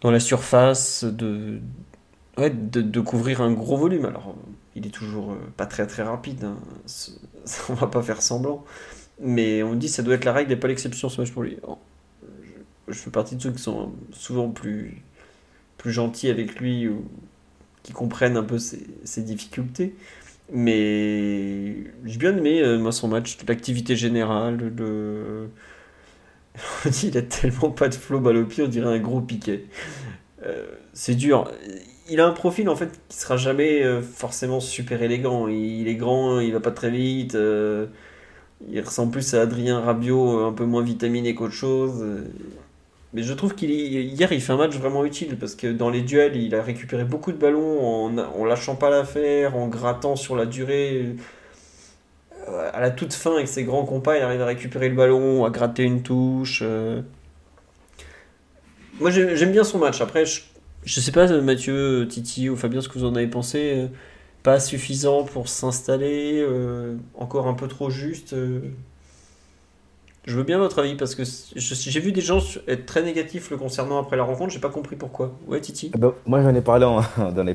dans la surface, de, ouais, de, couvrir un gros volume. Alors il est toujours euh, pas très très rapide, hein, [LAUGHS] on va pas faire semblant, mais on dit que ça doit être la règle et pas l'exception ce match pour lui. Alors, je, fais partie de ceux qui sont souvent plus plus gentils avec lui ou qui comprennent un peu ses difficultés. Mais j'ai bien aimé euh, moi son match, l'activité générale, le... On [LAUGHS] dit il a tellement pas de flow balle on dirait un gros piquet. Euh, c'est dur. Il a un profil en fait qui sera jamais euh, forcément super élégant. Il est grand, il va pas très vite. il ressemble plus à Adrien Rabiot, un peu moins vitaminé qu'autre chose. Mais je trouve qu'il hier il fait un match vraiment utile parce que dans les duels il a récupéré beaucoup de ballons en, lâchant pas l'affaire, en grattant sur la durée. Euh, À la toute fin avec ses grands compas il arrive à récupérer le ballon, à gratter une touche. euh. Moi j'ai- j'aime bien son match. Après je, je sais pas Mathieu, Titi ou Fabien ce que vous en avez pensé. euh, Pas suffisant pour s'installer, encore un peu trop juste. Je veux bien votre avis parce que j'ai vu des gens être très négatifs le concernant après la rencontre, j'ai pas compris pourquoi. Ouais, Titi Ah bah, moi, j'en ai parlé [LAUGHS] dans les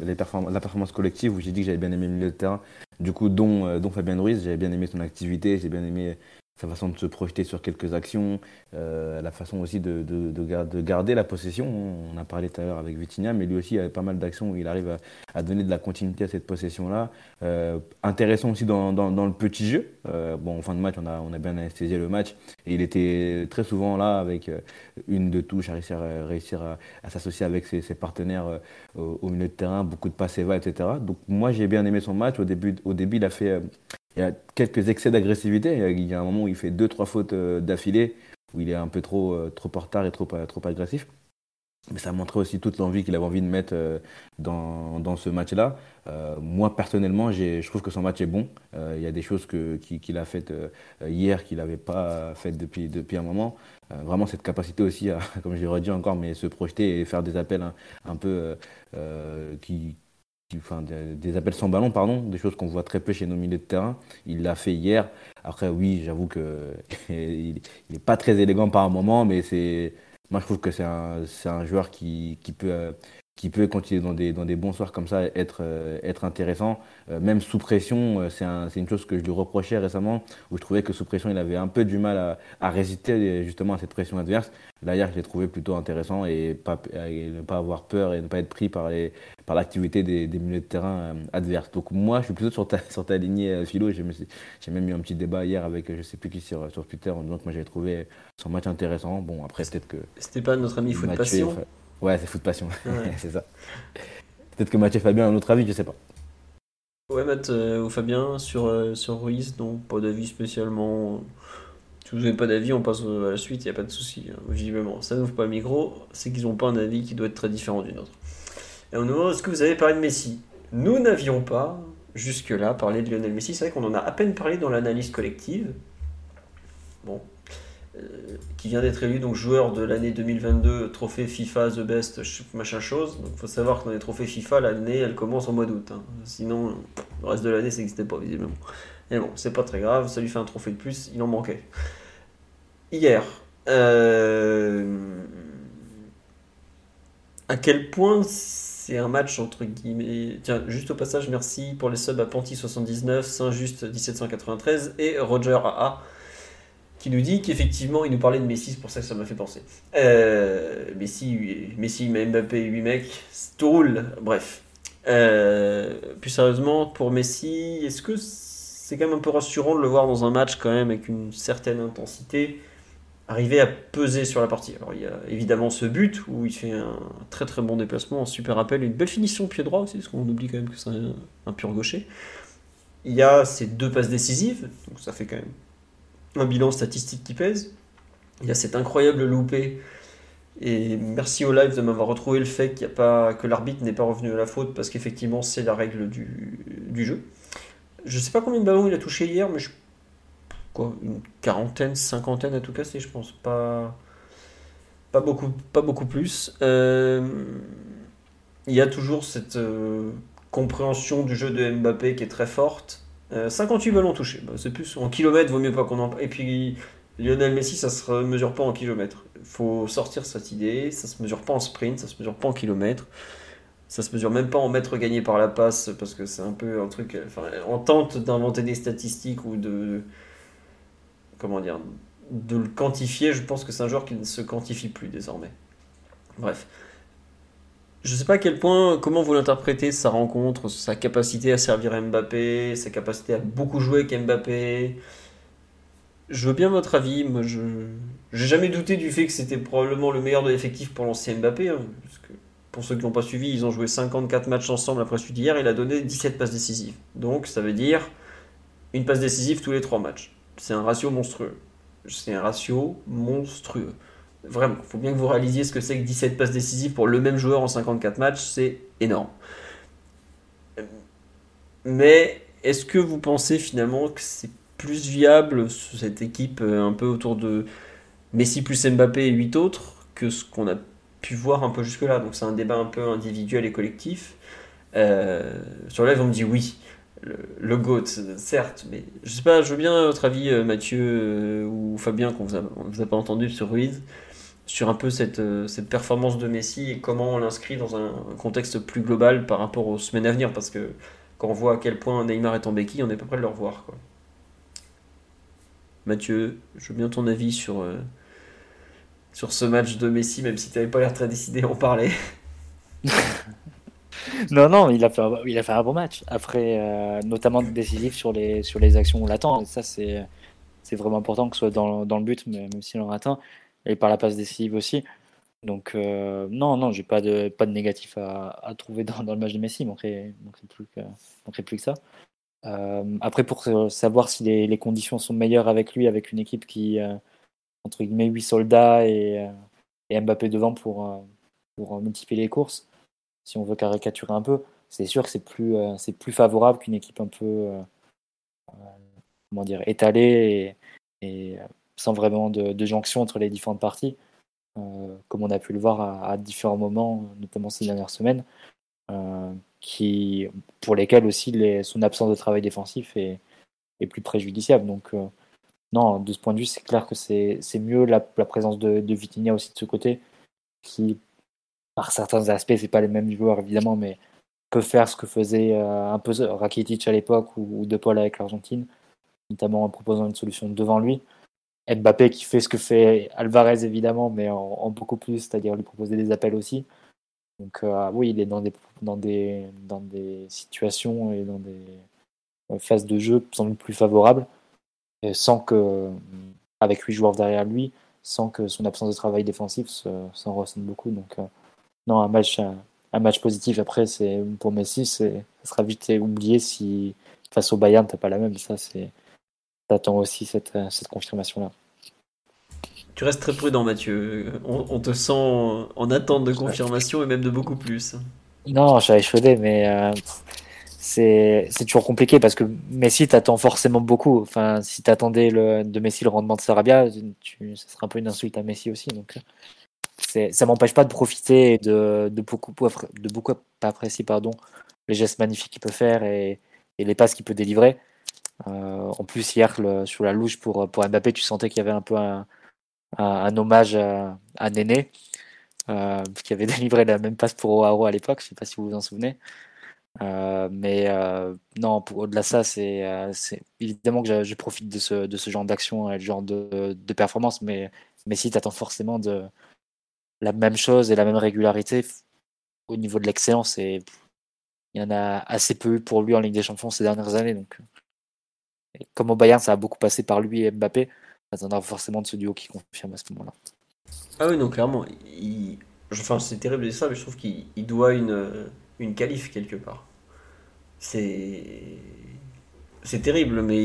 les perform- la performance collective où j'ai dit que j'avais bien aimé le milieu de terrain, du coup, dont, euh, dont Fabien Ruiz. J'avais bien aimé son activité, j'ai bien aimé sa façon de se projeter sur quelques actions, euh, la façon aussi de, de, de gar- de garder la possession. On a parlé tout à l'heure avec Vitinha, mais lui aussi, il avait pas mal d'actions où il arrive à, donner de la continuité à cette possession-là. Euh, intéressant aussi dans, le petit jeu. Euh, bon, en fin de match, on a, bien anesthésié le match et il était très souvent là avec une, deux touches, à réussir, à, s'associer avec ses, partenaires au, milieu de terrain, beaucoup de passes et etc. Donc moi, j'ai bien aimé son match. Au début, au début il a fait il y a quelques excès d'agressivité. Il y a- un moment où il fait deux, trois fautes euh, d'affilée, où il est un peu trop, euh, trop en retard et trop, euh, trop agressif. Mais ça montrait aussi toute l'envie qu'il avait envie de mettre dans, dans ce match-là. Moi, personnellement, je trouve que son match est bon. Il y a des choses qu'il a faites hier qu'il n'avait pas faites depuis, depuis un moment. Vraiment, cette capacité aussi à, [LAUGHS] comme je l'ai redit encore, mais se projeter et faire des appels un, un peu qui, des, appels sans ballon, pardon, des choses qu'on voit très peu chez nos milieux de terrain. Il l'a fait hier. Après, oui, j'avoue que [LAUGHS] il n'est pas très élégant par un moment, mais c'est, moi je trouve que c'est un, un joueur qui, qui peut, euh, qui peut, continuer dans des, dans des bons soirs comme ça, être, euh, être intéressant. Euh, même sous pression, euh, c'est un, une chose que je lui reprochais récemment, où je trouvais que sous pression, il avait un peu du mal à, à résister justement à cette pression adverse. Là, hier, je l'ai trouvé plutôt intéressant et, pas, ne pas avoir peur et ne pas être pris par, les, par l'activité des, des milieux de terrain adverses. Donc moi, je suis plutôt sur ta, [LAUGHS] sur ta lignée, Philo. J'ai, j'ai même eu un petit débat hier avec je sais plus qui sur, sur Twitter en disant que moi, j'avais trouvé son match intéressant. Bon, après, peut-être que... C'était pas notre ami Foot Passion Ouais, c'est foot passion. [LAUGHS] c'est ça. Peut-être que Mathieu Fabien a un autre avis, je sais pas. Ouais, Matt euh, ou Fabien, sur, euh, sur Ruiz, non, pas d'avis spécialement. Si vous n'avez pas d'avis, on passe à la suite, il n'y a pas de souci, hein, visiblement. Ça n'ouvre pas le micro, c'est qu'ils n'ont pas un avis qui doit être très différent du nôtre. Et on nous demande est-ce que vous avez parlé de Messi? Nous n'avions pas, jusque-là, parlé de Lionel Messi. C'est vrai qu'on en a à peine parlé dans l'analyse collective. Bon, qui vient d'être élu donc joueur de l'année 2022, trophée FIFA The Best, machin chose. Donc faut savoir que dans les trophées FIFA, l'année elle commence en mois d'août. Hein. Sinon, le reste de l'année ça n'existait pas visiblement. Et bon, c'est pas très grave, ça lui fait un trophée de plus, il en manquait. Hier, euh, à quel point c'est un match entre guillemets. Tiens, juste au passage, merci pour les subs à Panty79, Saint-Just 1793 et Roger AA qui nous dit qu'effectivement, il nous parlait de Messi, c'est pour ça que ça m'a fait penser. Euh, Messi, Messi, Mbappé, 8 mecs, roule, bref. Euh, plus sérieusement, pour Messi, est-ce que c'est quand même un peu rassurant de le voir dans un match quand même avec une certaine intensité, arriver à peser sur la partie? Alors il y a évidemment ce but où il fait un très très bon déplacement, un super appel, une belle finition pied droit aussi, parce qu'on oublie quand même que c'est un, un pur gaucher. Il y a ces deux passes décisives, donc ça fait quand même un bilan statistique qui pèse. Il y a cet incroyable loupé. Et merci au live de m'avoir retrouvé le fait qu'il a pas, que l'arbitre n'est pas revenu à la faute parce qu'effectivement c'est la règle du, jeu. Je sais pas combien de ballons il a touché hier, mais quoi, une quarantaine, cinquantaine à tout casser, je pense. Pas, pas, beaucoup, pas beaucoup plus. Euh, il y a toujours cette euh, compréhension du jeu de Mbappé qui est très forte. 58 euh, ballons touchés. Bah, c'est plus en kilomètres, vaut mieux pas qu'on en. Et puis Lionel Messi, ça se mesure pas en kilomètres. Il faut sortir cette idée. Ça se mesure pas en sprint, ça se mesure pas en kilomètres. Ça se mesure même pas en mètres gagnés par la passe parce que c'est un peu un truc. Enfin, on tente d'inventer des statistiques ou de. Comment dire De le quantifier. Je pense que c'est un joueur qui ne se quantifie plus désormais. Bref. Je sais pas à quel point, comment vous l'interprétez, sa rencontre, sa capacité à servir Mbappé, sa capacité à beaucoup jouer avec Mbappé. Je veux bien votre avis. Moi, je n'ai jamais douté du fait que c'était probablement le meilleur de l'effectif pour lancer Mbappé. Hein, pour ceux qui n'ont pas suivi, ils ont joué 54 matchs ensemble après celui d'hier. Il a donné 17 passes décisives. Donc, ça veut dire une passe décisive tous les 3 matchs. C'est un ratio monstrueux. C'est un ratio monstrueux. Vraiment, il faut bien que vous réalisiez ce que c'est que 17 passes décisives pour le même joueur en 54 matchs, c'est énorme. Mais est-ce que vous pensez finalement que c'est plus viable cette équipe euh, un peu autour de Messi plus Mbappé et 8 autres que ce qu'on a pu voir un peu jusque-là? Donc c'est un débat un peu individuel et collectif. Euh, sur live, on me dit oui. Le, GOAT, certes, mais je sais pas, je veux bien votre avis, euh, Mathieu ou Fabien, qu'on vous, vous a pas entendu sur Ruiz sur un peu cette, euh, cette performance de Messi et comment on l'inscrit dans un contexte plus global par rapport aux semaines à venir. Parce que quand on voit à quel point Neymar est en béquille, on est pas près de le revoir. Quoi. Mathieu, je veux bien ton avis sur, euh, sur ce match de Messi, même si tu n'avais pas l'air très décidé à en parler. [LAUGHS] non, non, il a, fait un, il a fait un bon match. Après, euh, notamment décisif sur les, sur les actions où on l'attend. Ça, c'est, vraiment important que ce soit dans, dans le but, mais même s'il en atteint et par la passe décisive aussi. Donc euh, non, non, j'ai pas de pas de négatif à, trouver dans, dans, le match de Messi, il manquerait, manquerait, plus, que, plus que ça. Euh, après, pour savoir si les, conditions sont meilleures avec lui, avec une équipe qui, euh, entre guillemets, 8 soldats et, et Mbappé devant pour, pour multiplier les courses, si on veut caricaturer un peu, c'est sûr que c'est plus, plus favorable qu'une équipe un peu, comment dire, étalée et sans vraiment de, jonction entre les différentes parties, euh, comme on a pu le voir à, différents moments, notamment ces dernières semaines, euh, qui, pour lesquels aussi son absence de travail défensif est, est plus préjudiciable. Donc, euh, non, de ce point de vue, c'est clair que c'est mieux la, présence de, de Vitinha aussi de ce côté, qui par certains aspects, c'est pas les mêmes joueurs évidemment, mais peut faire ce que faisait un peu Rakitic à l'époque ou, ou De Paul avec l'Argentine, notamment en proposant une solution devant lui. Mbappé qui fait ce que fait Alvarez évidemment, mais en, beaucoup plus, c'est-à-dire lui proposer des appels aussi. Donc euh, oui, il est dans des, dans, des, dans des situations et dans des phases de jeu sans doute plus favorables, sans que, avec huit joueurs derrière lui, sans que son absence de travail défensif s'en ressente beaucoup. Donc euh, non, un match, un, match positif. Après, c'est pour Messi, ça sera vite oublié si face au Bayern, t'as pas la même. Ça, c'est t'attends aussi cette, cette confirmation-là. Tu restes très prudent, Mathieu. On, te sent en attente de confirmation et même de beaucoup plus. Non, j'avais chaudé, mais euh, c'est toujours compliqué parce que Messi t'attend forcément beaucoup. Enfin, si t'attendais de Messi le rendement de Sarabia, tu, ça serait un peu une insulte à Messi aussi. Donc, ça m'empêche pas de profiter de, de beaucoup, de beaucoup apprécier pardon, les gestes magnifiques qu'il peut faire et, et les passes qu'il peut délivrer. Euh, en plus, hier, sur la louche pour, pour Mbappé, tu sentais qu'il y avait un peu un, hommage à, Néné, euh, qui avait [LAUGHS] délivré la même passe pour Oaro à l'époque, je ne sais pas si vous vous en souvenez. Euh, mais non, au-delà de ça, c'est évidemment que je, profite de ce, de genre d'action et ce genre de, de, performance, mais, mais si tu attends forcément de la même chose et la même régularité au niveau de l'excellence, il y en a assez peu eu pour lui en Ligue des Champions ces dernières années. Comme au Bayern, ça a beaucoup passé par lui et Mbappé, ça attendra forcément de ce duo qui confirme à ce moment-là. Ah oui, non, clairement. Enfin, c'est terrible de dire ça, mais je trouve qu'il doit une, une qualif quelque part. C'est. C'est terrible, mais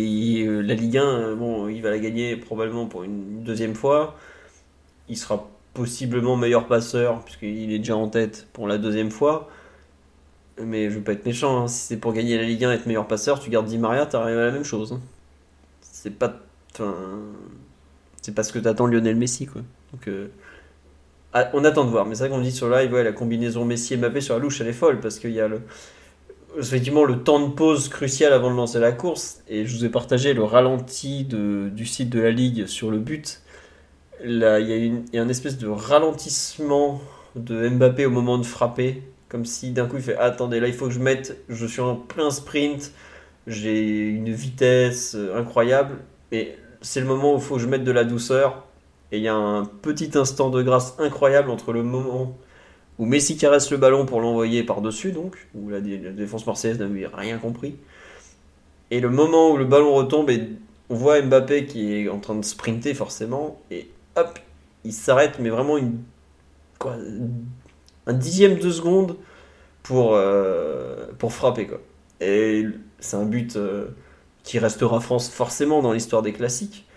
la Ligue 1, bon, il va la gagner probablement pour une deuxième fois. Il sera possiblement meilleur passeur, puisqu'il est déjà en tête pour la deuxième fois. Mais je veux pas être méchant, hein. si c'est pour gagner la Ligue 1 et être meilleur passeur, tu gardes Di Maria, t'arrives à la même chose. Hein. C'est pas. C'est parce que t'attends Lionel Messi, quoi. Donc, euh, ah, on attend de voir. Mais c'est vrai qu'on dit sur live, ouais, la combinaison Messi et Mbappé sur la louche, elle est folle parce qu'il y a le. Effectivement, le temps de pause crucial avant de lancer la course, et je vous ai partagé le ralenti du site de la Ligue sur le but. Là, il y a, une, il y a un espèce de ralentissement de Mbappé au moment de frapper comme si d'un coup il fait attendez là il faut que je mette, je suis en plein sprint, j'ai une vitesse euh, incroyable, et c'est le moment où il faut que je mette de la douceur. Et il y a un petit instant de grâce incroyable entre le moment où Messi caresse le ballon pour l'envoyer par-dessus, donc, où la, défense marseillaise n'avait rien compris, et le moment où le ballon retombe et on voit Mbappé qui est en train de sprinter forcément, et hop, il s'arrête, mais vraiment une, quoi, un dixième de seconde pour, euh, pour frapper. Quoi. Et c'est un but euh, qui restera France forcément dans l'histoire des classiques.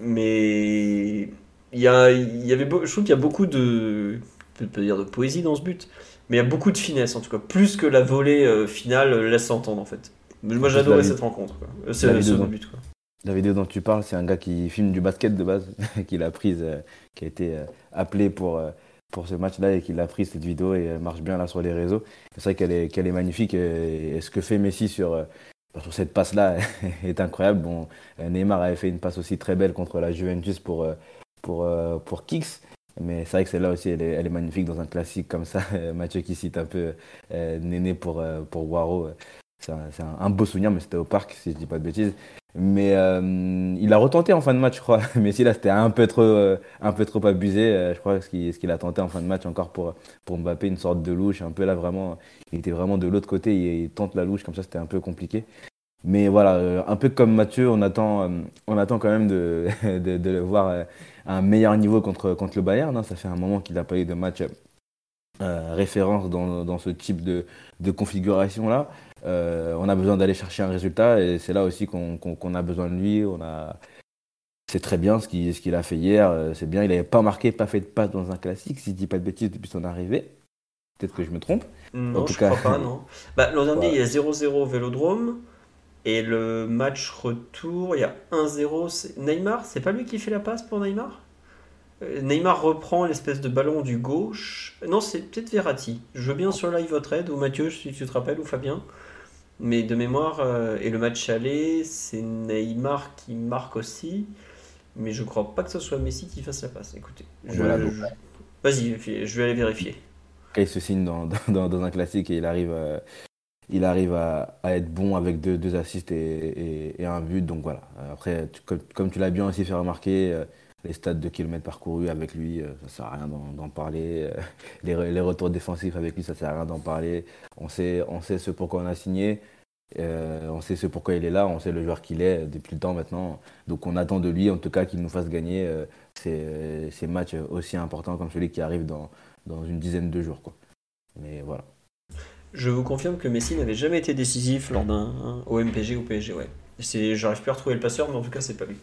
Mais il y, a, il y avait, je trouve qu'il y a beaucoup de, je peux dire de poésie dans ce but, mais il y a beaucoup de finesse en tout cas, plus que la volée euh, finale laisse entendre en fait. Moi j'adorais cette rencontre, c'est ce but. Quoi. La vidéo dont tu parles, c'est un gars qui filme du basket de base, [LAUGHS] qui l'a prise, qui a été appelé pour pour ce match-là et qu'il a pris cette vidéo et elle marche bien là sur les réseaux. C'est vrai qu'elle est, qu'elle est magnifique et, ce que fait Messi sur, euh, sur cette passe-là [LAUGHS] est incroyable. Bon, Neymar avait fait une passe aussi très belle contre la Juventus pour, euh, pour, euh, pour Kicks. Mais c'est vrai que celle-là aussi, elle est, elle est, magnifique dans un classique comme ça. [LAUGHS] Mathieu qui cite un peu Néné pour, pour Waro. C'est un, un, beau souvenir, mais c'était au parc, si je dis pas de bêtises. Mais euh, il a retenté en fin de match, je crois. [LAUGHS] Mais si là, c'était un peu trop, euh, un peu trop abusé. Euh, je crois ce qu'il, a tenté en fin de match encore pour, pour Mbappé, une sorte de louche. Un peu là, vraiment, il était vraiment de l'autre côté. Il, tente la louche, comme ça, c'était un peu compliqué. Mais voilà, un peu comme Mathieu, on attend, on attend quand même de, [LAUGHS] le voir à un meilleur niveau contre, contre le Bayern. Hein. Ça fait un moment qu'il n'a pas eu de match référence dans, ce type de configuration-là. Euh, on a besoin d'aller chercher un résultat et c'est là aussi qu'on a besoin de lui. On a... C'est très bien ce qu'il a fait hier. Euh, c'est bien. Il n'avait pas marqué, pas fait de passe dans un classique, si je dis pas de bêtises, depuis son arrivée. Peut-être que je me trompe. Non, en tout je cas... crois pas, non. [LAUGHS] Bah, L'an dernier, il y a 0-0 Vélodrome. Et le match retour, il y a 1-0. Neymar, c'est pas lui qui fait la passe pour Neymar? Euh, Neymar reprend l'espèce de ballon du gauche. Non, c'est peut-être Verratti. Je veux bien sur live votre aide, ou Mathieu, si tu te rappelles, ou Fabien. Mais de mémoire, euh, et le match aller, c'est Neymar qui marque aussi. Mais je crois pas que ce soit Messi qui fasse la passe. Écoutez, je, Vas-y, je vais aller vérifier. il se signe [LAUGHS] dans, dans, un classique et il arrive, à, il arrive à, être bon avec deux, deux assists et, et, un but. Donc voilà. Après, comme, tu l'as bien aussi fait remarquer, euh, les stades de kilomètres parcourus avec lui, euh, ça sert à rien d'en parler. [LAUGHS] Euh, les, retours défensifs avec lui, ça sert à rien d'en parler. On sait, on sait ce pourquoi on a signé. on sait ce pourquoi il est là, on sait le joueur qu'il est depuis le temps maintenant. Donc on attend de lui en tout cas qu'il nous fasse gagner ces, ces, matchs aussi importants comme celui qui arrive dans, une dizaine de jours. Mais voilà. Je vous confirme que Messi n'avait jamais été décisif lors d'un OMPG ou PSG, ouais. J'arrive plus à retrouver le passeur, mais en tout cas, c'est pas lui.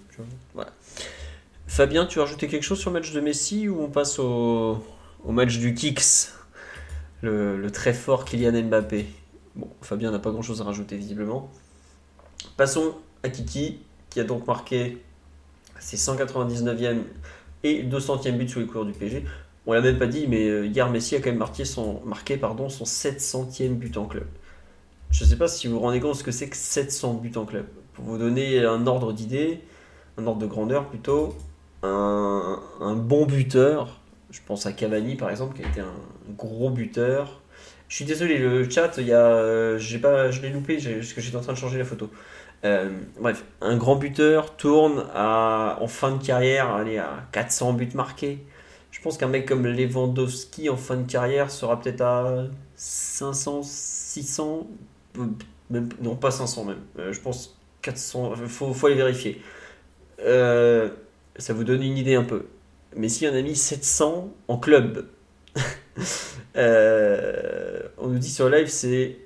Voilà. Fabien, tu as rajouté quelque chose sur le match de Messi ou on passe au, match du Kix le, très fort Kylian Mbappé? Bon, Fabien n'a pas grand chose à rajouter visiblement. Passons à Kiki, qui a donc marqué ses 199e et 200e buts sous les couleurs du PSG. On l'a même pas dit, mais euh, hier Messi a quand même marqué son, marqué, son 700e but en club. Je ne sais pas si vous vous rendez compte ce que c'est que 700 buts en club. Pour vous donner un ordre d'idée, un ordre de grandeur plutôt, un, bon buteur, je pense à Cavani par exemple, qui a été un gros buteur. Je suis désolé, le chat, il y a, euh, pas, je l'ai loupé parce que j'étais en train de changer la photo. Euh, bref, un grand buteur tourne à, en fin de carrière allez, à 400 buts marqués. Je pense qu'un mec comme Lewandowski en fin de carrière sera peut-être à 500, 600, même, non pas 500 même. Euh, je pense 400, il faut, faut, aller vérifier. Euh, ça vous donne une idée un peu. Mais si on a mis 700 en club, [LAUGHS] euh, on nous dit sur live c'est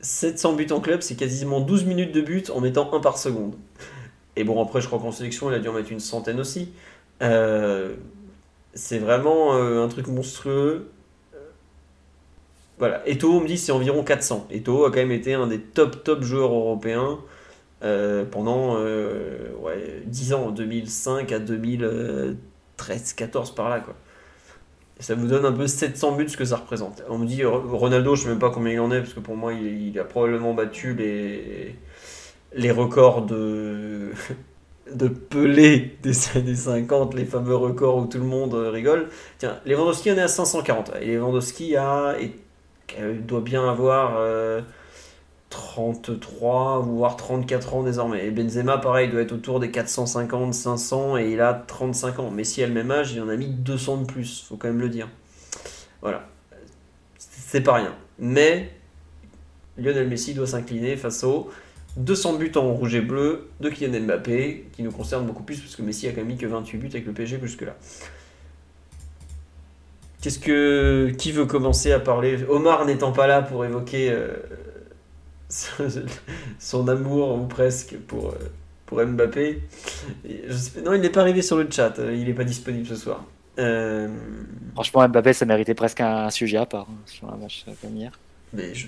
700 buts en club, c'est quasiment 12 minutes de but en mettant un par seconde. Et bon, après, je crois qu'en sélection, il a dû en mettre une centaine aussi. c'est vraiment un truc monstrueux. Voilà, Eto, on me dit c'est environ 400. Eto a quand même été un des top top joueurs européens euh, pendant euh, ouais, 10 ans, 2005 à 2013, 14 par là quoi. ça vous donne un peu 700 buts ce que ça représente. On me dit Ronaldo, je sais même pas combien il en est parce que pour moi il, a probablement battu les les records de [LAUGHS] de Pelé des années 50, les fameux records où tout le monde rigole. Tiens, Lewandowski en est à 540 et Lewandowski a elle doit bien avoir 33 euh, voire 34 ans désormais. Et Benzema, pareil, doit être autour des 450, 500 et il a 35 ans. Mais si a le même âge, il en a mis 200 de plus, faut quand même le dire. Voilà. C'est pas rien. Mais Lionel Messi doit s'incliner face aux 200 buts en rouge et bleu de Kylian Mbappé, qui nous concerne beaucoup plus parce que Messi a quand même que 28 buts avec le PSG jusque-là. Qu'est-ce que qui veut commencer à parler? Omar n'étant pas là pour évoquer euh, [LAUGHS] son amour ou presque pour euh, pour Mbappé. non, il n'est pas arrivé sur le chat. Euh, il n'est pas disponible ce soir. Franchement, Mbappé, ça méritait presque un sujet à part hein, sur un match comme hier. Mais je,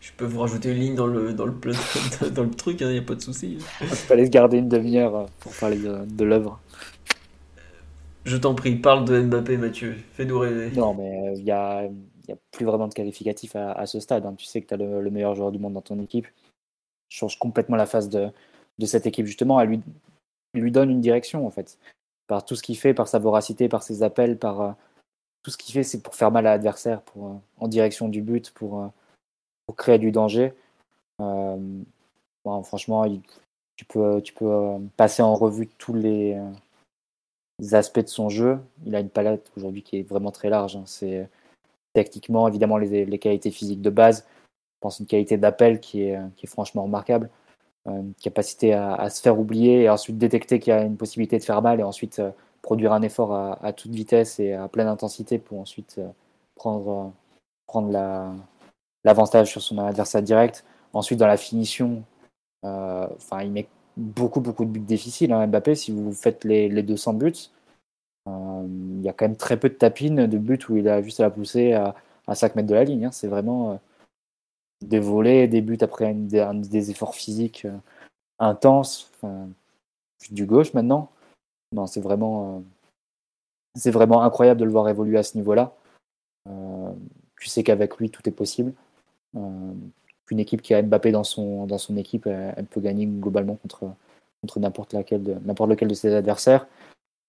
je peux vous rajouter une ligne dans le dans le [LAUGHS] dans le truc. Il hein, n'y a pas de souci. Il fallait se garder une demi-heure pour parler de, de l'œuvre. Je t'en prie, parle de Mbappé, Mathieu. Fais-nous rêver. Non, mais il euh, n'y a, y a, plus vraiment de qualificatif à, ce stade. Hein. Tu sais que tu as le, meilleur joueur du monde dans ton équipe. Change complètement la face de, cette équipe, justement. Elle lui, donne une direction, en fait. Par tout ce qu'il fait, par sa voracité, par ses appels, par euh, tout ce qu'il fait, c'est pour faire mal à l'adversaire, pour euh, en direction du but, pour, pour créer du danger. Franchement, tu peux, tu peux passer en revue tous les aspects de son jeu. Il a une palette aujourd'hui qui est vraiment très large. Hein. C'est techniquement, évidemment, les, qualités physiques de base. Je pense une qualité d'appel qui est, est franchement remarquable. Euh, une capacité à, se faire oublier et ensuite détecter qu'il y a une possibilité de faire mal et ensuite euh, produire un effort à, toute vitesse et à pleine intensité pour ensuite euh, prendre, l'avantage sur son adversaire direct. Ensuite, dans la finition, enfin, il met beaucoup, beaucoup de buts difficiles. Hein, Mbappé, si vous faites les, les 200 buts, euh, il y a quand même très peu de tapines, de buts où il a juste à la pousser à, à 5 mètres de la ligne. Hein. C'est vraiment euh, des volets, des buts après des, efforts physiques euh, intenses. du gauche maintenant. Non, c'est vraiment, vraiment incroyable de le voir évoluer à ce niveau-là. tu sais qu'avec lui, tout est possible une équipe qui a Mbappé dans son, dans son équipe, elle, peut gagner globalement contre, contre n'importe lequel de ses adversaires.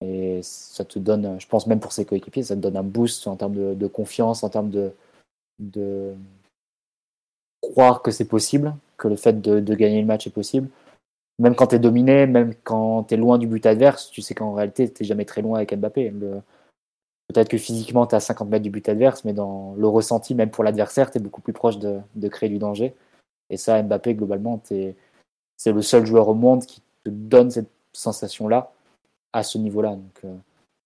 Et ça te donne, je pense même pour ses coéquipiers, ça te donne un boost en termes de, confiance, en termes de, croire que c'est possible, que le fait de, gagner le match est possible. Même quand tu es dominé, même quand tu es loin du but adverse, tu sais qu'en réalité, tu jamais très loin avec Mbappé. Peut-être que physiquement, tu es à 50 mètres du but adverse, mais dans le ressenti, même pour l'adversaire, tu es beaucoup plus proche de, créer du danger. Et ça, Mbappé, globalement, c'est le seul joueur au monde qui te donne cette sensation-là à ce niveau-là. Donc, euh,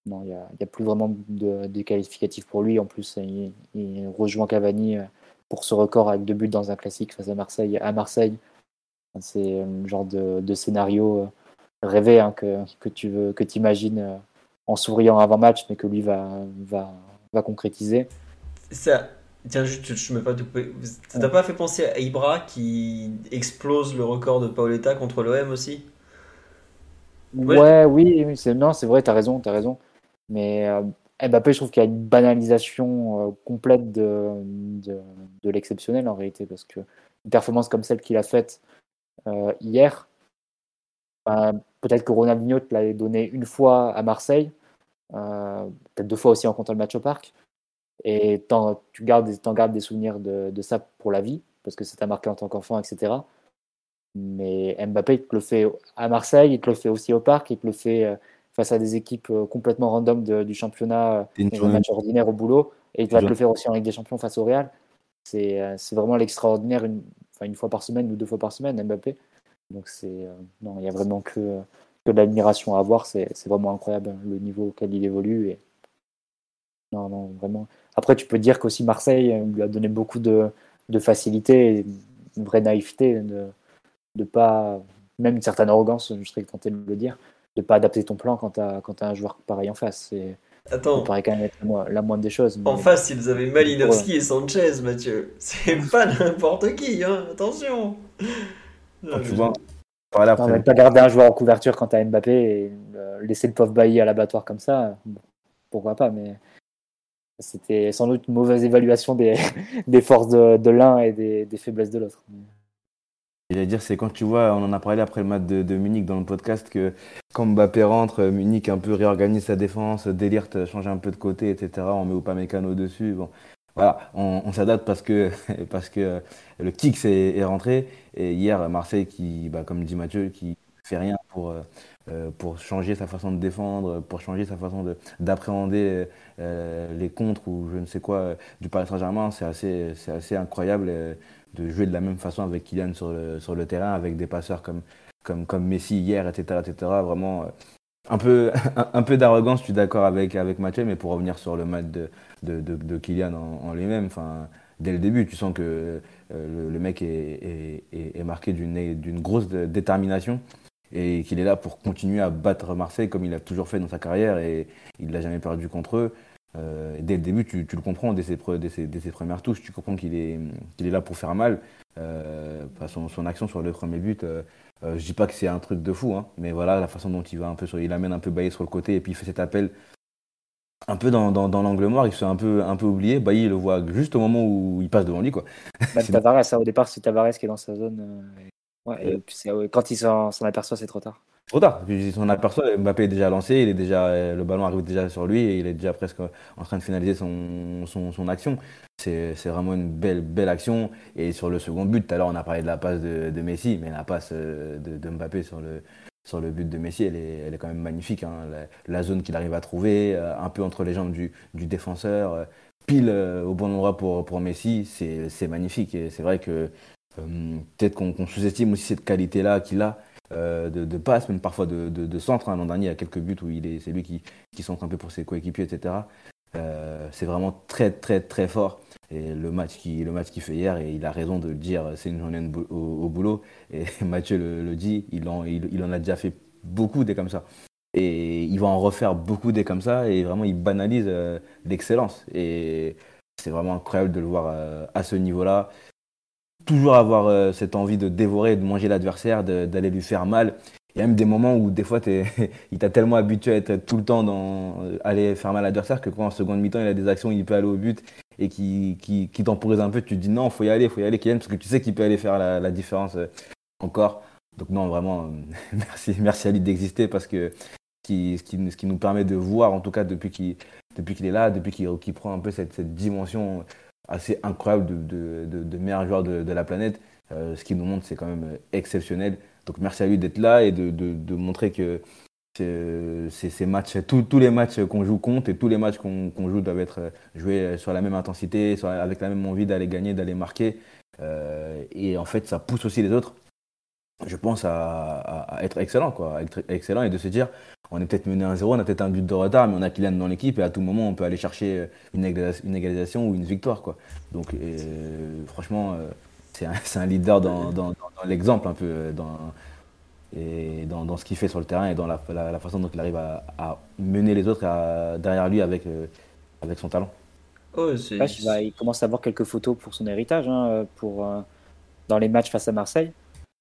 non, il n'y a, plus vraiment de, de, qualificatif pour lui. En plus, il, rejoint Cavani euh, pour ce record avec deux buts dans un classique face à Marseille. À Marseille, c'est le genre de, scénario euh, rêvé hein, que, que, tu veux, que imagines en souriant avant match, mais que lui va, va, va concrétiser. Ça, tiens, je me pas Ça t'a pas fait penser à Ibra qui explose le record de Paoletta contre l'OM aussi? Ouais, oui, c'est non, c'est vrai, tu as raison, tu as raison. Mais euh, Mbappé, je trouve qu'il y a une banalisation euh, complète de, l'exceptionnel en réalité, parce que une performance comme celle qu'il a faite euh, hier, ben, peut-être que Ronaldinho te l'avait donné une fois à Marseille, peut-être deux fois aussi en comptant le match au parc, et tu gardes, gardes des souvenirs de, de ça pour la vie, parce que ça t'a marqué en tant qu'enfant, etc. Mais Mbappé, il te le fait à Marseille, il te le fait aussi au parc, il te le fait euh, face à des équipes euh, complètement random du championnat, euh, dans un match ordinaire au boulot, et il va te le faire aussi en Ligue des Champions face au Real. C'est vraiment l'extraordinaire une, une fois par semaine ou deux fois par semaine, Mbappé. Donc c'est non, il n'y a vraiment que, que de l'admiration à avoir. C'est vraiment incroyable le niveau auquel il évolue. Et... Non, non, vraiment. Après, tu peux dire qu'aussi Marseille lui a donné beaucoup de, de facilité, une vraie naïveté. De, de pas, même une certaine arrogance, je serais tenté de le dire, de pas adapter ton plan quand tu as, quand as un joueur pareil en face. C'est, Attends. Ça paraît quand même être la, moindre des choses. En face, ils avaient Malinowski et Sanchez, Mathieu. C'est pas n'importe qui, hein. attention. Non, tu vois, pas garder un joueur en couverture quand t'as Mbappé et laisser le pauvre Bailly à l'abattoir comme ça, pourquoi pas, mais c'était sans doute une mauvaise évaluation des, [LAUGHS] des forces de, de l'un et des, des, faiblesses de l'autre. J'allais dire, c'est quand tu vois, on en a parlé après le match de, Munich dans le podcast, que quand Mbappé rentre, Munich un peu réorganise sa défense, délire change un peu de côté, etc. On met pas Mécano dessus. Bon, voilà, on, s'adapte parce que, [LAUGHS] parce que le kick est, est, rentré. Et hier, Marseille, qui, bah, comme dit Mathieu, qui fait rien pour, euh, pour changer sa façon de défendre, pour changer sa façon d'appréhender euh, les contres ou je ne sais quoi du Paris Saint-Germain, c'est assez, assez incroyable de jouer de la même façon avec Kylian sur le, terrain, avec des passeurs comme, Messi hier, etc. etc. Vraiment, euh, un peu, [LAUGHS] un, peu d'arrogance, je suis d'accord avec, Mathieu, mais pour revenir sur le match de, de, de, Kylian en, lui-même, dès le début, tu sens que euh, le, mec est, est, est marqué d'une grosse détermination et qu'il est là pour continuer à battre Marseille comme il a toujours fait dans sa carrière et il l'a jamais perdu contre eux. Euh, dès le début, tu, le comprends, dès ses, premières touches, tu comprends qu'il est, est là pour faire mal. Euh, son, action sur le premier but, euh, je dis pas que c'est un truc de fou, hein, mais voilà la façon dont il va un peu sur, il amène un peu Bailly sur le côté et puis il fait cet appel un peu dans, l'angle mort, il se fait un peu, un peu oublier. Bailly il le voit juste au moment où il passe devant lui. Quoi. Bah, Tavares, au départ, c'est Tavares qui est dans sa zone. et quand il s'en aperçoit, c'est trop tard. Trop tard. On aperçoit, Mbappé est déjà lancé, le ballon arrive déjà sur lui et il est déjà presque en train de finaliser son, action. C'est vraiment une belle, action. Et sur le second but, tout à l'heure on a parlé de la passe de, Messi, mais la passe euh, de, Mbappé sur le, sur le but de Messi, elle est, quand même magnifique. Hein. La, zone qu'il arrive à trouver, euh, un peu entre les jambes du, du défenseur, euh, pile au bon endroit pour, pour Messi, c'est magnifique. Et c'est vrai que peut-être qu'on sous-estime aussi cette qualité-là qu'il a. Euh, de, de passes, même parfois de, centre. Hein. L'an dernier, il y a quelques buts où il est, c'est lui qui, qui centre un peu pour ses coéquipiers, etc. Euh, c'est vraiment très, très, très fort. Et le match qui, qu'il fait hier, et il a raison de le dire, c'est une journée au, boulot. Et [LAUGHS] Mathieu le, dit, il en, il, en a déjà fait beaucoup des comme ça. Et il va en refaire beaucoup des comme ça. Et vraiment, il banalise euh, l'excellence. Et c'est vraiment incroyable de le voir à ce niveau-là toujours avoir euh, cette envie de dévorer, de manger l'adversaire, d'aller lui faire mal. Il y a même des moments où des fois [LAUGHS] il t'a tellement habitué à être tout le temps dans euh, aller faire mal à l'adversaire que quand en seconde mi-temps il a des actions, il peut aller au but et qui, qui, temporise un peu, tu te dis non, faut y aller, faut y aller Kylian parce que tu sais qu'il peut aller faire la, différence euh, encore. Donc non, vraiment, [LAUGHS] merci, merci à lui d'exister parce que qui, ce, qui, ce qui nous permet de voir, en tout cas depuis qu'il depuis qu'il est là, depuis qu'il prend un peu cette, cette, dimension assez incroyable de, de, de, meilleur joueur de, la planète. ce qu'il nous montre, c'est quand même exceptionnel. Donc merci à lui d'être là et de, montrer que ces matchs, tous les matchs qu'on joue comptent et tous les matchs qu'on joue doivent être joués sur la même intensité, avec la même envie d'aller gagner, d'aller marquer. Euh, et en fait, ça pousse aussi les autres, je pense, à, être excellent, quoi, être excellent et de se dire, on est peut-être mené à 0 on a peut-être un but de retard, mais on a Kylian dans l'équipe et à tout moment, on peut aller chercher une, égalisation ou une victoire, quoi. Donc, euh, franchement, euh, c'est un, [LAUGHS] leader dans, l'exemple un peu, dans, et dans, ce qu'il fait sur le terrain et dans la, façon dont il arrive à, mener les autres derrière lui avec, avec son talent il, commence à avoir quelques photos pour son héritage, hein, pour, euh, dans les matchs face à Marseille.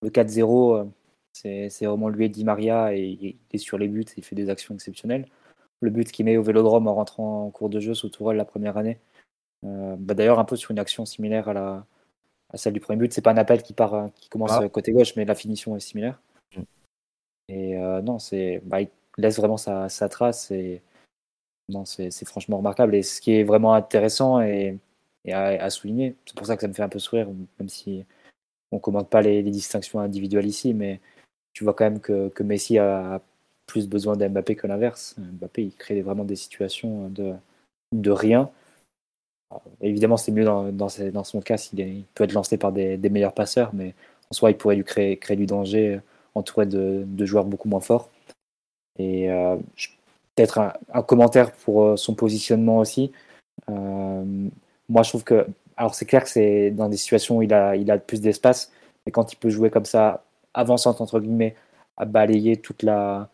Le 4-0, euh, c'est vraiment lui et Di Maria, et il est sur les buts, il fait des actions exceptionnelles. Le but qu'il met au Vélodrome en rentrant en cours de jeu sous Tourelle la première année, euh, bah, d'ailleurs un peu sur une action similaire à, la, à celle du premier but. C'est pas un appel qui part, qui commence ah. côté gauche, mais la finition est similaire. Mm. Et non, c'est, bah, il laisse vraiment sa, sa trace et non, c'est franchement remarquable. Et ce qui est vraiment intéressant et, à, souligner, c'est pour ça que ça me fait un peu sourire, même si on ne commande pas les, distinctions individuelles ici, mais tu vois quand même que, Messi a plus besoin d'Mbappé que l'inverse. Mbappé, il crée vraiment des situations de, rien. évidemment, c'est mieux dans, dans, son cas s'il peut être lancé par des, meilleurs passeurs, mais en soi, il pourrait lui créer, du danger entouré de, de joueurs beaucoup moins forts. Et euh, peut-être un, commentaire pour euh, son positionnement aussi. Euh, moi, je trouve que. Alors, c'est clair que c'est dans des situations où il a, il a plus d'espace, mais quand il peut jouer comme ça, avançante, entre guillemets, à balayer toute la,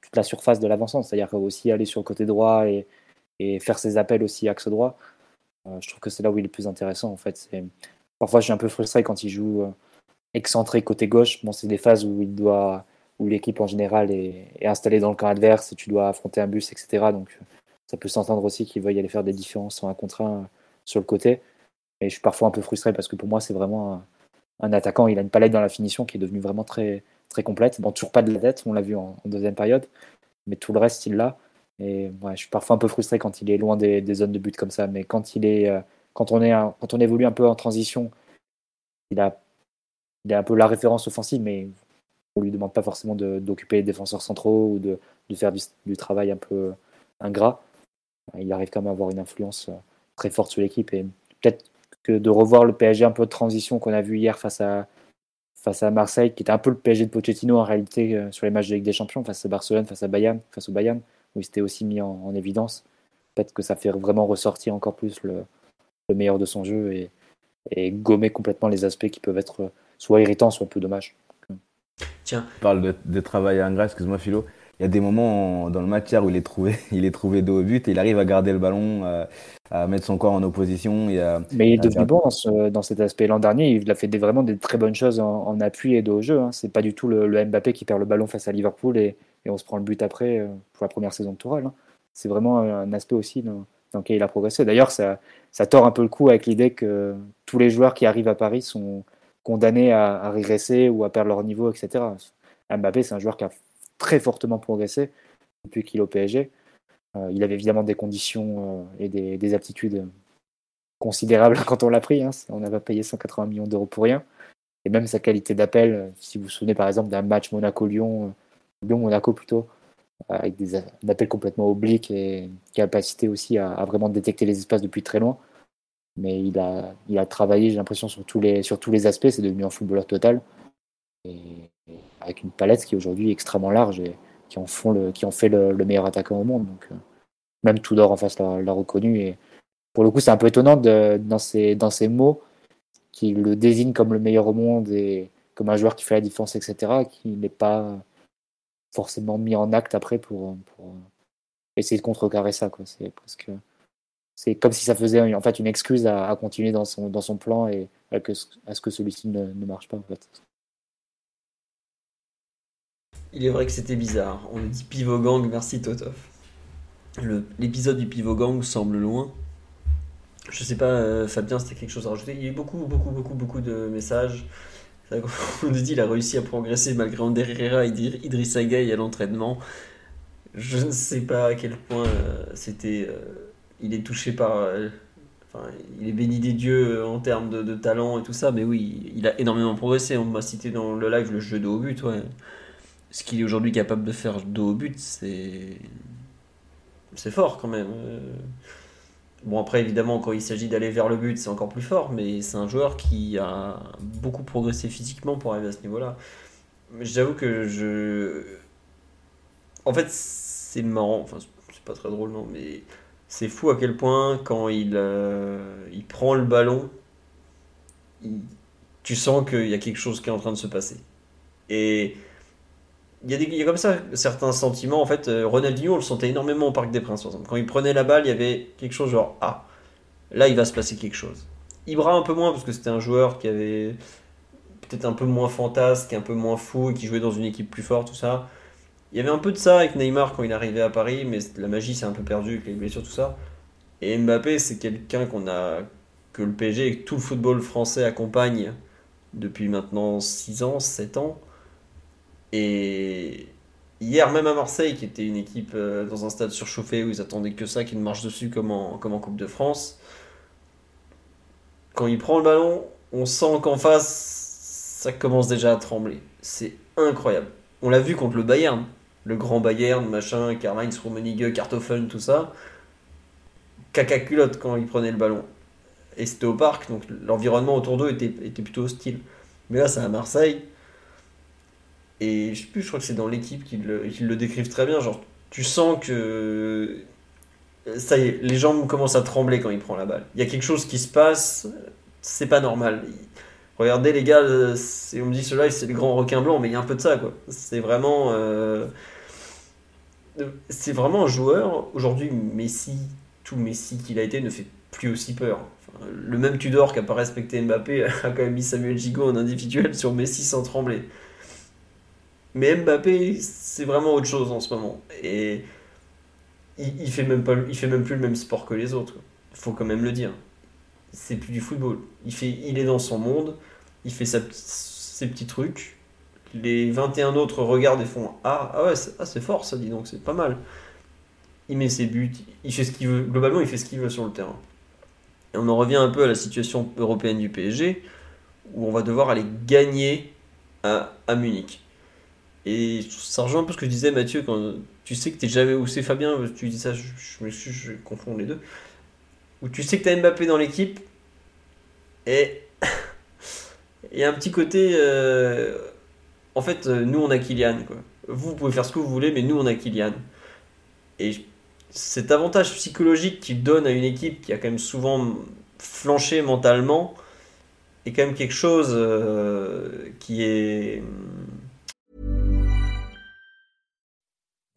toute la surface de l'avancante, c'est-à-dire aussi aller sur le côté droit et, et faire ses appels aussi axe droit, euh, je trouve que c'est là où il est plus intéressant en fait. Parfois, je suis un peu frustré quand il joue excentré côté gauche. Bon, c'est des phases où il doit où l'équipe en général est, installée dans le camp adverse et tu dois affronter un bus, etc. Donc ça peut s'entendre aussi qu'il veuille aller faire des différences en un contre un sur le côté. Et je suis parfois un peu frustré parce que pour moi, c'est vraiment un, attaquant. Il a une palette dans la finition qui est devenue vraiment très, très complète. Bon, toujours pas de la tête, on l'a vu en, deuxième période, mais tout le reste, il l'a. Et je suis parfois un peu frustré quand il est loin des, zones de but comme ça. Mais quand, il est, euh, quand, on, est quand on évolue un peu en transition, il a, il a un peu la référence offensive, mais on lui demande pas forcément d'occuper les défenseurs centraux ou de, faire du, travail un peu ingrat. Il arrive quand même à avoir une influence euh, très forte sur l'équipe et peut-être que de revoir le PSG un peu de transition qu'on a vu hier face à, face à Marseille, qui était un peu le PSG de Pochettino en réalité euh, sur les matchs de Ligue des Champions, face à Barcelone, face à Bayern, face au Bayern, où il s'était aussi mis en, évidence. Peut-être que ça fait vraiment ressortir encore plus le, meilleur de son jeu et, gommer complètement les aspects qui peuvent être euh, soit irritants, soit un peu dommages. Tiens. Tu parles de, travail ingrat, excuse-moi Philo. Il y a des moments dans le match où il est trouvé, [LAUGHS] il est trouvé dos au but et il arrive à garder le ballon, à, mettre son corps en opposition. Mais il est devenu bon dans, cet aspect. L'an dernier, il a fait des, vraiment des très bonnes choses en, appui et dos au jeu. Hein. C'est pas du tout le, Mbappé qui perd le ballon face à Liverpool et, on se prend le but après euh, pour la première saison de Tourelle. Hein. C'est vraiment un aspect aussi dans, lequel il a progressé. D'ailleurs, ça, ça tord un peu le coup avec l'idée que tous les joueurs qui arrivent à Paris sont condamnés à, régresser ou à perdre leur niveau, etc. Mbappé, c'est un joueur qui a très fortement progressé depuis qu'il est au PSG. Euh, il avait évidemment des conditions euh, et des, aptitudes considérables [LAUGHS] quand on l'a pris. Hein. On n'a pas payé 180 millions d'euros pour rien. Et même sa qualité d'appel, si vous vous souvenez par exemple d'un match Monaco-Lyon, euh, Lyon-Monaco plutôt, avec des, appels complètement obliques et capacité aussi à, vraiment détecter les espaces depuis très loin mais il a, il a travaillé, j'ai l'impression, sur, tous les, aspects. C'est devenu un footballeur total. Avec une palette qui est aujourd'hui extrêmement large et qui en, font le, qui en fait le, meilleur attaquant au monde. Donc, euh, même Tudor en face l'a reconnu. Et pour le coup, c'est un peu étonnant dans, ses, dans ses mots qu'il le désigne comme le meilleur au monde et comme un joueur qui fait la défense, etc., qui n'est pas forcément mis en acte après pour, essayer de contrecarrer ça. C'est c'est comme si ça faisait en fait une excuse à, continuer dans son, dans son plan et à, ce que celui-ci ne, marche pas en fait. Il est vrai que c'était bizarre. On dit pivot gang, merci Totov. L'épisode du pivot gang semble loin. Je sais pas, euh, Fabien, c'était quelque chose à rajouter. Il y a eu beaucoup, beaucoup, beaucoup, beaucoup de messages. [LAUGHS] On nous dit qu'il a réussi à progresser malgré Ander Herrera et Idrissa Gueye à l'entraînement. je ne sais pas à quel point euh, c'était. euh, il est touché par. enfin, il est béni des dieux en termes de, de talent et tout ça, mais oui, il a énormément progressé. On m'a cité dans le live le jeu de haut but, ouais. Ce qu'il est aujourd'hui capable de faire de haut but, c'est. C'est fort quand même. Euh, Bon, après, évidemment, quand il s'agit d'aller vers le but, c'est encore plus fort, mais c'est un joueur qui a beaucoup progressé physiquement pour arriver à ce niveau-là. J'avoue que je. En fait, c'est marrant, enfin, c'est pas très drôle, non, mais c'est fou à quel point, quand il, euh, il prend le ballon, tu sens qu'il y a quelque chose qui est en train de se passer. Et il y, a des, il y a comme ça certains sentiments. En fait, euh, Ronaldinho, on le sentait énormément au Parc des Princes. par exemple. Quand il prenait la balle, il y avait quelque chose genre Ah, là, il va se passer quelque chose. Ibra, un peu moins, parce que c'était un joueur qui avait peut-être un peu moins fantasque, un peu moins fou, et qui jouait dans une équipe plus forte, tout ça. Il y avait un peu de ça avec Neymar quand il arrivait à Paris, mais la magie s'est un peu perdue avec les blessures, tout ça. Et Mbappé, c'est quelqu'un qu'on a, que le PSG et tout le football français accompagne depuis maintenant 6 ans, 7 ans. Et hier, même à Marseille, qui était une équipe euh, dans un stade surchauffé où ils attendaient que ça, qu'il marche dessus comme en, comme en Coupe de France, quand il prend le ballon, on sent qu'en face, ça commence déjà à trembler. C'est incroyable. On l'a vu contre le Bayern, le grand Bayern, machin, Karl-Heinz Rummenigge, Kartoffel, tout ça. Caca culotte quand il prenait le ballon. Et c'était au parc, donc l'environnement autour d'eux était, était plutôt hostile. Mais là, c'est à Marseille. Et je sais plus, je crois que c'est dans l'équipe qu'ils le, décrivent très bien. Genre, tu sens que ça y est, les jambes commencent à trembler quand il prend la balle. Il y a quelque chose qui se passe, c'est pas normal. Regardez les gars, euh, on me dit cela, c'est le grand requin blanc, mais il y a un peu de ça quoi. C'est vraiment, euh, c'est vraiment un joueur. Aujourd'hui, Messi, tout Messi qu'il a été, ne fait plus aussi peur. Le même Tudor qui a pas respecté Mbappé [LAUGHS] a quand même mis Samuel Gigot en individuel sur Messi sans trembler. Mais Mbappé, c'est vraiment autre chose en ce moment. Et il, il fait même pas, il fait même plus le même sport que les autres. Il faut quand même le dire. C'est plus du football. Il fait, il est dans son monde. Il fait sa- ses petits trucs. Les 21 autres regardent et font Ah, ah ouais, c'est ah, c'est fort ça, dis donc, c'est pas mal. Il met ses buts, il fait ce qu'il veut. Globalement, il fait ce qu'il veut sur le terrain. Et on en revient un peu à la situation européenne du PSG, où on va devoir aller gagner à, à Munich. Et ça rejoint un peu ce que je disais, Mathieu, quand tu sais que t'es jamais. Ou c'est Fabien, tu dis ça, je, je m'excuse, je confonds les deux. Où tu sais que t'as Mbappé dans l'équipe, et il y a un petit côté. euh, en fait, euh, nous on a Kylian, quoi. Vous pouvez faire ce que vous voulez, mais nous on a Kylian. Et cet avantage psychologique qu'il donne à une équipe qui a quand même souvent flanché mentalement est quand même quelque chose euh, qui est.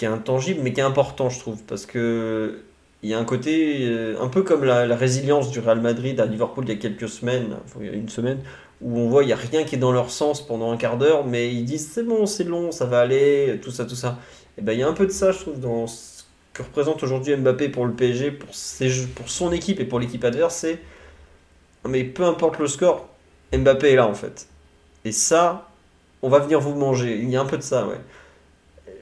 Qui est intangible mais qui est important je trouve parce que il y a un côté euh, un peu comme la, résilience du Real Madrid à Liverpool il y a quelques semaines il y a une semaine où on voit il y a rien qui est dans leur sens pendant un quart d'heure mais ils disent c'est bon c'est long ça va aller tout ça tout ça. Et ben il y a un peu de ça je trouve dans ce que représente aujourd'hui Mbappé pour le PSG pour, ses pour son équipe et pour l'équipe adverse c'est mais peu importe le score Mbappé est là en fait. Et ça on va venir vous manger. Il y a un peu de ça ouais.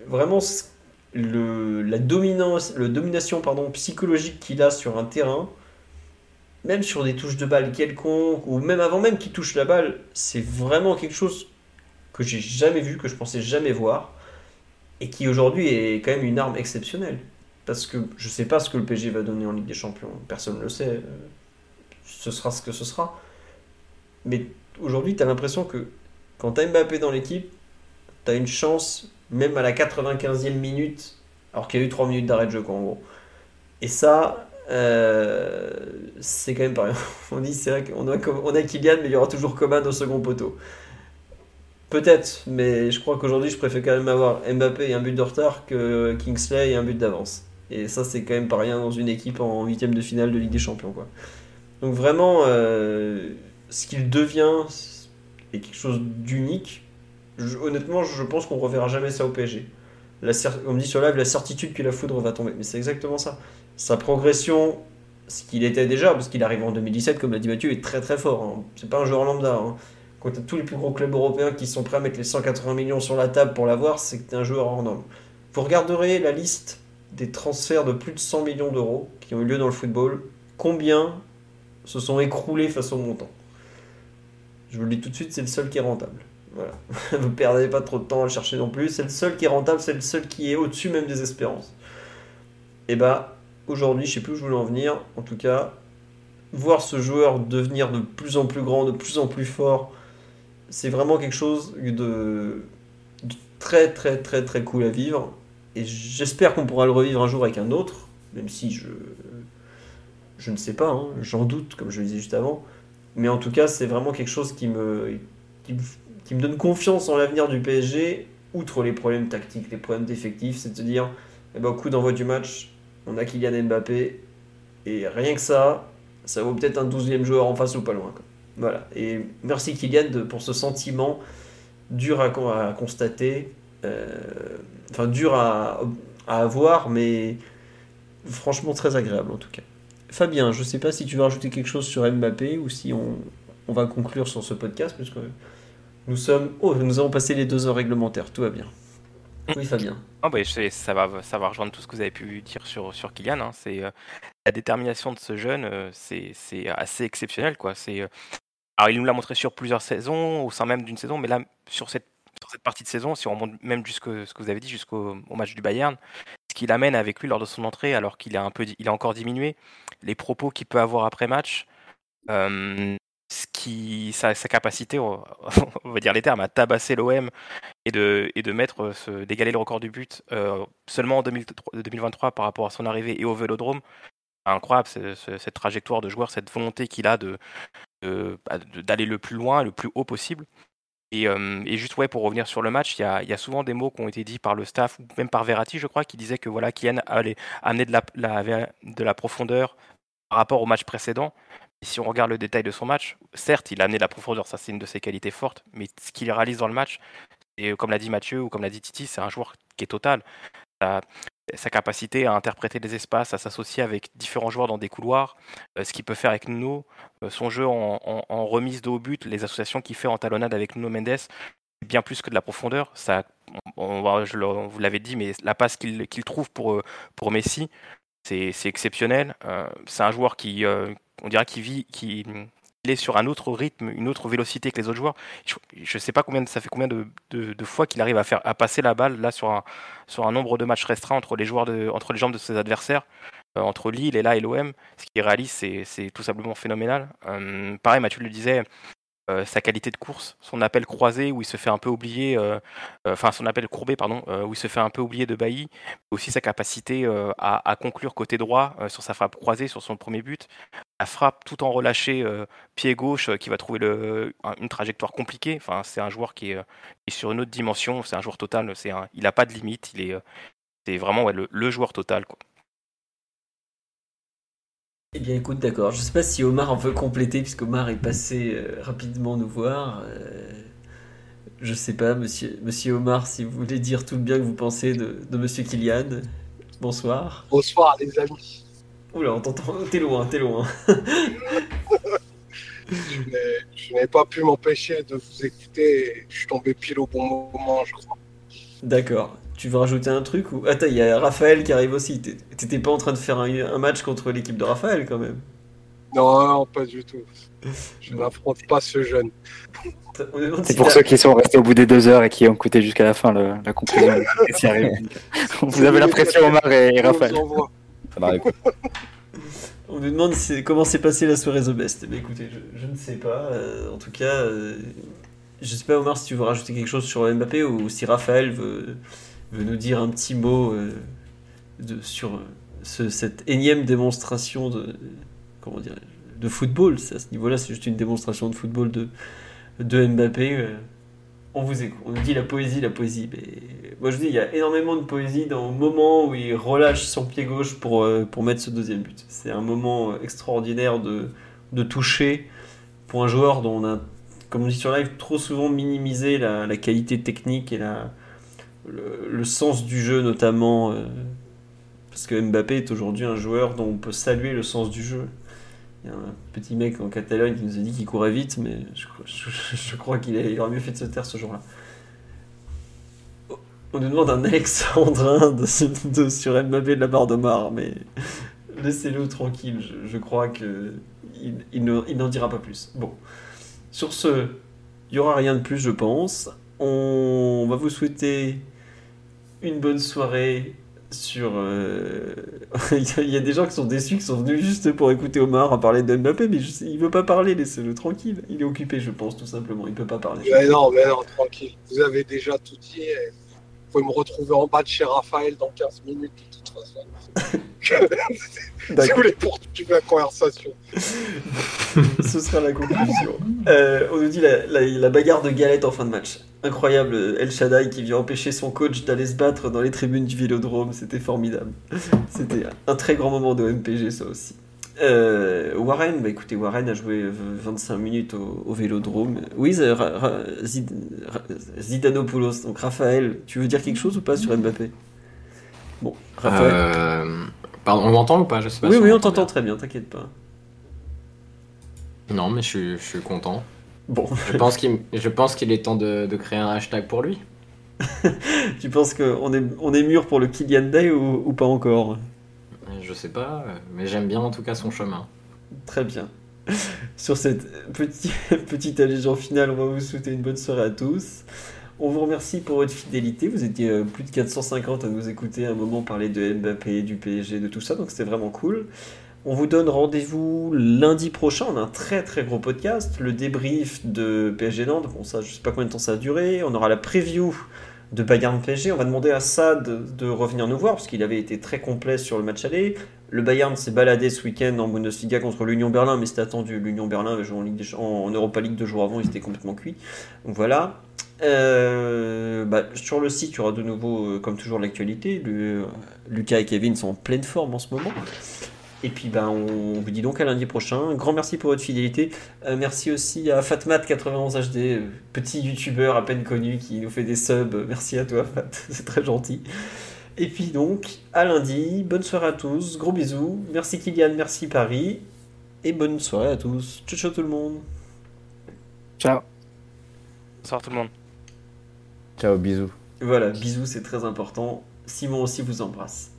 Vraiment c- le, la dominance, domination pardon, psychologique qu'il a sur un terrain, même sur des touches de balle quelconques, ou même avant même qu'il touche la balle, c'est vraiment quelque chose que j'ai jamais vu, que je pensais jamais voir, et qui aujourd'hui est quand même une arme exceptionnelle. Parce que je sais pas ce que le PSG va donner en Ligue des Champions, personne ne le sait, ce sera ce que ce sera. Mais aujourd'hui, tu as l'impression que quand tu as Mbappé dans l'équipe, tu as une chance, même à la 95e minute, alors qu'il y a eu 3 minutes d'arrêt de jeu, quoi, en gros. Et ça, euh, c'est quand même rien. [LAUGHS] On dit, c'est vrai qu'on a, on a Kylian, mais il y aura toujours Coman au second poteau. Peut-être, mais je crois qu'aujourd'hui, je préfère quand même avoir Mbappé et un but de retard que Kingsley et un but d'avance. Et ça, c'est quand même pas rien dans une équipe en huitième de finale de Ligue des Champions. Quoi. Donc vraiment, euh, ce qu'il devient est quelque chose d'unique. Honnêtement, je pense qu'on reverra jamais ça au PSG. On me dit sur live la certitude que la foudre va tomber. Mais c'est exactement ça. Sa progression, ce qu'il était déjà, parce qu'il arrive en 2017, comme l'a dit Mathieu, est très très fort. Hein. C'est pas un joueur lambda. Hein quand tu tous les plus gros clubs européens qui sont prêts à mettre les 180 millions sur la table pour l'avoir, c'est que tu un joueur hors norme. Vous regarderez la liste des transferts de plus de 100 millions d'euros qui ont eu lieu dans le football. Combien se sont écroulés face au montant? Je vous le dis tout de suite, c'est le seul qui est rentable. Voilà. [LAUGHS] vous perdez pas trop de temps à le chercher non plus. C'est le seul qui est rentable, c'est le seul qui est au-dessus même des espérances. Et bah, aujourd'hui, je sais plus où je voulais en venir. En tout cas, voir ce joueur devenir de plus en plus grand, de plus en plus fort, c'est vraiment quelque chose de, très très très très cool à vivre. Et j'espère qu'on pourra le revivre un jour avec un autre, même si je, je ne sais pas, hein, j'en doute, comme je le disais juste avant. Mais en tout cas, c'est vraiment quelque chose qui, me donne confiance en l'avenir du PSG, outre les problèmes tactiques, les problèmes d'effectifs, c'est de se dire, eh ben, au coup d'envoi du match, on a Kylian Mbappé, et rien que ça, ça vaut peut-être un douzième joueur en face ou pas loin. Voilà. Et merci Kylian pour ce sentiment dur à, constater, euh, enfin dur à, avoir, mais franchement très agréable en tout cas. Fabien, je ne sais pas si tu veux rajouter quelque chose sur Mbappé ou si on, va conclure sur ce podcast, puisque Oh, nous avons passé les deux heures réglementaires, tout va bien. Oui, Fabien. Oh bah, ça, va, ça va rejoindre tout ce que vous avez pu dire sur, sur Kylian. Hein. Euh, la détermination de ce jeune, euh, c'est assez exceptionnel. Quoi. C'est alors, il nous l'a montré sur plusieurs saisons, au sein même d'une saison, mais là, sur cette, cette partie de saison, si on remonte même jusqu'au ce que vous avez dit, jusqu'au match du Bayern, ce qu'il amène avec lui lors de son entrée, alors qu'il est un a encore diminué, les propos qu'il peut avoir après match, euh, sa, capacité, [LAUGHS] on, va dire les termes, à tabasser l'OM et de, et de mettre, d'égaler le record du but euh, seulement en 2023 par rapport à son arrivée et au Vélodrome, incroyable cette trajectoire de joueur, cette volonté qu'il a de, bah, d'aller le plus loin, le plus haut possible. Et, juste ouais, pour revenir sur le match, il y a, souvent des mots qui ont été dits par le staff, ou même par Verratti, je crois, qui disait que voilà, Kian allait amener de la, de la profondeur par rapport au match précédent. Si on regarde le détail de son match, certes, il a amené de la profondeur, ça c'est une de ses qualités fortes, mais ce qu'il réalise dans le match, et comme l'a dit Mathieu ou comme l'a dit Titi, c'est un joueur qui est total sa capacité à interpréter des espaces, à s'associer avec différents joueurs dans des couloirs, euh, ce qu'il peut faire avec Nuno, euh, son jeu en, remise de haut but, les associations qu'il fait en talonnade avec Nuno Mendes, bien plus que de la profondeur. Ça, je vous l'avez dit, mais la passe qu'il trouve euh, pour Messi, c'est exceptionnel. c'est un joueur qui, on dirait, qui vit, qui, il est sur un autre rythme, une autre vélocité que les autres joueurs. Je ne sais pas combien ça fait combien de, fois qu'il arrive à faire à passer la balle là sur un, nombre de matchs restreints entre les joueurs entre les jambes de ses adversaires. Euh, entre Lille et là et l'OM, ce qu'il réalise, c'est tout simplement phénoménal. Euh, pareil, Mathieu le disait, euh, sa qualité de course, son appel croisé où il se fait un peu oublier, euh, euh, enfin son appel courbé pardon, où il se fait un peu oublier de Bailly, aussi sa capacité à, conclure côté droit sur sa frappe croisée sur son premier but, la frappe tout en relâché pied gauche qui va trouver le, une trajectoire compliquée. Enfin c'est un joueur qui est, sur une autre dimension, c'est un joueur total, c'est il n'a pas de limite, il est c'est vraiment le, le, joueur total quoi. Eh bien écoute, d'accord. Je sais pas si Omar en veut compléter, puisque Omar est passé euh, rapidement nous voir. Euh, je sais pas, monsieur, monsieur Omar, si vous voulez dire tout le bien que vous pensez de, monsieur Kylian. Bonsoir. Bonsoir les amis. Oula, on t'entend, t'es loin, t'es loin. [LAUGHS] je n'ai pas pu m'empêcher de vous écouter. Je suis tombé pile au bon moment, je crois. D'accord. Tu veux rajouter un truc ou Attends, il y a Raphaël qui arrive aussi. T'étais pas en train de faire un, match contre l'équipe de Raphaël quand même Non, pas du tout. Je n'affronte pas ce jeune. C'est pour ceux qui sont restés au bout des deux heures et qui ont écouté jusqu'à la fin la conclusion. [LAUGHS] [LAUGHS] Vous avez l'impression, Omar et, Raphaël. [LAUGHS] On nous demande comment s'est passée la soirée The Best. Mais écoutez, je, ne sais pas. Euh, en tout cas, euh, je sais pas Omar si tu veux rajouter quelque chose sur Mbappé ou si Raphaël veut, veut nous dire un petit mot euh, sur euh, cette énième démonstration de, comment dire, de football. À ce niveau-là, c'est juste une démonstration de football de, Mbappé. Euh, on vous écoute. On nous dit la poésie, la poésie. Mais moi je vous dis, il y a énormément de poésie dans le moment où il relâche son pied gauche pour, pour mettre ce deuxième but. C'est un moment extraordinaire de, de toucher pour un joueur dont on a, comme on dit sur live, trop souvent minimisé la, la qualité technique et la, le, sens du jeu notamment. euh, parce que Mbappé est aujourd'hui un joueur dont on peut saluer le sens du jeu. Il y a un petit mec en Catalogne qui nous a dit qu'il courait vite, mais je, crois [LAUGHS] qu'il aurait mieux fait de se taire ce jour-là. On nous demande un Alexandrin de, de- sur Mbappé de la barre de Mar, mais [LAUGHS] laissez-le tranquille. Je, crois que il n'en dira pas plus. Bon, sur ce, il n'y aura rien de plus, je pense. On va vous souhaiter une bonne soirée sur. euh, [LAUGHS] il y a des gens qui sont déçus, qui sont venus juste pour écouter Omar à parler de Mbappé, mais je il veut pas parler, laissez-le tranquille. Il est occupé, je pense, tout simplement. Il peut pas parler. Mais non, mais non, tranquille. Vous avez déjà tout dit. Vous pouvez me retrouver en bas de chez Raphaël dans 15 minutes, de toute façon. [LAUGHS] si vous voulez poursuivre la conversation. [LAUGHS] Ce sera la conclusion. Euh, on nous dit la, la- la bagarre de galette en fin de match. Incroyable, El Shaddai qui vient empêcher son coach d'aller se battre dans les tribunes du Vélodrome. C'était formidable. C'était un très grand moment de MPG, ça aussi. Euh, Warren, bah écoutez, Warren a joué v- 25 minutes au, au Vélodrome. Oui, Ra- Ra- Zid- Ra- Zidanopoulos. Donc Raphaël, tu veux dire quelque chose ou pas sur Mbappé? Bon, Raphaël. Euh, Pardon, on m'entend ou pas? Je sais pas oui, si oui, on t'entend très bien, t'inquiète pas. Non, mais je suis, je suis content. Bon, Je pense qu'il est temps de, de créer un hashtag pour lui. [LAUGHS] tu penses qu'on est, on est mûr pour le Kylian Day ou, ou pas encore? Je sais pas, euh, mais j'aime bien en tout cas son chemin. Très bien. [LAUGHS] Sur cette petit, [LAUGHS] petite allégeance finale, on va vous souhaiter une bonne soirée à tous. On vous remercie pour votre fidélité. Vous étiez euh, plus de 450 à nous écouter à un moment parler de Mbappé, du PSG, de tout ça, donc c'était vraiment cool. On vous donne rendez-vous lundi prochain. On a un très très gros podcast, le débrief de PSG Nantes. Bon, ça, je sais pas combien de temps ça va durer. On aura la preview de Bayern PSG. On va demander à Sad de revenir nous voir parce qu'il avait été très complet sur le match aller. Le Bayern s'est baladé ce week-end en Bundesliga contre l'Union Berlin, mais c'était attendu. L'Union Berlin avait joué en, Europa League deux jours avant, ils étaient complètement cuits. Donc voilà. Euh, bah, sur le site, il y aura de nouveau, euh, comme toujours, l'actualité. Lucas et Kevin sont en pleine forme en ce moment. Et puis ben, on vous dit donc à lundi prochain. Un grand merci pour votre fidélité. Euh, merci aussi à Fatmat91HD, euh, petit youtubeur à peine connu qui nous fait des subs. Merci à toi Fat, [LAUGHS] c'est très gentil. Et puis donc, à lundi, bonne soirée à tous, gros bisous. Merci Kylian, merci Paris. Et bonne soirée à tous. Ciao ciao tout le monde. Ciao. Bonsoir tout le monde. Ciao, bisous. Voilà, bisous, c'est très important. Simon aussi vous embrasse.